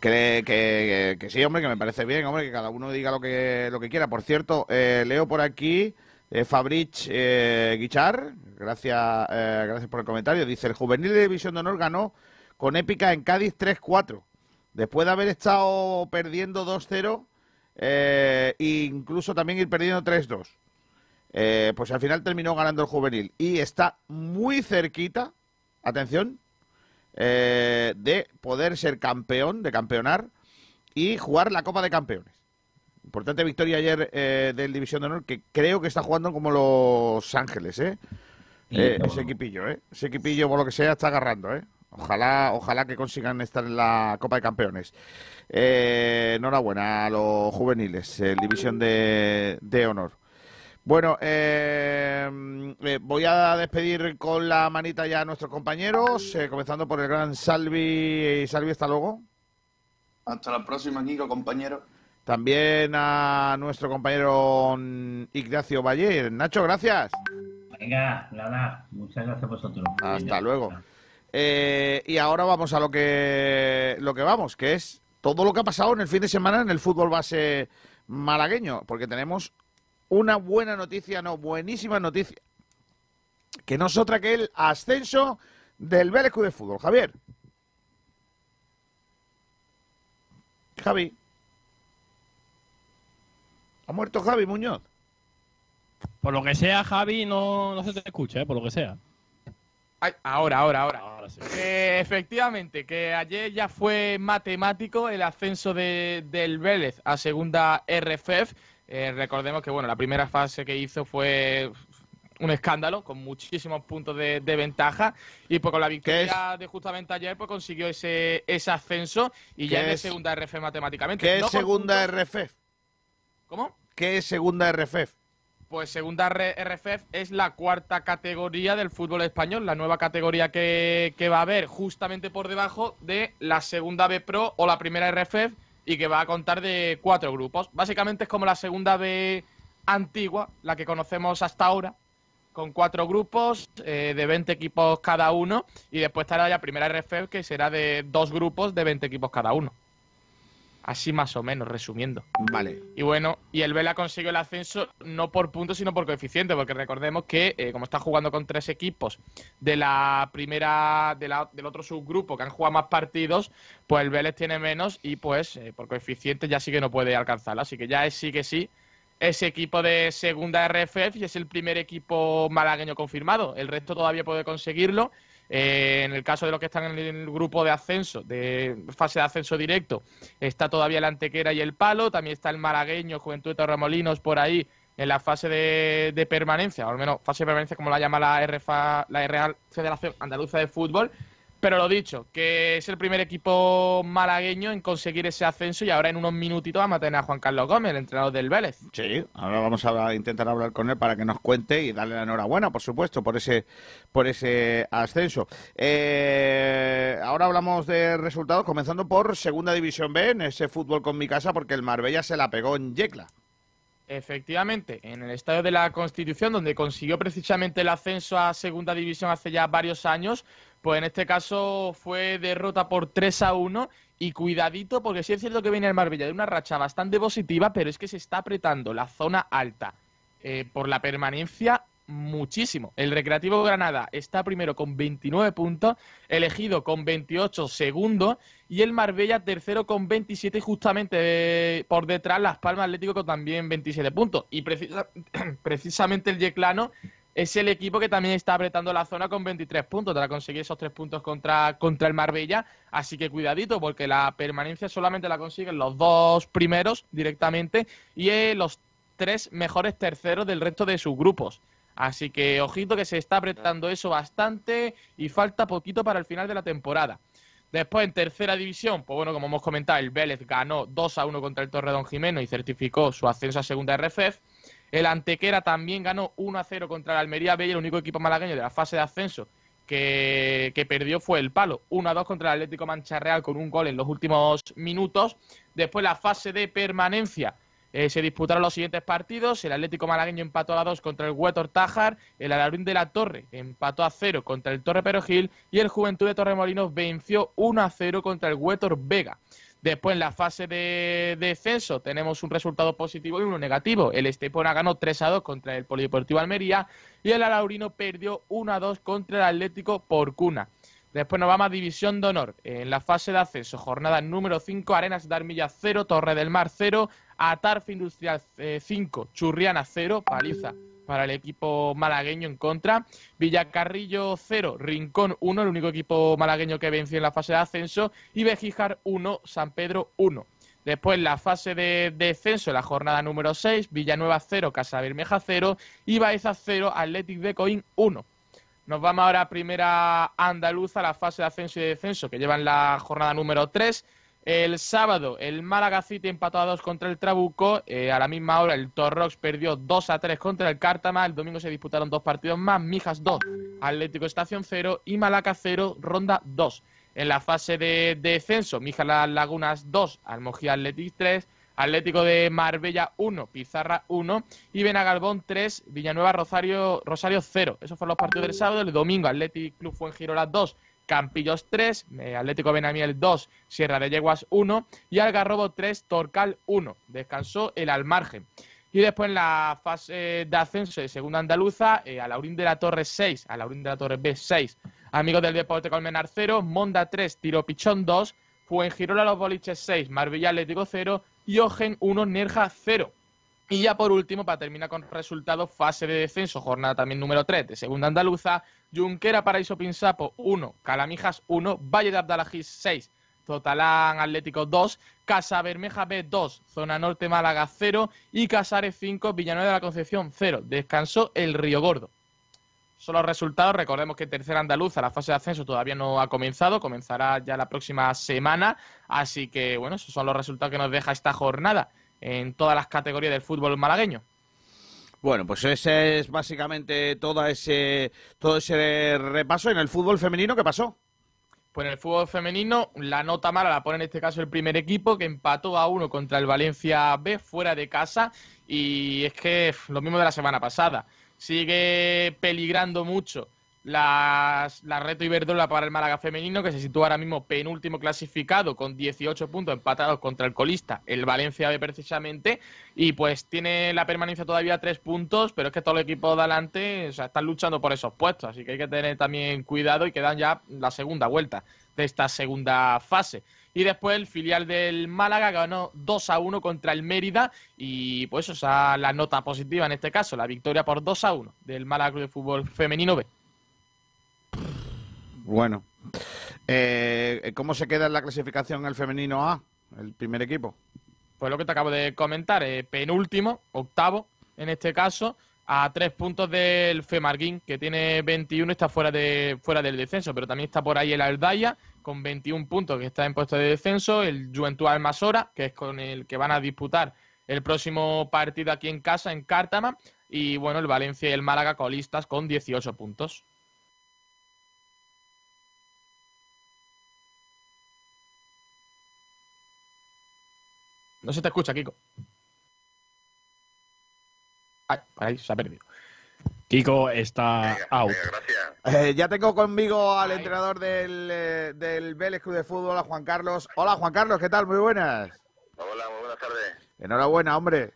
que, sí, hombre, que me parece bien, hombre, que cada uno diga lo que, lo que quiera. Por cierto, eh, leo por aquí eh, Fabrich eh, Guichar, gracias, eh, gracias por el comentario. Dice, el juvenil de División de Honor ganó con épica en Cádiz 3-4. Después de haber estado perdiendo 2-0 eh, e incluso también ir perdiendo 3-2. Eh, pues al final terminó ganando el juvenil. Y está muy cerquita, atención, eh, de poder ser campeón, de campeonar y jugar la Copa de Campeones. Importante victoria ayer eh, del División de Honor, que creo que está jugando como Los Ángeles, ¿eh? Eh, ese equipillo, ¿eh? Ese equipillo, por lo que sea, está agarrando, ¿eh? Ojalá, ojalá que consigan estar en la Copa de Campeones. Enhorabuena a los juveniles, el División de, de Honor. Bueno, eh, eh, voy a despedir con la manita ya a nuestros compañeros, eh, comenzando por el gran Salvi. Salvi, hasta luego. Hasta la próxima, Kiko, compañero. También a nuestro compañero Ignacio Valle. Nacho, gracias. Venga, nada, muchas gracias a vosotros. Hasta luego. Eh, y ahora vamos a lo que lo que vamos, que es todo lo que ha pasado en el fin de semana en el fútbol base malagueño, porque tenemos una buena noticia, no, buenísima noticia, que no es otra que el ascenso del Vélez Club de Fútbol. Javier. Javi. ¿Ha muerto Javi Muñoz? Por lo que sea, Javi, no, no se te escucha, ¿eh? por lo que sea. Ay, ahora, ahora, ahora. Eh, efectivamente, que ayer ya fue matemático el ascenso de, del Vélez a segunda RFF. Eh, recordemos que bueno, la primera fase que hizo fue un escándalo, con muchísimos puntos de, de ventaja. Y pues con la victoria de justamente ayer, pues consiguió ese, ese ascenso y ¿Qué ya es de segunda RF matemáticamente. ¿Qué es No segunda RFF? ¿Cómo? ¿qué es segunda RFF? Pues segunda RFF es la cuarta categoría del fútbol español, la nueva categoría que, que va a haber justamente por debajo de la segunda B Pro o la primera RFF y que va a contar de cuatro grupos. Básicamente es como la segunda B antigua, la que conocemos hasta ahora, con cuatro grupos eh, de 20 equipos cada uno y después estará la primera RFF que será de dos grupos de 20 equipos cada uno. Así más o menos, resumiendo. Vale. Y bueno, y el Vela consiguió el ascenso no por puntos, sino por coeficiente, porque recordemos que, eh, como está jugando con tres equipos de la primera, de la- del otro subgrupo que han jugado más partidos, pues el Vélez tiene menos y pues eh, por coeficiente ya sí que no puede alcanzarlo. Así que ya es sí que sí ese equipo de segunda RFF y es el primer equipo malagueño confirmado. El resto todavía puede conseguirlo. Eh, en el caso de los que están en el grupo de ascenso, de fase de ascenso directo, está todavía el Antequera y el Palo. También está el malagueño, Juventud de Torremolinos, por ahí en la fase de, de permanencia, o al menos fase de permanencia como la llama la, RFA, la Real Federación Andaluza de Fútbol. Pero lo dicho, que es el primer equipo malagueño en conseguir ese ascenso y ahora en unos minutitos vamos a tener a Juan Carlos Gómez, el entrenador del Vélez. Sí, ahora vamos a intentar hablar con él para que nos cuente y darle la enhorabuena, por supuesto, por ese, por ese ascenso. Eh, ahora hablamos de resultados, comenzando por Segunda División B, en ese fútbol con mi casa, porque el Marbella se la pegó en Yecla. Efectivamente, en el Estadio de la Constitución, donde consiguió precisamente el ascenso a Segunda División hace ya varios años, pues en este caso fue derrota por 3 a 1 y cuidadito, porque sí es cierto que viene el Marbella de una racha bastante positiva, pero es que se está apretando la zona alta eh, por la permanencia muchísimo. El Recreativo Granada está primero con 29 puntos, elegido con 28 segundo y el Marbella tercero con 27 y justamente eh, por detrás Las Palmas Atlético con también 27 puntos. Y precisa- precisamente el Yeclano es el equipo que también está apretando la zona con 23 puntos para conseguir esos tres puntos contra, contra el Marbella. Así que cuidadito porque la permanencia solamente la consiguen los dos primeros directamente y eh, los tres mejores terceros del resto de sus grupos. Así que ojito que se está apretando eso bastante y falta poquito para el final de la temporada. Después, en tercera división, pues bueno, como hemos comentado, el Vélez ganó 2 a 1 contra el Torredón Jimeno y certificó su ascenso a segunda RFF. El Antequera también ganó 1 a 0 contra el Almería B el único equipo malagueño de la fase de ascenso que, perdió fue el Palo. 1 a 2 contra el Atlético Mancha Real con un gol en los últimos minutos. Después, la fase de permanencia. Eh, se disputaron los siguientes partidos. El Atlético Malagueño empató a 2 contra el Huetor Tájar. El Alaurín de la Torre empató a 0 contra el Torre Perojil. Y el Juventud de Torremolinos venció 1 a 0 contra el Huetor Vega. Después, en la fase de descenso, tenemos un resultado positivo y uno negativo. El Estepona ganó 3 a 2 contra el Polideportivo Almería. Y el Alaurino perdió 1 a 2 contra el Atlético Porcuna. Después nos vamos a División de Honor. En la fase de ascenso, jornada número 5, Arenas de Armilla 0, Torre del Mar 0, Atarfe Industrial 5, Churriana 0, paliza para el equipo malagueño en contra. Villacarrillo 0, Rincón 1, el único equipo malagueño que venció en la fase de ascenso. Y Bejijar 1, San Pedro 1. Después la fase de descenso, la jornada número 6, Villanueva 0, Casa Bermeja 0 y Baeza 0, Athletic de Coín 1. Nos vamos ahora a primera andaluza, la fase de ascenso y descenso, que llevan la jornada número 3. El sábado, el Málaga City empató a 2 contra el Trabuco. Eh, a la misma hora, el Torrox perdió 2 a 3 contra el Cártama. El domingo se disputaron dos partidos más: Mijas 2, Atlético Estación 0 y Malaca 0, Ronda 2. En la fase de descenso, Mijas Las Lagunas 2, Almojía Athletic 3, Atlético de Marbella 1, Pizarra 1 y Benagalbón 3, Villanueva Rosario, Rosario 0. Esos fueron los partidos del sábado. El domingo, Atlético Club Fuengirola 2, Campillos 3, eh, Atlético Benamiel 2, Sierra de Yeguas 1 y Algarrobo 3, Torcal 1. Descansó el Almargen. Y después en la fase de ascenso de segunda andaluza, eh, Alaurín de la Torre 6, Alaurín de la Torre B 6, Amigos del Deporte Colmenar 0, Monda 3, Tiro Pichón 2, Fuengirola Los Boliches 6, Marbella Atlético 0 y Ogen 1, Nerja 0. Y ya por último, para terminar con resultados, fase de descenso, jornada también número 3 de segunda andaluza, Junquera Paraíso Pinsapo 1, Calamijas 1, Valle de Abdalajís 6, Totalán Atlético 2, Casa Bermeja B 2, Zona Norte Málaga 0 y Casares 5, Villanueva de la Concepción 0. Descansó el Río Gordo. Son los resultados. Recordemos que tercera andaluza, la fase de ascenso todavía no ha comenzado, comenzará ya la próxima semana. Así que, bueno, esos son los resultados que nos deja esta jornada. En todas las categorías del fútbol malagueño. Bueno, pues ese es básicamente todo ese, todo ese repaso en el fútbol femenino que pasó. Pues en el fútbol femenino, la nota mala la pone en este caso el primer equipo, que empató a uno contra el Valencia B fuera de casa. Y es que lo mismo de la semana pasada. Sigue peligrando mucho las- la Reto Iberdrola para el Málaga femenino, que se sitúa ahora mismo penúltimo clasificado con 18 puntos empatados contra el colista, el Valencia B precisamente. Y pues tiene la permanencia todavía tres puntos, pero es que todos los equipos de adelante o sea, están luchando por esos puestos. Así que hay que tener también cuidado y quedan ya la segunda vuelta de esta segunda fase. Y después el filial del Málaga ganó 2 a 1 contra el Mérida y pues esa es la nota positiva en este caso, la victoria por 2 a 1 del Málaga Club de Fútbol Femenino B. Bueno. Eh, ¿Cómo se queda en la clasificación el femenino A, el primer equipo? Pues lo que te acabo de comentar, eh, penúltimo, octavo en este caso, a tres puntos del Femarguín, que tiene 21 y está fuera, de, fuera del descenso, pero también está por ahí el Aldaya con 21 puntos que está en puesto de descenso, el Juventud Almasora, que es con el que van a disputar el próximo partido aquí en casa, en Cártama, y bueno, el Valencia y el Málaga colistas con 18 puntos. No se te escucha, Kiko. Ay, ahí se ha perdido. Kiko está out. Eh, ya tengo conmigo al entrenador del, eh, del Vélez Club de Fútbol, a Juan Carlos. Hola, Juan Carlos, ¿qué tal? Muy buenas. Hola, muy buenas tardes. Enhorabuena, hombre.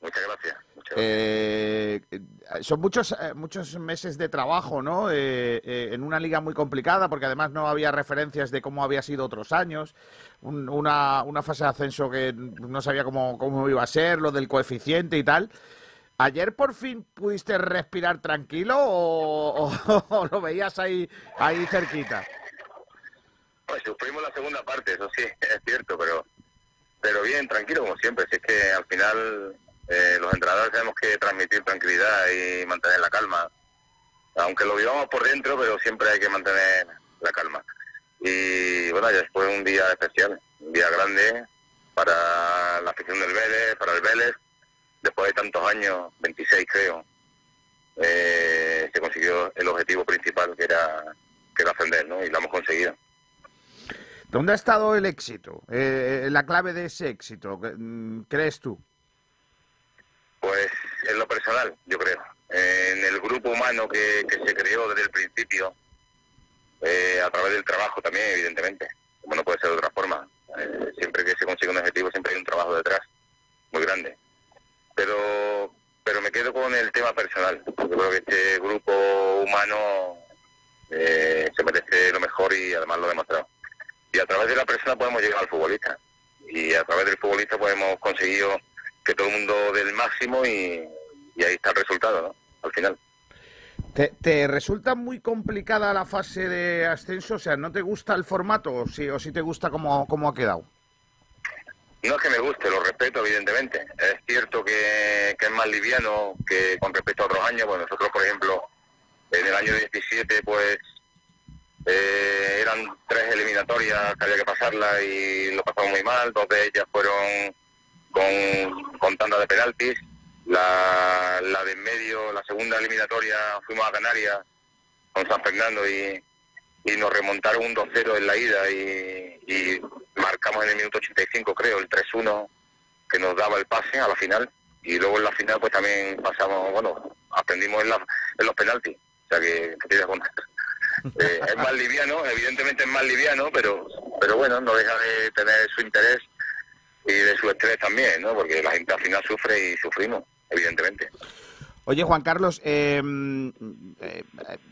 Muchas gracias. Eh, eh, son muchos eh, muchos meses de trabajo, ¿no? Eh, eh, en una liga muy complicada, porque además no había referencias de cómo había sido otros años. Un- una, una fase de ascenso que no sabía cómo, cómo iba a ser, lo del coeficiente y tal. ¿Ayer por fin pudiste respirar tranquilo o, lo veías ahí, ahí cerquita? Pues sufrimos la segunda parte, eso sí, es cierto, pero pero bien, tranquilo como siempre. Si es que al final eh, los entrenadores tenemos que transmitir tranquilidad y mantener la calma. Aunque lo vivamos por dentro, pero siempre hay que mantener la calma. Y bueno, ya fue un día especial, un día grande para la afición del Vélez, para el Vélez. Después de tantos años, 26 creo, eh, se consiguió el objetivo principal que era, que era ascender, ¿no? Y lo hemos conseguido. ¿Dónde ha estado el éxito? Eh, la clave de ese éxito, ¿qué- mm, ¿crees tú? Pues en lo personal, yo creo. En el grupo humano que, que se creó desde el principio, eh, a través del trabajo también, evidentemente, como no puede ser de otra forma. Eh, siempre que se consigue un objetivo, siempre hay un trabajo detrás, muy grande. Pero pero me quedo con el tema personal. Yo creo que este grupo humano eh, se merece lo mejor y además lo ha demostrado. Y a través de la persona podemos llegar al futbolista. Y a través del futbolista pues hemos conseguido que todo el mundo dé el máximo y, y ahí está el resultado, ¿no? Al final. ¿Te, te resulta muy complicada la fase de ascenso? O sea, ¿no te gusta el formato o sí, o sí te gusta cómo, cómo ha quedado? No es que me guste, lo respeto, evidentemente. Es cierto que, que es más liviano que con respecto a otros años. Bueno, nosotros, por ejemplo, en el año 17, pues eh, eran tres eliminatorias que había que pasarlas y lo pasamos muy mal. Dos de ellas fueron con, con tanda de penaltis. La, la de en medio, la segunda eliminatoria, fuimos a Canarias con San Fernando y, y nos remontaron un 2-0 en la ida y, y marcamos en el minuto 85 creo el 3-1 que nos daba el pase a la final y luego en la final pues también pasamos, bueno, aprendimos en, la- en los penaltis, o sea que, que te cuenta. Eh, es más liviano, evidentemente es más liviano, pero pero bueno, no deja de tener su interés y de su estrés también, ¿no? Porque la gente al final sufre y sufrimos, evidentemente. Oye, Juan Carlos, eh, eh,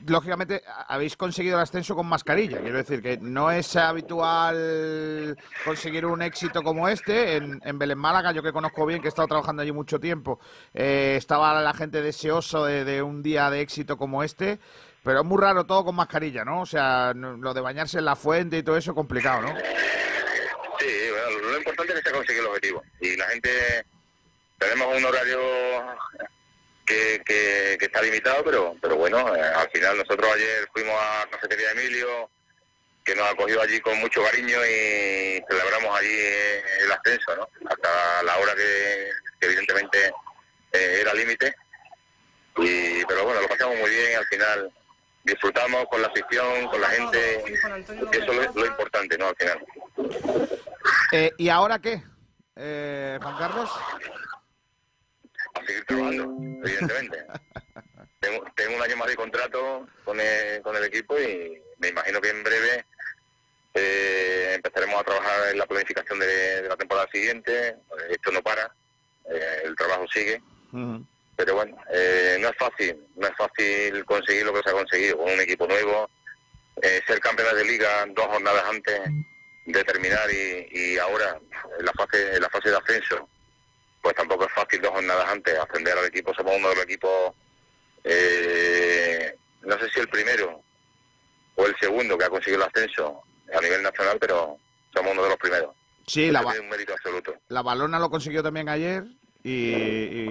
lógicamente habéis conseguido el ascenso con mascarilla. Quiero decir que no es habitual conseguir un éxito como este. En, en Belén Málaga, yo que conozco bien, que he estado trabajando allí mucho tiempo, eh, estaba la gente deseoso de, de un día de éxito como este. Pero es muy raro todo con mascarilla, ¿no? O sea, lo de bañarse en la fuente y todo eso complicado, ¿no? Sí, bueno, lo importante es que se ha conseguido el objetivo. Y la gente, tenemos un horario que, que, que está limitado, pero pero bueno, eh, al final nosotros ayer fuimos a Cafetería Emilio, que nos acogió allí con mucho cariño y celebramos allí eh, el ascenso, ¿no? Hasta la hora que, que evidentemente eh, era límite. Y, pero bueno, lo pasamos muy bien, al final disfrutamos con la afición, con la gente, eso es lo, lo importante, ¿no? Al final. Eh, ¿Y ahora qué, eh, Juan Carlos? a seguir trabajando, evidentemente. tengo, tengo un año más de contrato con el, con el equipo y me imagino que en breve eh, empezaremos a trabajar en la planificación de, de la temporada siguiente. Esto no para, eh, el trabajo sigue. Pero bueno, eh, no es fácil, no es fácil conseguir lo que se ha conseguido con un equipo nuevo, eh, ser campeones de liga dos jornadas antes de terminar y, y ahora en la fase, en la fase de ascenso, pues tampoco es fácil dos jornadas antes ascender al equipo. Somos uno de los equipos, eh, no sé si el primero o el segundo que ha conseguido el ascenso a nivel nacional, pero somos uno de los primeros. Sí, la, un mérito absoluto. la balona lo consiguió también ayer y,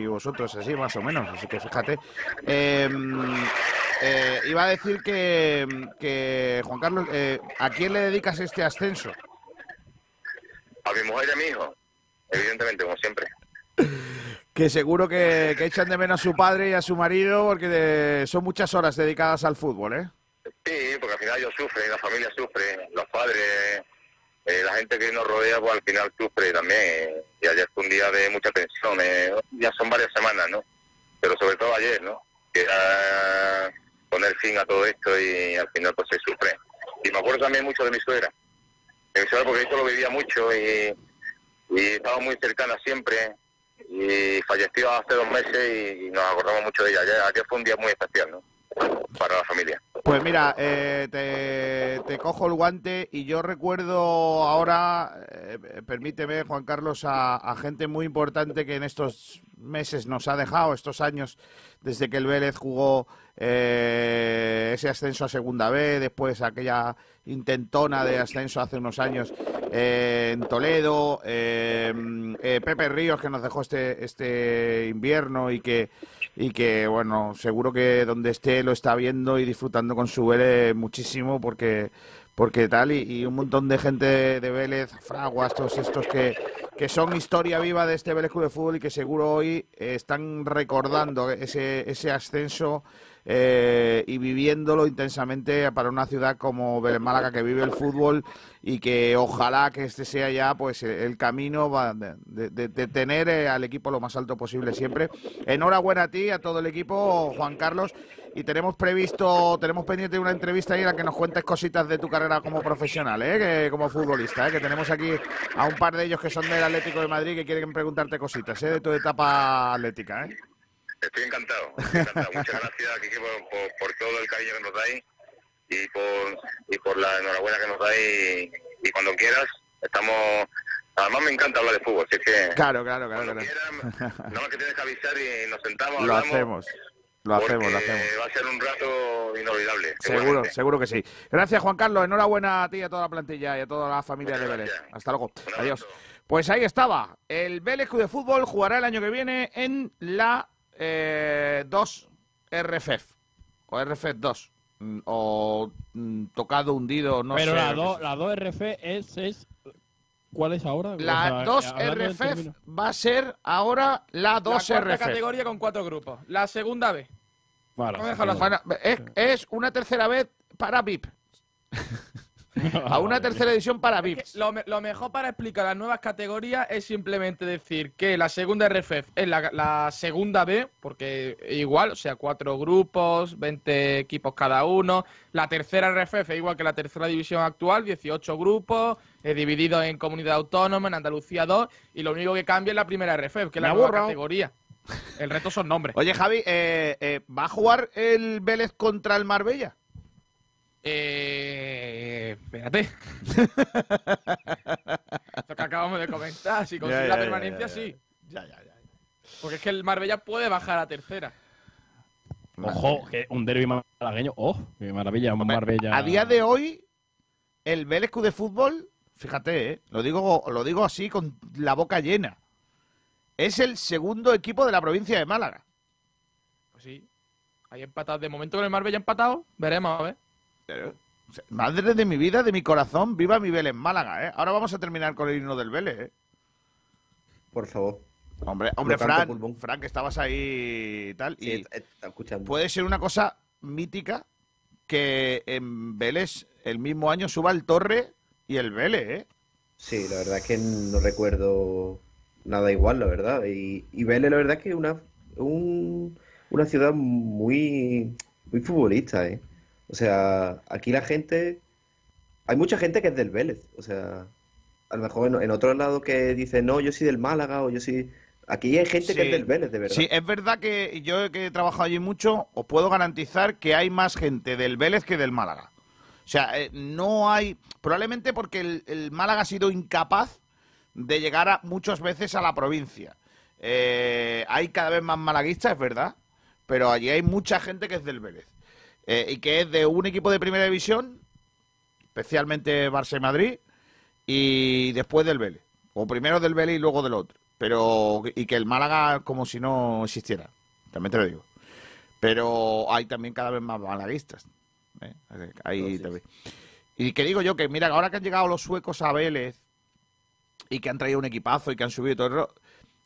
y vosotros así, más o menos. Así que fíjate. Eh, eh, iba a decir que, que Juan Carlos, eh, ¿a quién le dedicas este ascenso? A mi mujer y a mi hijo, evidentemente, como siempre. Que seguro que, que echan de menos a su padre y a su marido porque de- son muchas horas dedicadas al fútbol, ¿eh? Sí, porque al final ellos sufren, la familia sufre, los padres, eh, la gente que nos rodea, pues al final sufre también. Y ayer fue un día de mucha tensión, eh, ya son varias semanas, ¿no? Pero sobre todo ayer, ¿no? Que era poner fin a todo esto y al final pues se sufre. Y me acuerdo también mucho de mi suegra, de mi suegra porque esto lo vivía mucho y, y estaba muy cercana siempre y falleció hace dos meses y, y nos acordamos mucho de ella. Ayer, ayer fue un día muy especial, ¿no? Para la familia. Pues mira, eh, te, cojo el guante y yo recuerdo ahora, eh, permíteme, Juan Carlos, a gente muy importante que en estos meses nos ha dejado, estos años, desde que el Vélez jugó eh, ese ascenso a Segunda B, después aquella intentona de ascenso hace unos años eh, en Toledo, eh, Pepe Ríos que nos dejó este, este invierno y que, y que, bueno, seguro que donde esté lo está viendo y disfrutando con su Vélez muchísimo porque, porque tal, y, y un montón de gente de Vélez, Fraguas, todos estos que, que son historia viva de este Vélez Club de Fútbol y que seguro hoy eh, están recordando ese, ese ascenso eh, y viviéndolo intensamente para una ciudad como Vélez Málaga que vive el fútbol y que ojalá que este sea ya pues el camino de- de- de tener eh, al equipo lo más alto posible siempre. Enhorabuena a ti, a todo el equipo, Juan Carlos. Y tenemos previsto, tenemos pendiente una entrevista ahí en la que nos cuentes cositas de tu carrera como profesional, ¿eh? que, como futbolista, ¿eh? que tenemos aquí a un par de ellos que son del Atlético de Madrid que quieren preguntarte cositas ¿eh? de tu etapa atlética. ¿eh? Estoy encantado, estoy encantado. Muchas gracias, por, por, por todo el cariño que nos dais y por, y por la enhorabuena que nos dais. Y, y cuando quieras, estamos... Además me encanta hablar de fútbol, es que... Claro, claro, claro. claro. Nada más que tienes que avisar y nos sentamos, Lo hablamos. hacemos, lo hacemos, lo hacemos. va a ser un rato inolvidable. Seguro, seguro que sí. Gracias, Juan Carlos. Enhorabuena a ti y a toda la plantilla y a toda la familia de Vélez. Hasta luego. Adiós. Pues ahí estaba. El Vélez Club de Fútbol jugará el año que viene en la eh, 2 RFF. O RFF 2. Mm, O mm, tocado, hundido, no Pero sé. sea. la 2 RF es, es. ¿Cuál es ahora? La O sea, 2 hablando en RFF términos- va a ser ahora la 2 la categoría con cuatro grupos. La segunda. Vale. Bueno, es, es una tercera vez para VIP. a una tercera edición para VIP. Lo mejor para explicar las nuevas categorías es simplemente decir que la segunda RFF es la, la segunda B, porque igual, o sea, cuatro grupos, 20 equipos cada uno. La tercera RFF es igual que la tercera división actual, 18 grupos, eh, divididos en comunidad autónoma, en Andalucía 2, y lo único que cambia es la primera RFF, que es la nueva borrado. categoría. El resto son nombres. Oye, Javi, eh, eh, ¿va a jugar el Vélez contra el Marbella? Eh, espérate. Lo que acabamos de comentar, si consigue Ya, la ya, ya, permanencia, ya, sí. Ya, ya, ya. Porque es que el Marbella puede bajar a tercera. Ojo, que un derbi malagueño. ¡Oh! ¡Qué maravilla! Un Marbella. A día de hoy, el Vélez de Fútbol, fíjate, eh, lo, digo, lo digo así con la boca llena, es el segundo equipo de la provincia de Málaga. Pues sí. Hay empatados. De momento con el Marbella empatado, veremos, a ver. Madre de mi vida, de mi corazón, viva mi Vélez Málaga, ¿eh? Ahora vamos a terminar con el himno del Vélez, ¿eh? por favor. Hombre, hombre, Fran, pulmón. Fran, que estabas ahí y tal. Sí, y está escuchando. puede ser una cosa mítica que en Vélez el mismo año suba el Torre y el Vélez, ¿eh? Sí, la verdad es que no recuerdo nada igual, la verdad. Y, y Vélez, la verdad es que es una, un- una ciudad muy, muy futbolista, ¿eh? O sea, aquí la gente... Hay mucha gente que es del Vélez. O sea, a lo mejor en, en otros lados que dice, no, yo soy del Málaga o yo soy... Aquí hay gente que es del Vélez, de verdad. Sí, es verdad que yo que he trabajado allí mucho, os puedo garantizar que hay más gente del Vélez que del Málaga. O sea, eh, no hay. Probablemente porque el, el Málaga ha sido incapaz de llegar a, muchas veces a la provincia. Eh, hay cada vez más malaguistas, es verdad, pero allí hay mucha gente que es del Vélez. Eh, y que es de un equipo de primera división, especialmente Barça y Madrid, y después del Vélez. O primero del Vélez y luego del otro. Pero, y que el Málaga como si no existiera. También te lo digo. Pero hay también cada vez más malaguistas. ¿Eh? También. Y que digo yo que, mira, ahora que han llegado los suecos a Vélez y que han traído un equipazo y que han subido todo el ro-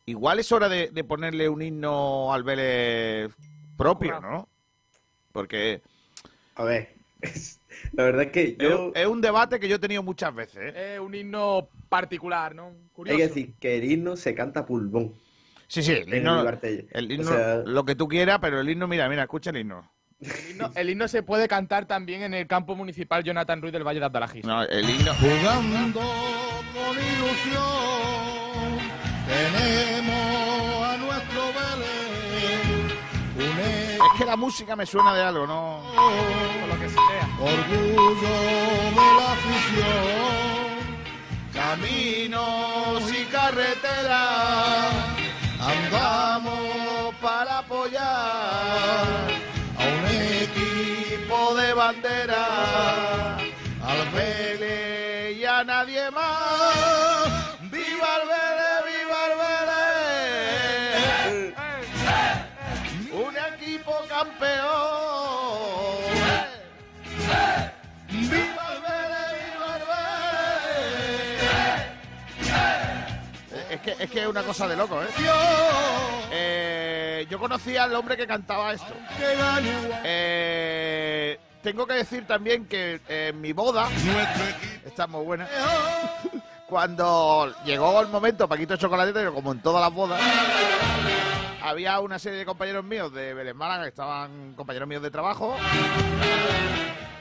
igual es hora de, de ponerle un himno al Vélez propio, ¿no? Porque... A ver, la verdad es que yo... Es, es un debate que yo he tenido muchas veces, ¿eh? Es un himno particular, ¿no? Curioso. que decir que el himno se canta pulmón. Sí, sí, el himno, el O himno, sea- lo que tú quieras, pero el himno, mira, mira, escucha el himno. El himno, el himno se puede cantar también en el campo municipal Jonathan Ruiz del Valle de Abdalajís. No, el himno... Jugando con ilusión, tenemos a nuestro un Es que la música me suena de algo, ¿no? Por lo que sea. orgullo de la afición. Caminos y carreteras andamos para apoyar de bandera, al Vélez y a nadie más. Que, es que es una cosa de loco, ¿eh? Eh, yo conocía al hombre que cantaba esto. Eh, tengo que decir también que eh, en mi boda, está muy buena, cuando llegó el momento Paquito Chocolatito, pero como en todas las bodas, había una serie de compañeros míos de Vélez Málaga que estaban compañeros míos de trabajo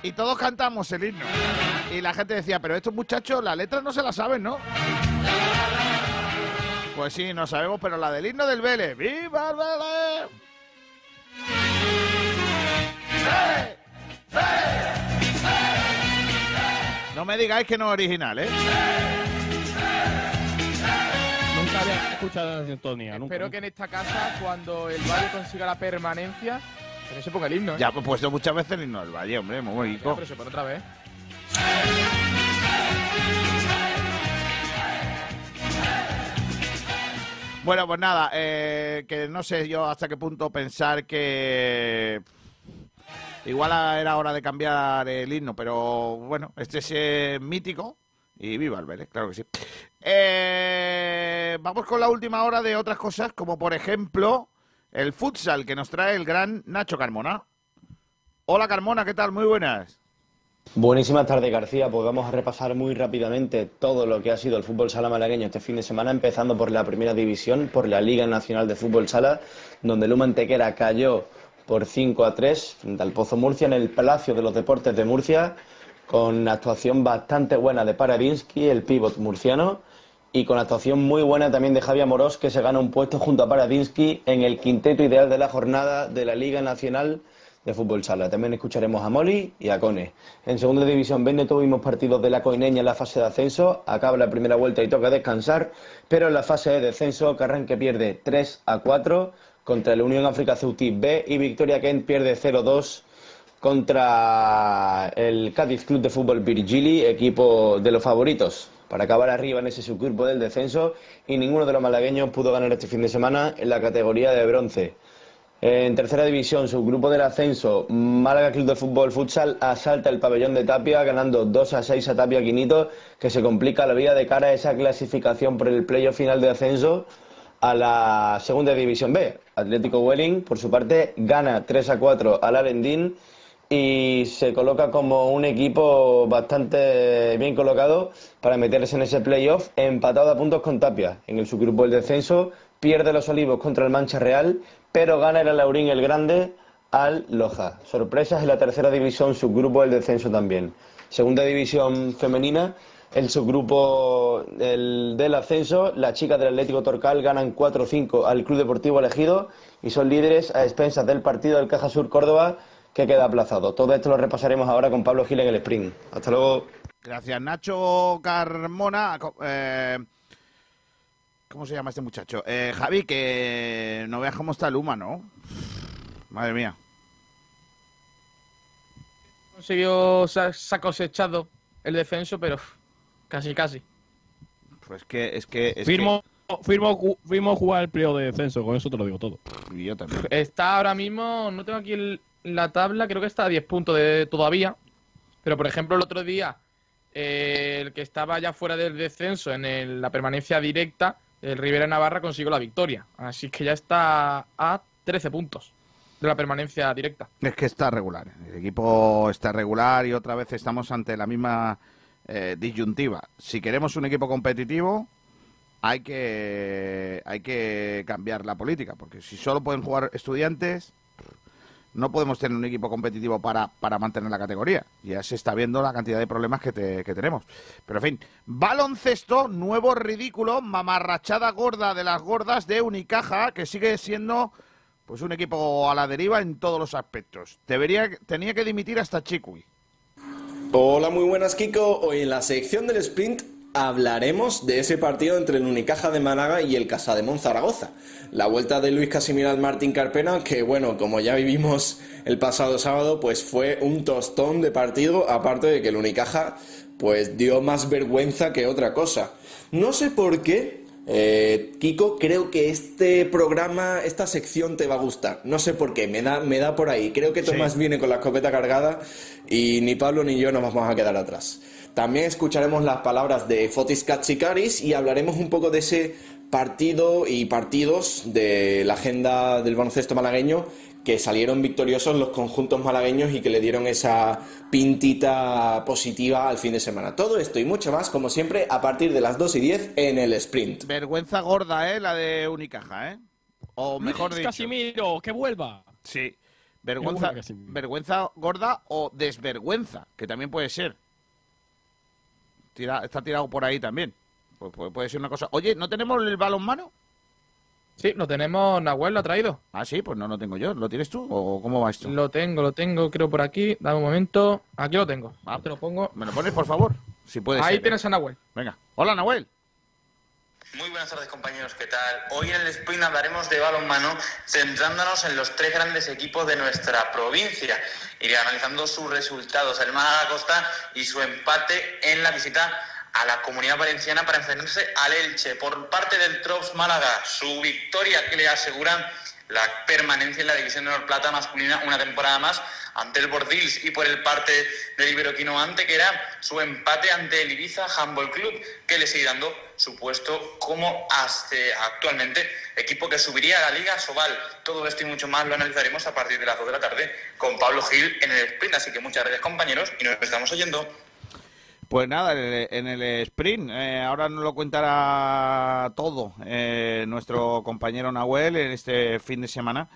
y todos cantamos el himno. Y la gente decía, pero estos muchachos la letra no se la saben, ¿no? Pues sí, no sabemos, pero la del himno del Vélez. ¡Viva el Vélez! ¡Vélez! ¡Vélez! No me digáis que no es original, ¿eh? Nunca había escuchado la sintonía, nunca. Espero que en esta casa, cuando el Valle consiga la permanencia, que no se ponga el himno, ¿eh? Ya he puesto muchas veces el himno del Valle, hombre, muy Ya, bonito. pero se pone otra vez. Bueno, pues nada, eh, que no sé yo hasta qué punto pensar que igual era hora de cambiar el himno, pero bueno, este es eh, mítico y viva el Vélez, claro que sí. Eh, vamos con la última hora de otras cosas, como por ejemplo el futsal que nos trae el gran Nacho Carmona. Hola Carmona, ¿qué tal? Muy buenas. Buenísimas tardes, García. Pues vamos a repasar muy rápidamente todo lo que ha sido el fútbol sala malagueño este fin de semana, empezando por la primera división, por la Liga Nacional de Fútbol Sala, donde el Antequera cayó por 5 a 3 frente al Pozo Murcia en el Palacio de los Deportes de Murcia, con actuación bastante buena de Paradinsky, el pívot murciano, y con actuación muy buena también de Javier Morós, que se gana un puesto junto a Paradinsky en el quinteto ideal de la jornada de la Liga Nacional de Fútbol Sala. También escucharemos a Moli y a Cone. En segunda división B tuvimos partidos de la Coineña en la fase de ascenso. Acaba la primera vuelta y toca descansar. Pero en la fase de descenso, Carranque pierde 3 a 4 contra el Unión África Ceutí B y Victoria Kent pierde 0-2 contra el Cádiz Club de Fútbol Virgili, equipo de los favoritos para acabar arriba en ese subgrupo del descenso y ninguno de los malagueños pudo ganar este fin de semana en la categoría de bronce. En tercera división, subgrupo del ascenso, Málaga Club de Fútbol Futsal asalta el pabellón de Tapia, ganando 2 a 6 a Tapia Quinito, que se complica la vida de cara a esa clasificación por el playoff final de ascenso a la segunda división B. Atlético Welling, por su parte, gana 3 a 4 al Arendín y se coloca como un equipo bastante bien colocado para meterse en ese playoff, empatado a puntos con Tapia. En el subgrupo del descenso, pierde los Olivos contra el Mancha Real, pero gana el Alaurín el Grande al Loja. Sorpresas en la tercera división, subgrupo del descenso también. Segunda división femenina, el subgrupo del, ascenso, las chicas del Atlético Torcal ganan 4-5 al Club Deportivo Elegido y son líderes a expensas del partido del Caja Sur Córdoba que queda aplazado. Todo esto lo repasaremos ahora con Pablo Gil en el sprint. Hasta luego. Gracias, Nacho Carmona. Eh, ¿Cómo se llama este muchacho? Eh, Javi, que no veas cómo está Luma, ¿no? Madre mía. Consiguió, se ha, cosechado el descenso, pero casi, casi. Pues que es que. Es Firmo, firmo, firmo jugar el periodo de descenso, con eso te lo digo todo. Y yo también. Está ahora mismo, no tengo aquí el- la tabla, creo que está a 10 puntos de, todavía. Pero, por ejemplo, el otro día, eh, el que estaba ya fuera del descenso en el- la permanencia directa, el Rivera Navarra consiguió la victoria. Así que ya está a 13 puntos de la permanencia directa. Es que está regular. El equipo está regular y otra vez estamos ante la misma eh, disyuntiva. Si queremos un equipo competitivo, hay que, hay que cambiar la política, porque si solo pueden jugar estudiantes, no podemos tener un equipo competitivo para, para mantener la categoría. Ya se está viendo la cantidad de problemas que, te- que tenemos. Pero en fin, baloncesto, nuevo ridículo, mamarrachada gorda de las gordas de Unicaja, que sigue siendo pues un equipo a la deriva en todos los aspectos. Debería, tenía que dimitir hasta Chicui. Hola, muy buenas Kiko. Hoy en la sección del sprint hablaremos de ese partido entre el Unicaja de Málaga y el Casa de Zaragoza. La vuelta de Luis Casimiro al Martín Carpena, que bueno, como ya vivimos el pasado sábado, pues fue un tostón de partido, aparte de que el Unicaja pues dio más vergüenza que otra cosa. No sé por qué, eh, Kiko, creo que este programa, esta sección te va a gustar. No sé por qué, me da, me da por ahí. Creo que Tomás viene con la escopeta cargada y ni Pablo ni yo nos vamos a quedar atrás. También escucharemos las palabras de Fotis Katsikaris y hablaremos un poco de ese partido y partidos de la agenda del baloncesto malagueño que salieron victoriosos los conjuntos malagueños y que le dieron esa pintita positiva al fin de semana. Todo esto y mucho más, como siempre, a partir de las 2 y 10 en el sprint. Vergüenza gorda, ¿eh? La de Unicaja, ¿eh? O mejor Luis dicho. Casimiro, que vuelva. Sí. Vergüenza, vergüenza gorda o desvergüenza, que también puede ser. Tira- está tirado por ahí también. Pues, puede- puede ser una cosa. Oye, ¿no tenemos el balonmano? Sí, lo tenemos, Nahuel lo ha traído. Ah, sí, pues no lo tengo yo. ¿Lo tienes tú o cómo va esto? Lo tengo, lo tengo, creo por aquí. Dame un momento. Aquí lo tengo. Ah, te lo pongo. ¿Me lo pones, por favor? Si puede Ahí ser. ¿eh? tienes a Nahuel. Venga. Hola, Nahuel. Muy buenas tardes compañeros, ¿qué tal? Hoy en el sprint hablaremos de balonmano centrándonos en los tres grandes equipos de nuestra provincia. Iré analizando sus resultados, el Málaga Costa y su empate en la visita a la Comunidad Valenciana para enfrentarse al Elche. Por parte del Trops Málaga, su victoria que le aseguran la permanencia en la División de Honor Plata masculina una temporada más ante el Bordils y por el parte del Iberoquino ante que era su empate ante el Ibiza Handball Club que le sigue dando su puesto como hasta actualmente equipo que subiría a la Liga Sobal. Todo esto y mucho más lo analizaremos a partir de las 2 de la tarde con Pablo Gil en el sprint. Así que muchas gracias compañeros y nos estamos oyendo. Pues nada, en el, sprint, eh, ahora nos lo contará todo eh, nuestro compañero Nahuel en este fin de semana,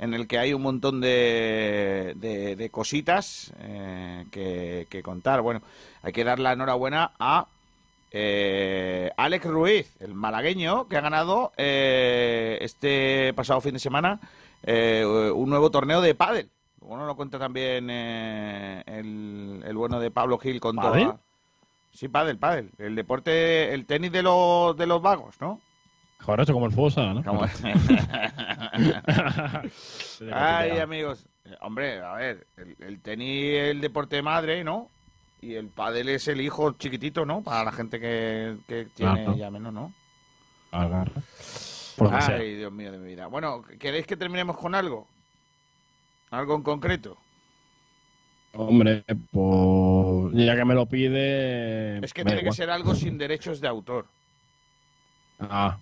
en el que hay un montón de, de- de cositas eh, que, que contar. Bueno, hay que dar la enhorabuena a eh, Alex Ruiz, el malagueño, que ha ganado eh, este pasado fin de semana eh, un nuevo torneo de pádel. Bueno, lo cuenta también eh, el, el bueno de Pablo Gil con ¿Pádel? toda... Sí, pádel, pádel. El deporte, el tenis de los, de los vagos, ¿no? Joder, eso como el fútbol sala, ¿no? Como- Ay, amigos. Eh, Hombre, a ver, el, el tenis es el deporte madre, ¿no? Y el pádel es el hijo chiquitito, ¿no? Para la gente que, que tiene ya menos, ¿no? Agarra. Ay, Dios mío de mi vida. Bueno, ¿queréis que terminemos con algo? ¿Algo en concreto? Hombre, pues ya que me lo pide. Es que tiene que ser algo sin derechos de autor. Ah,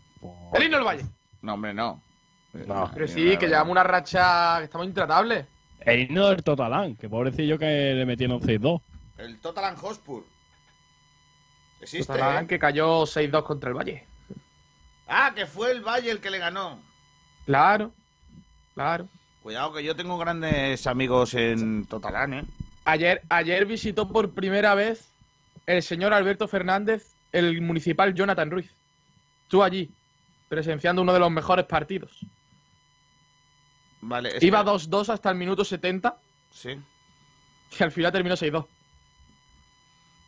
El himno del Valle. No, hombre, no. no. Pero sí, que llevamos una racha que estamos intratables. El himno del Totalán, que pobrecillo que le metieron 6-2. El Tottenham Hotspur. Existe, Totalán ¿eh? que cayó 6-2 contra el Valle. Ah, que fue el Valle el que le ganó. Claro, claro. Cuidado que yo tengo grandes amigos en Totalán, ¿eh? Ayer, ayer visitó por primera vez el señor Alberto Fernández el municipal Jonathan Ruiz. Estuvo allí, presenciando uno de los mejores partidos. Vale, es Iba que- 2-2 hasta el minuto 70 Sí. y al final terminó 6-2.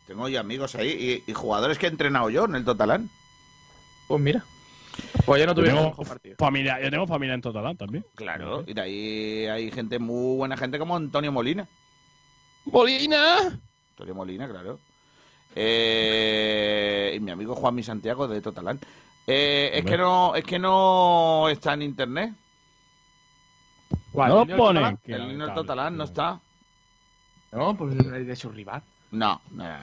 Tengo ya amigos ahí y, y jugadores que he entrenado yo en el Totalán. Pues mira. Pues yo no Yo mejor partido. familia, yo tengo familia en Totalán también. Claro, y de ahí hay gente muy buena gente como Antonio Molina. ¡Molina! Antonio Molina, claro. Eh, y mi amigo Juanmi Santiago de Totalán. Eh, es que no, es que no está en internet. ¿Cuál? No ¿El lo himno del ponen. El lamentable. Totalán no está. No, pues el de su rival. No, no, no,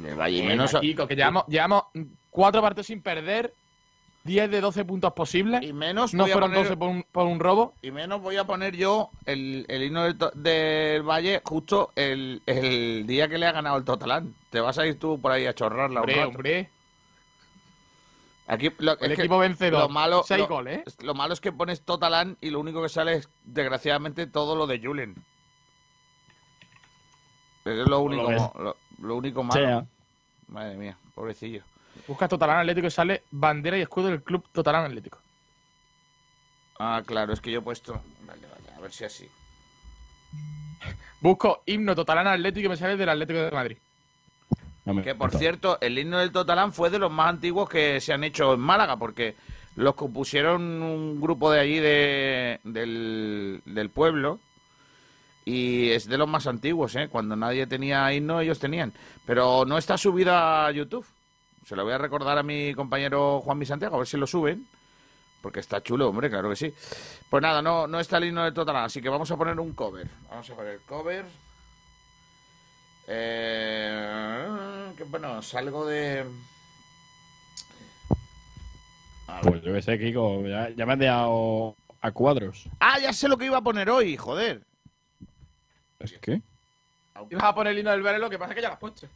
no. El Valle menos. Kiko, que llevamos, llevamos cuatro partidos sin perder, 10 de 12 puntos posibles. Y menos No voy a fueron poner- 12 por un, por un robo. Y menos voy a poner yo el, el himno del, del Valle justo el, el día que le ha ganado el Totalán. Te vas a ir tú por ahí a chorrarla Hombre, hombre. Aquí lo, El equipo vencedor. Lo malo, Seis lo- goles, ¿eh? lo malo es que pones Totalán y lo único que sale es, desgraciadamente, todo lo de Julen. Eso es lo único, lo, lo único malo. Madre mía, pobrecillo. Buscas Totalán Atlético y sale bandera y escudo del club Totalán Atlético. Ah, claro, es que yo he puesto. Vale, vale, a ver si así. Busco himno Totalán Atlético y me sale del Atlético de Madrid. No me Que por cierto, el himno del Totalán fue de los más antiguos que se han hecho en Málaga, porque los compusieron un grupo de allí de, del, del pueblo y es de los más antiguos, ¿eh? Cuando nadie tenía himno, ellos tenían. Pero no está subida a YouTube. Se lo voy a recordar a mi compañero Juan Santiago, a ver si lo suben. Porque está chulo, hombre, claro que sí. Pues nada, no, no está el himno del Totalán, así que vamos a poner un cover. Vamos a poner cover. Eh, que bueno, salgo de. Pues yo qué sé, Kiko. Ya, ya me has dejado a cuadros. Ah, ya sé lo que iba a poner hoy, joder. ¿Es que? Ibas a poner el himno del Vélez, lo que pasa es que ya lo has puesto.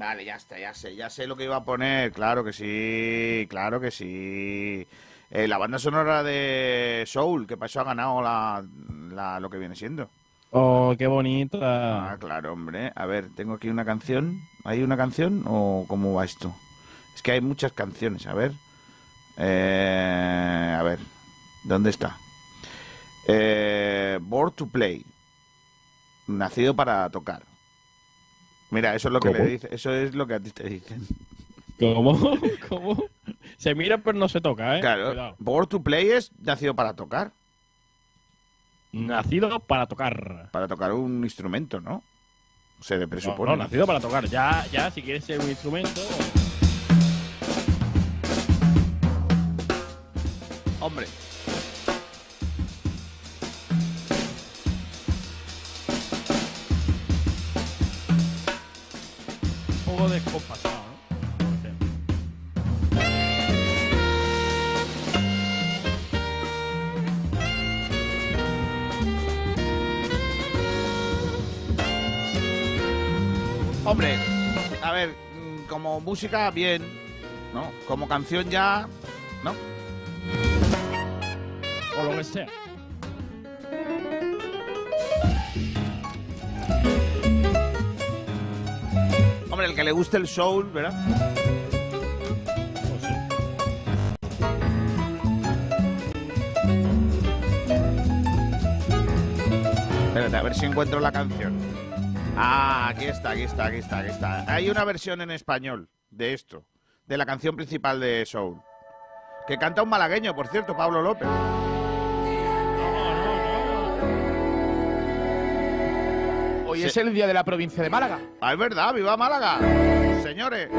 Vale, ya está, ya sé, ya sé lo que iba a poner. Claro que sí, claro que sí. Eh, la banda sonora de Soul, que eso ha ganado la, la- lo que viene siendo. Oh, qué bonita. Ah, claro, hombre. A ver, tengo aquí una canción. ¿Hay una canción o cómo va esto? Es que hay muchas canciones, a ver. Eh, a ver, ¿dónde está? Eh, Born to Play. Nacido para tocar. Mira, eso es lo que ¿Cómo? le dice, eso es lo que a ti te dicen. ¿Cómo? ¿Cómo? Se mira pero no se toca, ¿eh? Claro, Cuidado. Born to Play es nacido para tocar, Nacido para tocar. para tocar un instrumento, ¿no? Se le No, presupone. no, nacido para tocar. Ya, ya, si quieres ser un instrumento. Hombre. Hombre, a ver, mm, como música, bien, ¿no? Como canción ya, ¿no? O lo que sea. Hombre, el que le guste el soul, ¿verdad? Pues sí. Espérate, a ver si encuentro la canción. Ah, aquí está, aquí está, aquí está, aquí está. Hay una versión en español de esto, de la canción principal de Soul. Que canta un malagueño, por cierto, Pablo López. Hoy es el día de la provincia de Málaga. Ah, es verdad, viva Málaga. Señores.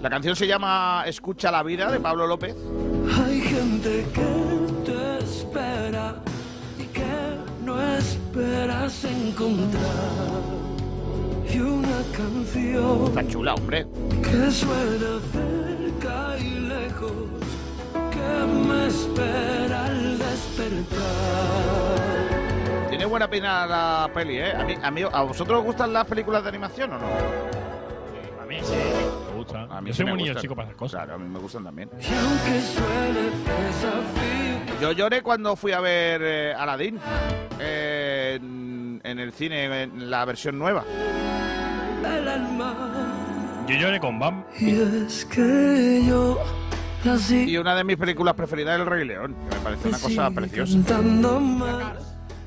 La canción se llama Escucha la vida de Pablo López. gente que esperas encontrar. Y una canción Está chula, hombre. que suena cerca y lejos, que me espera al despertar. Tiene buena pena la peli, ¿eh? A, mí, a, mí- ¿A vosotros os gustan las películas de animación o no? A mí sí, gusta. A mí Yo sí soy me muy niño gustan. chico para esas cosas. Claro, a mí me gustan también. Yo lloré cuando fui a ver eh, Aladdin eh, en, en el cine, en la versión nueva. el alma. Yo lloré con Bam. Y es que yo nací Y una de mis películas preferidas es El Rey León, que me parece una cosa preciosa.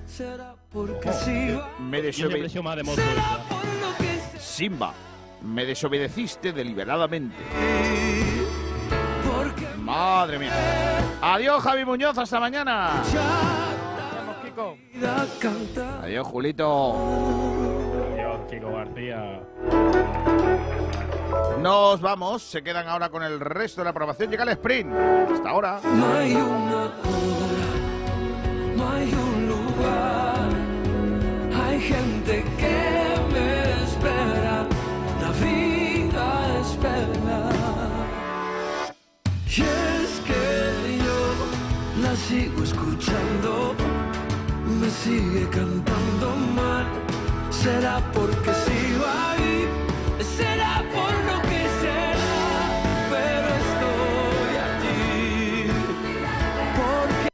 Será porque si va Me ¿Quién le desobe- pareció más de? Simba, me desobedeciste deliberadamente. Madre mía. Adiós, Javi Muñoz, hasta mañana. Adiós, Julito. Adiós, Kiko García. Nos vamos, se quedan ahora con el resto de la aprobación. Llega el sprint. Hasta ahora. No hay una hora, no hay un lugar. Hay gente que sigo escuchando, me sigue cantando mal. Será porque sigo ahí, será por lo que será, pero estoy allí. Porque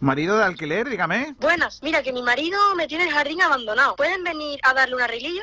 Marido de alquiler, dígame. Buenas, mira que mi marido me tiene el jardín abandonado. ¿Pueden venir a darle un arreglillo?